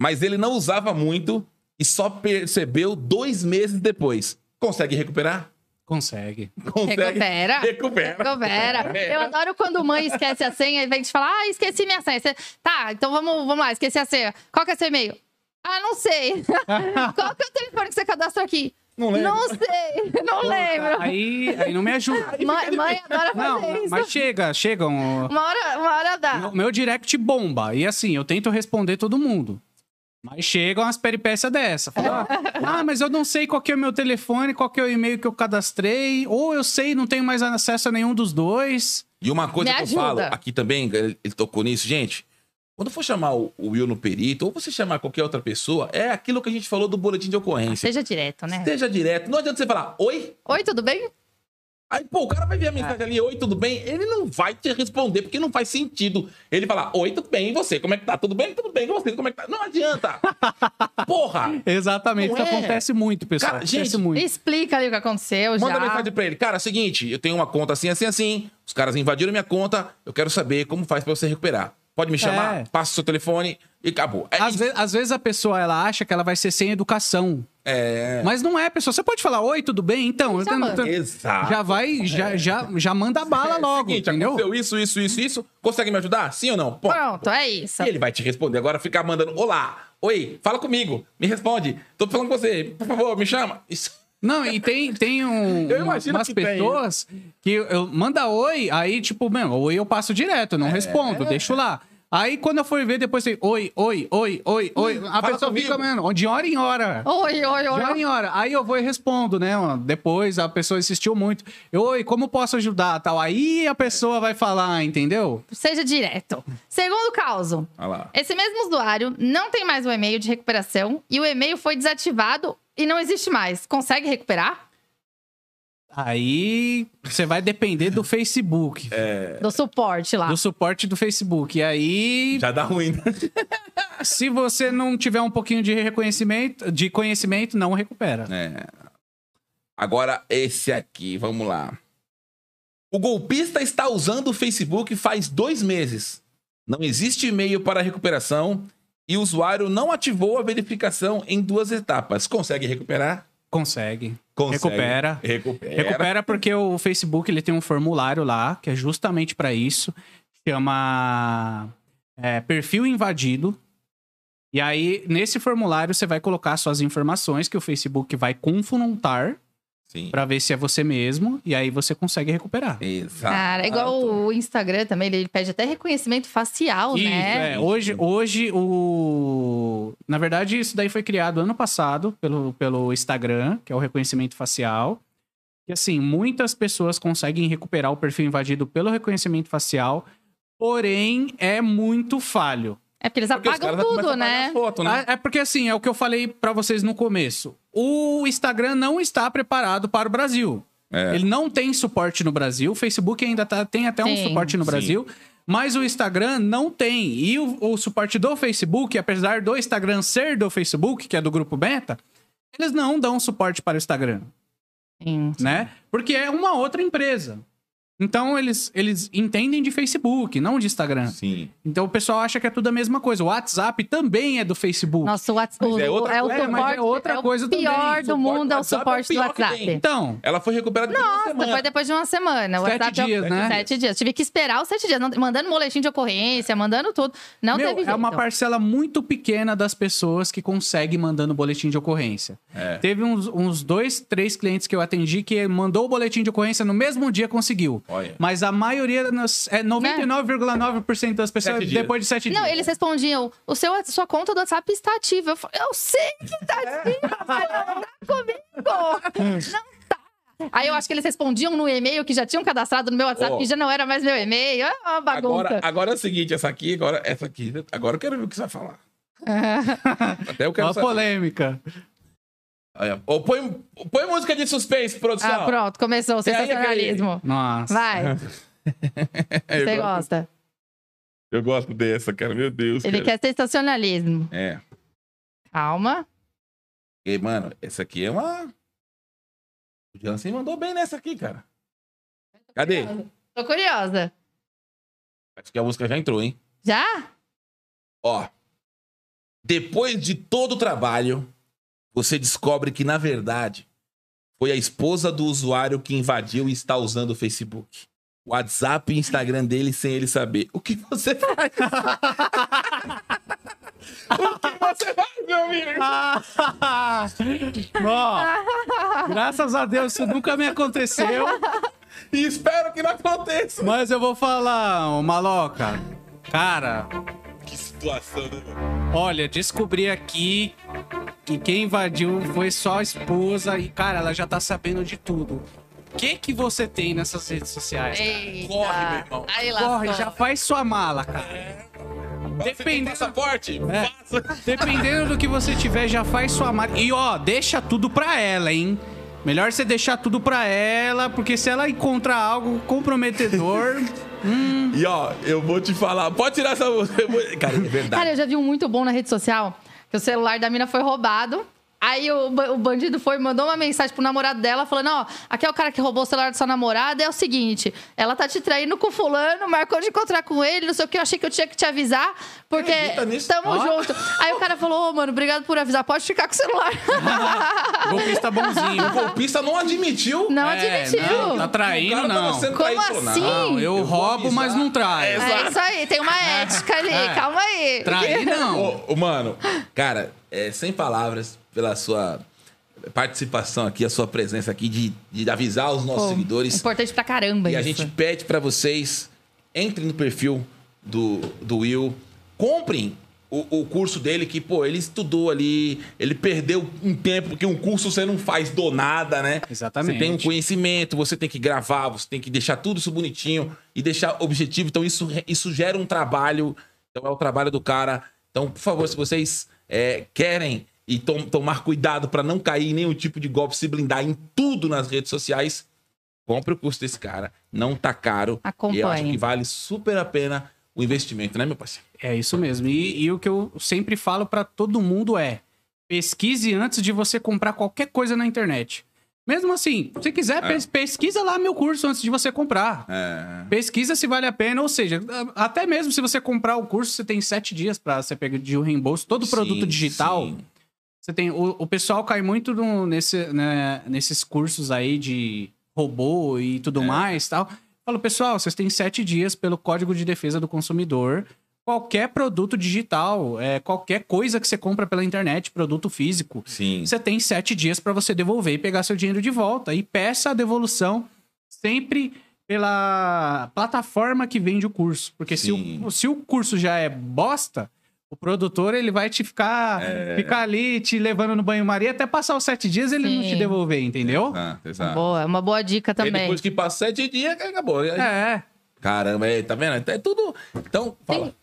mas ele não usava muito e só percebeu dois meses depois. Consegue recuperar? Consegue. [laughs] Consegue. Recupera. Recupera. Recupera. Eu adoro quando mãe esquece a senha e vem te falar: Ah, esqueci minha senha. Você, tá, então vamos, vamos lá, esqueci a senha. Qual que é seu e-mail? Ah, não sei. [laughs] Qual que é o telefone que você cadastrou aqui? Não lembro. Não sei, não lembro. Aí, aí não me ajuda. [laughs] Mãe, mãe adora fazer Não, isso. mas chega, chega. Um, Uma hora, uma hora dá. o meu direct bomba. E assim, eu tento responder todo mundo. Mas chegam as peripécias dessa. Fala, ah, mas eu não sei qual que é o meu telefone, qual que é o e-mail que eu cadastrei. Ou eu sei, não tenho mais acesso a nenhum dos dois. E uma coisa Me que ajuda. eu falo aqui também, ele tocou nisso, gente. Quando for chamar o o Will no perito, ou você chamar qualquer outra pessoa, é aquilo que a gente falou do boletim de ocorrência. Seja direto, né? Seja direto. Não adianta você falar, oi? Oi, tudo bem? Aí, pô, o cara vai ver a mensagem ali, oi, tudo bem? Ele não vai te responder, porque não faz sentido. Ele falar, oi, tudo bem, e você? Como é que tá? Tudo bem? Tudo bem, e você? Como é que tá? Não adianta. [laughs] Porra! Exatamente, isso é? acontece muito, pessoal. Cara, acontece gente, muito. Explica ali o que aconteceu Manda já. mensagem pra ele. Cara, é o seguinte, eu tenho uma conta assim, assim, assim. Os caras invadiram minha conta, eu quero saber como faz pra você recuperar. Pode me chamar? É. Passa o seu telefone e acabou. É Às, ve- às vezes a pessoa ela acha que ela vai ser sem educação. É. Mas não é, pessoa. Você pode falar, oi, tudo bem? Então, Já eu-. Exato. já vai, já, já, já manda bala logo, É Seguinte, entendeu? aconteceu isso, isso, isso, isso. Consegue me ajudar? Sim ou não? Ponto. Pronto, é isso. E ele vai te responder. Agora ficar mandando, olá, oi, fala comigo, me responde. Tô falando com você, por favor, me chama. Isso. Não, e tem, tem um, [laughs] Eu umas que tem. pessoas que eu manda oi, aí tipo, meu, oi eu passo direto, É. não respondo, deixo lá. Aí quando eu for ver depois tem oi, oi, oi, oi, oi, a Fala pessoa comigo. fica, mano, de hora em hora. Oi, oi, De oi. hora em hora. Aí eu vou e respondo, né? ó, Depois a pessoa insistiu muito. Eu, oi, como posso ajudar? Tal. Aí a pessoa vai falar, entendeu? Seja direto. Segundo caso. Olha lá. Esse mesmo usuário não tem mais o e-mail de recuperação e o e-mail foi desativado e não existe mais. Consegue recuperar? Aí você vai depender do Facebook, [laughs] Do suporte lá. do suporte do Facebook. E aí, Já dá ruim. né? [laughs] se você não tiver um pouquinho de reconhecimento, de conhecimento, não recupera. É. Agora, esse aqui, vamos lá. O golpista está usando o Facebook faz dois meses. Não existe e-mail para recuperação e o usuário não ativou a verificação em duas etapas. Consegue recuperar? Consegue. Consegue. Recupera. Recupera. Recupera porque o Facebook ele tem um formulário lá que é justamente para isso. Chama é, perfil invadido. E aí, nesse formulário, você vai colocar suas informações que o Facebook vai confrontar. Para ver se é você mesmo. E aí você consegue recuperar. Exato. Cara, é igual o Instagram também, ele pede até reconhecimento facial, Isso, né? é. Hoje, hoje o. Na verdade, isso daí foi criado ano passado pelo, pelo Instagram, que é o reconhecimento facial. E assim, muitas pessoas conseguem recuperar o perfil invadido pelo reconhecimento facial, porém é muito falho. É porque eles Porque apagam tudo, né? as fotos, né? Ah, É porque assim, é o que eu falei pra vocês no começo. O Instagram não está preparado para o Brasil. É. Ele não tem suporte no Brasil. O Facebook ainda tá- tem até um Sim. suporte no Sim. Brasil. Mas o Instagram não tem. E o, o suporte do Facebook, apesar do Instagram ser do Facebook, que é do grupo Beta, eles não dão suporte para o Instagram, Sim. né? Porque é uma outra empresa. Então eles, eles entendem de Facebook, não de Instagram. Sim. Então o pessoal acha que é tudo a mesma coisa. O WhatsApp também é do Facebook. Nossa, o WhatsApp Mas é outra é o coisa, suporte. é outra o coisa também. pior do mundo do é o é o suporte do WhatsApp. Então, Ela foi recuperada depois de uma Nossa, semana. foi depois de uma semana. O Sete WhatsApp é o- dias, né? Sete dias. Tive que esperar os sete dias. não- mandando boletim de ocorrência, mandando tudo. Não Meu, teve jeito. é uma parcela muito pequena das pessoas que consegue mandando boletim de ocorrência. É. Teve uns, uns dois, três clientes que eu atendi que mandou o boletim de ocorrência no mesmo dia conseguiu. Olha. Mas a maioria, é 99,9% das pessoas, Sete depois de sete Não, dias. eles respondiam: o seu, sua conta do WhatsApp está ativa. Eu falei, eu sei que tá ativa, mas não tá comigo. Não tá. Aí eu acho que eles respondiam no e-mail que já tinham cadastrado no meu WhatsApp, Ó. que já não era mais meu e-mail. É uma bagunça. Agora, agora é o seguinte, essa aqui, agora, essa aqui, agora eu quero ver o que você vai falar. [laughs] Até eu quero Uma saber. polêmica. Põe, põe música de suspense, produção. Ah, pronto, começou o aí, sensacionalismo. Nossa. Vai, [laughs] Eu você gosto- gosta. Eu gosto dessa, cara. Meu Deus. Ele cara. quer sensacionalismo. É. Calma. E, mano, essa aqui é uma. O Jansen mandou bem nessa aqui, cara. Cadê? Tô curiosa. Acho que a música já entrou, hein? Já? Ó. Depois de todo o trabalho, você descobre que, na verdade, foi a esposa do usuário que invadiu e está usando o Facebook. WhatsApp e Instagram dele sem ele saber. O que você faz? [laughs] o que você faz, meu amigo? [laughs] Ó, graças a Deus isso nunca me aconteceu. E espero que não aconteça. Mas eu vou falar, ô maloca. Cara, situação, né, mano? olha, descobri aqui que quem invadiu foi só a esposa e, cara, ela já tá sabendo de tudo. O que que você tem nessas redes sociais? cara? Eita. Corre, meu irmão. Aí Corre, lascou. já faz sua mala, cara. Você tem Dependendo- passaporte? É. [laughs] Dependendo do que você tiver, já faz sua mala. E ó, deixa tudo pra ela, hein? Melhor você deixar tudo pra ela, porque se ela encontrar algo comprometedor. [laughs] E ó, eu vou te falar. Pode tirar essa música. Cara, é [laughs] verdade. Cara, eu já vi um muito bom na rede social, que o celular da mina foi roubado. Aí o, o bandido foi, mandou uma mensagem pro namorado dela, falando: Ó, aqui é o cara que roubou o celular da sua namorada. É o seguinte, ela tá te traindo com fulano, marcou de encontrar com ele, não sei o que, eu achei que eu tinha que te avisar, porque tamo Ó. junto. Aí o cara falou: Ô, mano, obrigado por avisar, pode ficar com o celular. [laughs] Golpista bonzinho. O golpista não admitiu. Não É, admitiu. não, tá traindo, não. Como assim? Não, eu, vou roubo, mas não traio. É, É isso aí, tem uma [laughs] ética ali, É. calma aí. Trair, não. Ô, ô, mano, cara, é, sem palavras pela sua participação aqui, a sua presença aqui de, de avisar os nossos Pô, seguidores. Importante pra caramba E a isso. gente pede pra vocês, entrem no perfil do, do Will, comprem o, o curso dele, que, pô, ele estudou ali, ele perdeu um tempo, porque um curso você não faz do nada, né? Exatamente. Você tem um conhecimento, você tem que gravar, você tem que deixar tudo isso bonitinho e deixar objetivo. Então, isso, isso gera um trabalho. Então, é o trabalho do cara. Então, por favor, se vocês é, querem e tom- tomar cuidado pra não cair em nenhum tipo de golpe, se blindar em tudo nas redes sociais, compre o curso desse cara. Não tá caro. Acompanhe. E eu acho que vale super a pena o investimento, né, meu parceiro? É isso mesmo. E, e o que eu sempre falo pra todo mundo é: pesquise antes de você comprar qualquer coisa na internet. Mesmo assim, se quiser, pes- pesquisa lá meu curso antes de você comprar. É. Pesquisa se vale a pena, ou seja, até mesmo se você comprar o curso, você tem sete dias pra você pegar de um reembolso. Todo produto Sim, digital, sim. Você tem. O, o pessoal cai muito no- nesse, né, nesses cursos aí de robô e É. tudo mais tal. Falo, pessoal, vocês têm sete dias pelo Código de Defesa do Consumidor. Qualquer produto digital, é, qualquer coisa que você compra pela internet, produto físico, Sim. você tem sete dias para você devolver e pegar seu dinheiro de volta. E peça a devolução sempre pela plataforma que vende o curso. Porque se o, se o curso já é bosta, o produtor ele vai te ficar, É. ficar ali te levando no banho-maria até passar os sete dias ele não Sim. te devolver, entendeu? Ah, exato. Boa, é uma boa dica E também. depois que passa sete dias, acabou. É. Caramba, é, tá vendo? É tudo. Então, fala.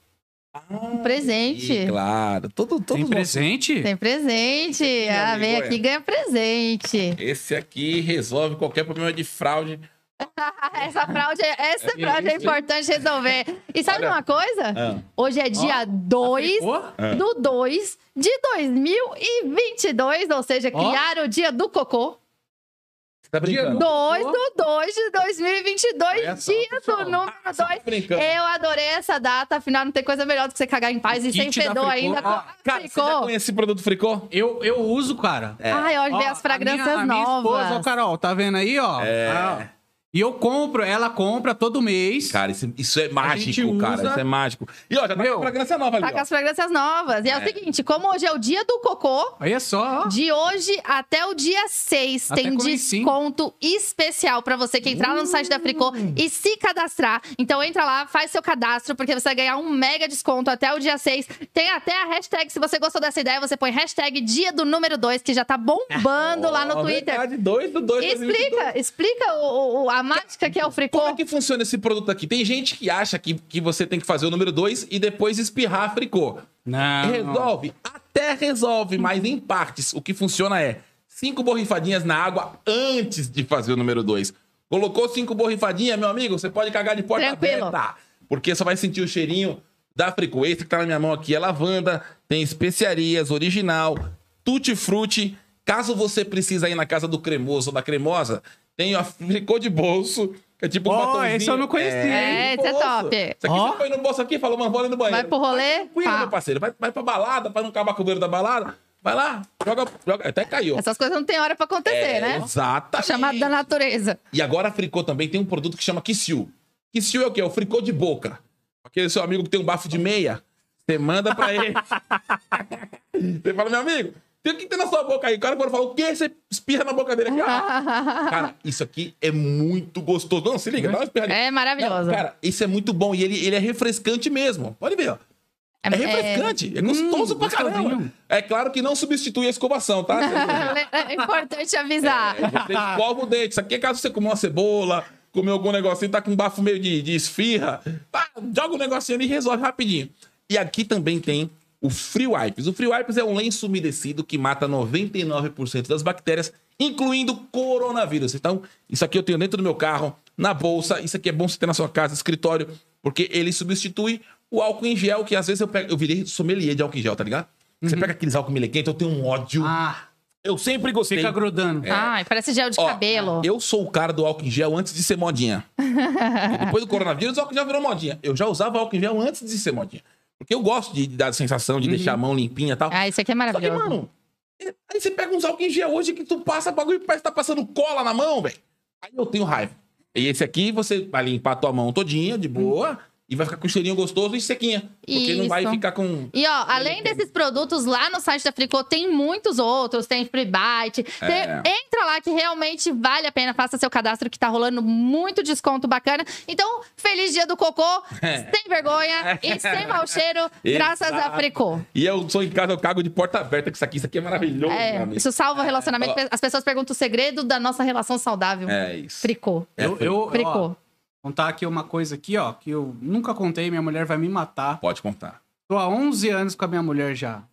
Um presente. Ih, claro, todo, todo Tem presente? Tem presente. Ah, amigo, vem é. aqui e ganha presente. Esse aqui resolve qualquer problema de fraude. [laughs] Essa fraude, é- essa fraude é importante resolver. E sabe Olha. uma coisa? Ah. Hoje é dia 2 Ficou? do 2 de 2022, ou seja, Ó. criaram o dia do cocô. Você tá brincando? 2 do 2 de 2022, Olha só, dia do número Você tá 2. brincando. Eu adorei essa data, afinal não tem coisa melhor do que você cagar em paz e sem fedor Fricô. ainda. Com Cara, você já fricô. conhece esse produto fricô? Eu, eu uso, cara. Ai, olha, as fragrâncias a minha, a minha novas. esposa, ó, Carol, tá vendo aí, ó? É. Ah, E eu compro, ela compra todo mês. Cara, isso, isso é mágico, cara. usa- Isso é mágico. E ó, já tá Meu, com fragrância nova ali. Tá com as fragrâncias novas. E é, o seguinte, como hoje é o dia do cocô, Olha só, ó. de hoje até o dia 6 Até tem desconto especial pra você que entrar no site da Fricô Hum. e se cadastrar. Então entra lá, faz seu cadastro, porque você vai ganhar um mega desconto até o dia 6. Tem até a hashtag, se você gostou dessa ideia, você põe hashtag dia do número 2, que já tá bombando [laughs] lá no Twitter. Verdade, dois do dois. Explica, explica o, o- a mágica que é o Fricô. Como é que funciona esse produto aqui? Tem gente que acha que, que você tem que fazer o número 2 e depois espirrar fricô. Não. Resolve? Até resolve, mas em partes. O que funciona é cinco borrifadinhas na água antes de fazer o número 2. Colocou cinco borrifadinhas, meu amigo, você pode cagar de porta Tranquilo. aberta. Porque só vai sentir o cheirinho da fricô. Esse que tá na minha mão aqui é lavanda, tem especiarias, original, tutti-frutti. Caso você precise ir na casa do cremoso ou da cremosa, tem a fricô de bolso, que é tipo um Ó, batonzinho. esse eu não conhecia, É, de esse é top. Isso aqui Ó. você põe no bolso aqui e fala, mano, vou ali no banheiro. Vai pro rolê? Tranquilo, meu parceiro. Vai, vai pra balada, pra não acabar com o banheiro da balada. Vai lá, joga, joga. Até caiu. Essas coisas não tem hora pra acontecer, É, né? Exatamente. Chamado da natureza. E agora a Fricô também tem um produto que chama Kissiu. Kissiu é o quê? É o fricô de boca. Aquele seu amigo que tem um bafo de meia, você manda pra ele. [laughs] você fala, meu amigo, tem o que tem na sua boca aí? O cara quando fala, o quê? Você espirra na boca dele aqui. Ah. [laughs] Cara, isso aqui é muito gostoso. Não, se liga, dá uma espirradinha. É maravilhoso. Não, cara, isso é muito bom. E ele, ele é refrescante mesmo. Pode ver, ó. É, refrescante. É, gostoso Hum, pra caramba. gostosinho. É claro que não substitui a escovação, tá? [laughs] É importante avisar. Você escova o dente. Isso aqui é caso você comeu uma cebola, comeu algum negocinho, tá com um bafo meio de, de esfirra. Pá, joga um negocinho ali e resolve rapidinho. E aqui também tem o Free Wipes. O Free Wipes é um lenço umedecido que mata 99% das bactérias, incluindo coronavírus. Então, isso aqui eu tenho dentro do meu carro, na bolsa. Isso aqui é bom você ter na sua casa, escritório, porque ele substitui o álcool em gel, que às vezes eu pego. Eu virei sommelier de álcool em gel, tá ligado? Você pega aqueles álcool quente, eu tenho um ódio. Ah, Eu sempre gostei. fica grudando. Ai, parece gel de Ó, cabelo. Eu sou o cara do álcool em gel antes de ser modinha. [laughs] Depois do coronavírus, o álcool em gel virou modinha. Eu já usava álcool em gel antes de ser modinha. Porque eu gosto de, dar a sensação de deixar a mão limpinha e tal. Ah, isso aqui é Só que, maravilhoso. mano, aí você pega uns álcool em gel hoje que tu passa bagulho e parece que tá passando cola na mão, velho. Aí eu tenho raiva. E esse aqui você vai limpar a tua mão todinha, de boa, e vai ficar com um cheirinho gostoso e sequinha. Porque não vai Isso. ficar com. E ó, além desses produtos, lá no site da Fricô tem muitos outros, tem Free Bite. tem- É. Entra lá que realmente vale a pena, faça seu cadastro que tá rolando muito desconto bacana. Então, feliz dia do cocô, sem vergonha e sem mau cheiro, graças a Exato. Fricô. E eu sou em casa, eu cago de porta aberta com isso aqui. Isso aqui é maravilhoso, meu É, amigo. isso salva o relacionamento. As pessoas perguntam o segredo da nossa relação saudável. É isso. Fricô. É, Eu, eu, Fricô. ó, contar aqui uma coisa aqui, ó, que eu nunca contei, minha mulher vai me matar. Pode contar. Tô há 11 anos com a minha mulher já.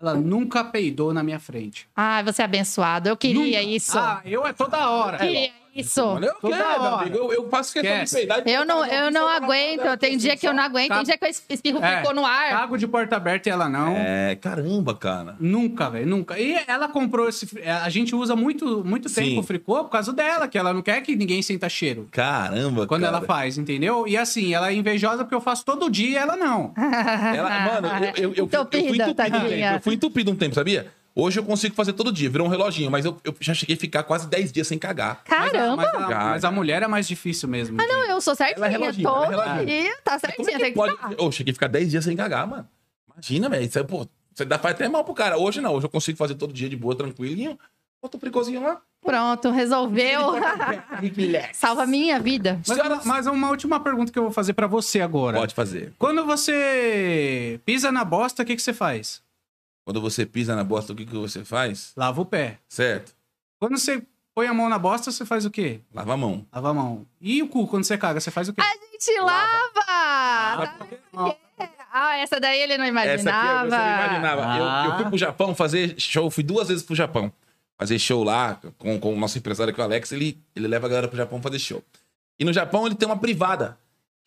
Ela nunca peidou na minha frente. Ai, você é abençoado. Eu queria Nunca. isso. Ah, eu é toda hora. Queria Isso. Mano, eu Toda quero, meu hora. amigo. Eu, eu faço questão de peidar. de Eu não, eu não aguento. mão, Tem dia que eu não aguento. Tem dia que eu espirro É. ficou no ar. Cago de porta aberta e ela não. É, caramba, cara. Nunca, velho, nunca. E ela comprou esse. fri- A gente usa muito, muito tempo o fricô por causa dela, que ela não quer que ninguém sinta cheiro. Caramba, Quando cara. ela faz, entendeu? E assim, ela é invejosa porque eu faço todo dia e ela não. Ela- mano, eu, eu, eu, eu, fui Entupida, entupido um tempo. tadinha. Eu fui entupido um tempo, sabia? Hoje eu consigo fazer todo dia, virou um reloginho, mas eu, eu já cheguei a ficar quase 10 dias sem cagar. Caramba! Mas a, mas a- Cara. mas a mulher é mais difícil mesmo. Ah, não, eu sou certinha. Ela é reloginho, todo ela é reloginho. dia. Tá Como certinha, é tem que pode? ficar. Eu cheguei a ficar 10 dias sem cagar, mano. Imagina, velho. Isso aí, pô, você dá, faz até mal pro cara. Hoje não, hoje eu consigo fazer todo dia de boa, tranquilinho. Bota o fricozinho lá. Pronto, resolveu. [laughs] Salva a minha vida. Mas, uma- mas uma última pergunta que eu vou fazer pra você agora. Pode fazer. Quando você pisa na bosta, o que, que você faz? Quando você pisa na bosta, o que, que você faz? Lava o pé. Certo. Quando você põe a mão na bosta, você faz o quê? Lava a mão. Lava a mão. E o cu, quando você caga, você faz o quê? A gente lava! Lava. Ah, essa daí ele não Essa aqui imaginava. você não imaginava. Ah. Eu, eu fui pro Japão fazer show, fui duas vezes pro Japão. Fazer show lá com, com o nosso empresário aqui, o Alex, ele, ele leva a galera pro Japão fazer show. E no Japão ele tem uma privada.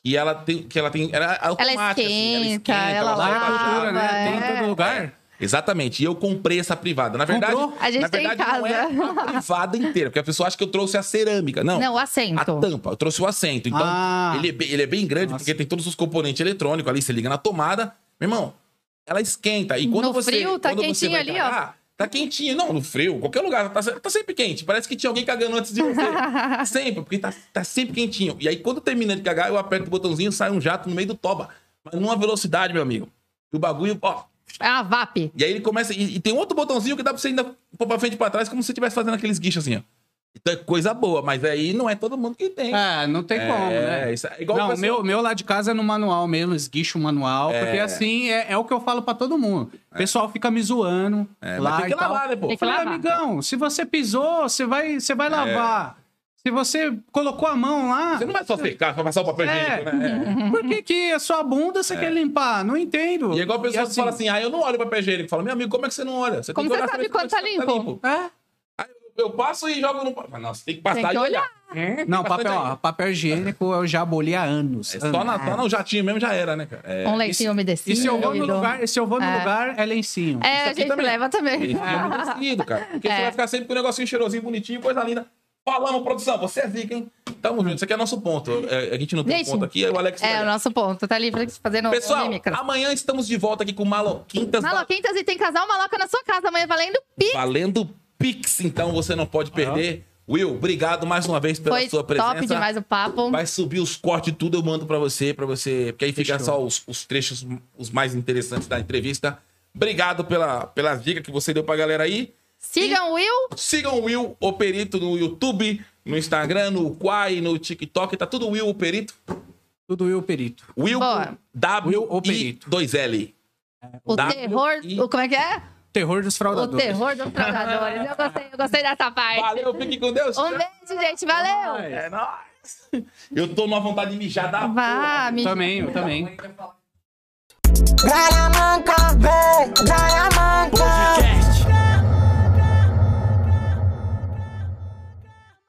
Que ela tem. Que ela tem. Ela, é automática, assim, esquenta, ela Lá é lava, cultura, né? Tem em é. todo lugar. Exatamente. E eu comprei essa privada. Na verdade, Comprou? A gente na tem em verdade não é casa. a privada inteira, porque a pessoa acha que eu trouxe a cerâmica. Não. Não, o A assento. tampa, eu trouxe o assento. Então, Ah. ele, é bem, ele é bem grande, Nossa. porque tem todos os componentes eletrônicos ali. Você liga na tomada, meu irmão, ela esquenta. E quando No você. frio, tá quando você quentinho vai ali, ó. cagar, Tá quentinho. Não, no frio, qualquer lugar. Tá, tá sempre quente. Parece que tinha alguém cagando antes de você. [laughs] sempre, porque tá, tá sempre quentinho. E aí, quando termina de cagar, eu aperto o botãozinho, sai um jato no meio do toba. Mas numa velocidade, meu amigo. E o bagulho, ó. É uma VAP. E aí ele começa. E, e tem outro botãozinho que dá pra você ainda pôr pra frente e pra trás, como se você estivesse fazendo aqueles guichos assim, ó. Então é coisa boa, mas aí não é todo mundo que tem. É, não tem como, né? isso é igual o não, meu, meu lá de casa é no manual mesmo, esguicho manual, É. porque assim é, é o que eu falo pra todo mundo. O pessoal fica me zoando É, lá mas tem que e tal. lavar, né, pô? Tem que Falei, lavar. amigão, se você pisou, você vai, você vai lavar. Se você colocou a mão lá. É. Você não vai só secar, só passar o papel É. higiênico, né? É. Por que, que a sua bunda você quer limpar? Não entendo. E é igual a pessoa E que fala assim, ah, eu não olho papel higiênico. Fala, meu amigo, como é que você não olha? Você Como tem que você olhar sabe quando tá é que limpo? É. Aí eu, passo e jogo no... Mas não, você tem que passar Tem que e olhar. Não, papel, ó, papel higiênico eu já aboli há anos. É só, na, só no jatinho mesmo já era, né, cara? É. Um leitinho umedecido. E se eu vou no lugar, se eu vou no É. lugar, é lencinho. É, a Isso aqui gente também. leva também. É umedecido, cara. Porque É. você vai ficar sempre com o negocinho cheirosinho, bonitinho, coisa linda. Falamos, produção, você é zica, hein? Tamo junto, isso aqui é nosso ponto. É, a gente não tem Gente, ponto aqui, é o Alex. É, o nosso ponto. Tá ali fazendo Pessoal, mímicas. amanhã estamos de volta aqui com Maloquintas. Maloquintas e tem casal maloca na sua casa amanhã valendo pi. Valendo Pix, então você não pode perder. Will, obrigado mais uma vez pela Foi sua presença. top demais o papo. Vai subir os cortes tudo, eu mando pra você, para você, porque aí fica Fechou. só os, os trechos os mais interessantes da entrevista. Obrigado pela, pelas dicas que você deu pra galera aí. Sigam o Will. Sigam o Will O Perito no YouTube, no Instagram, no Quai, no TikTok, tá tudo Will O Perito. Tudo eu perito. Will Boa. W Will O I Perito. 2L. O W terror. I- O, como é que é? Terror dos O fraudadores. terror dos fraudadores. Eu gostei, eu gostei dessa parte. Valeu, fique com Deus. Um beijo, gente. Valeu. É nóis. Eu tô numa vontade de mijar da Vá, me Também, eu também. Gralha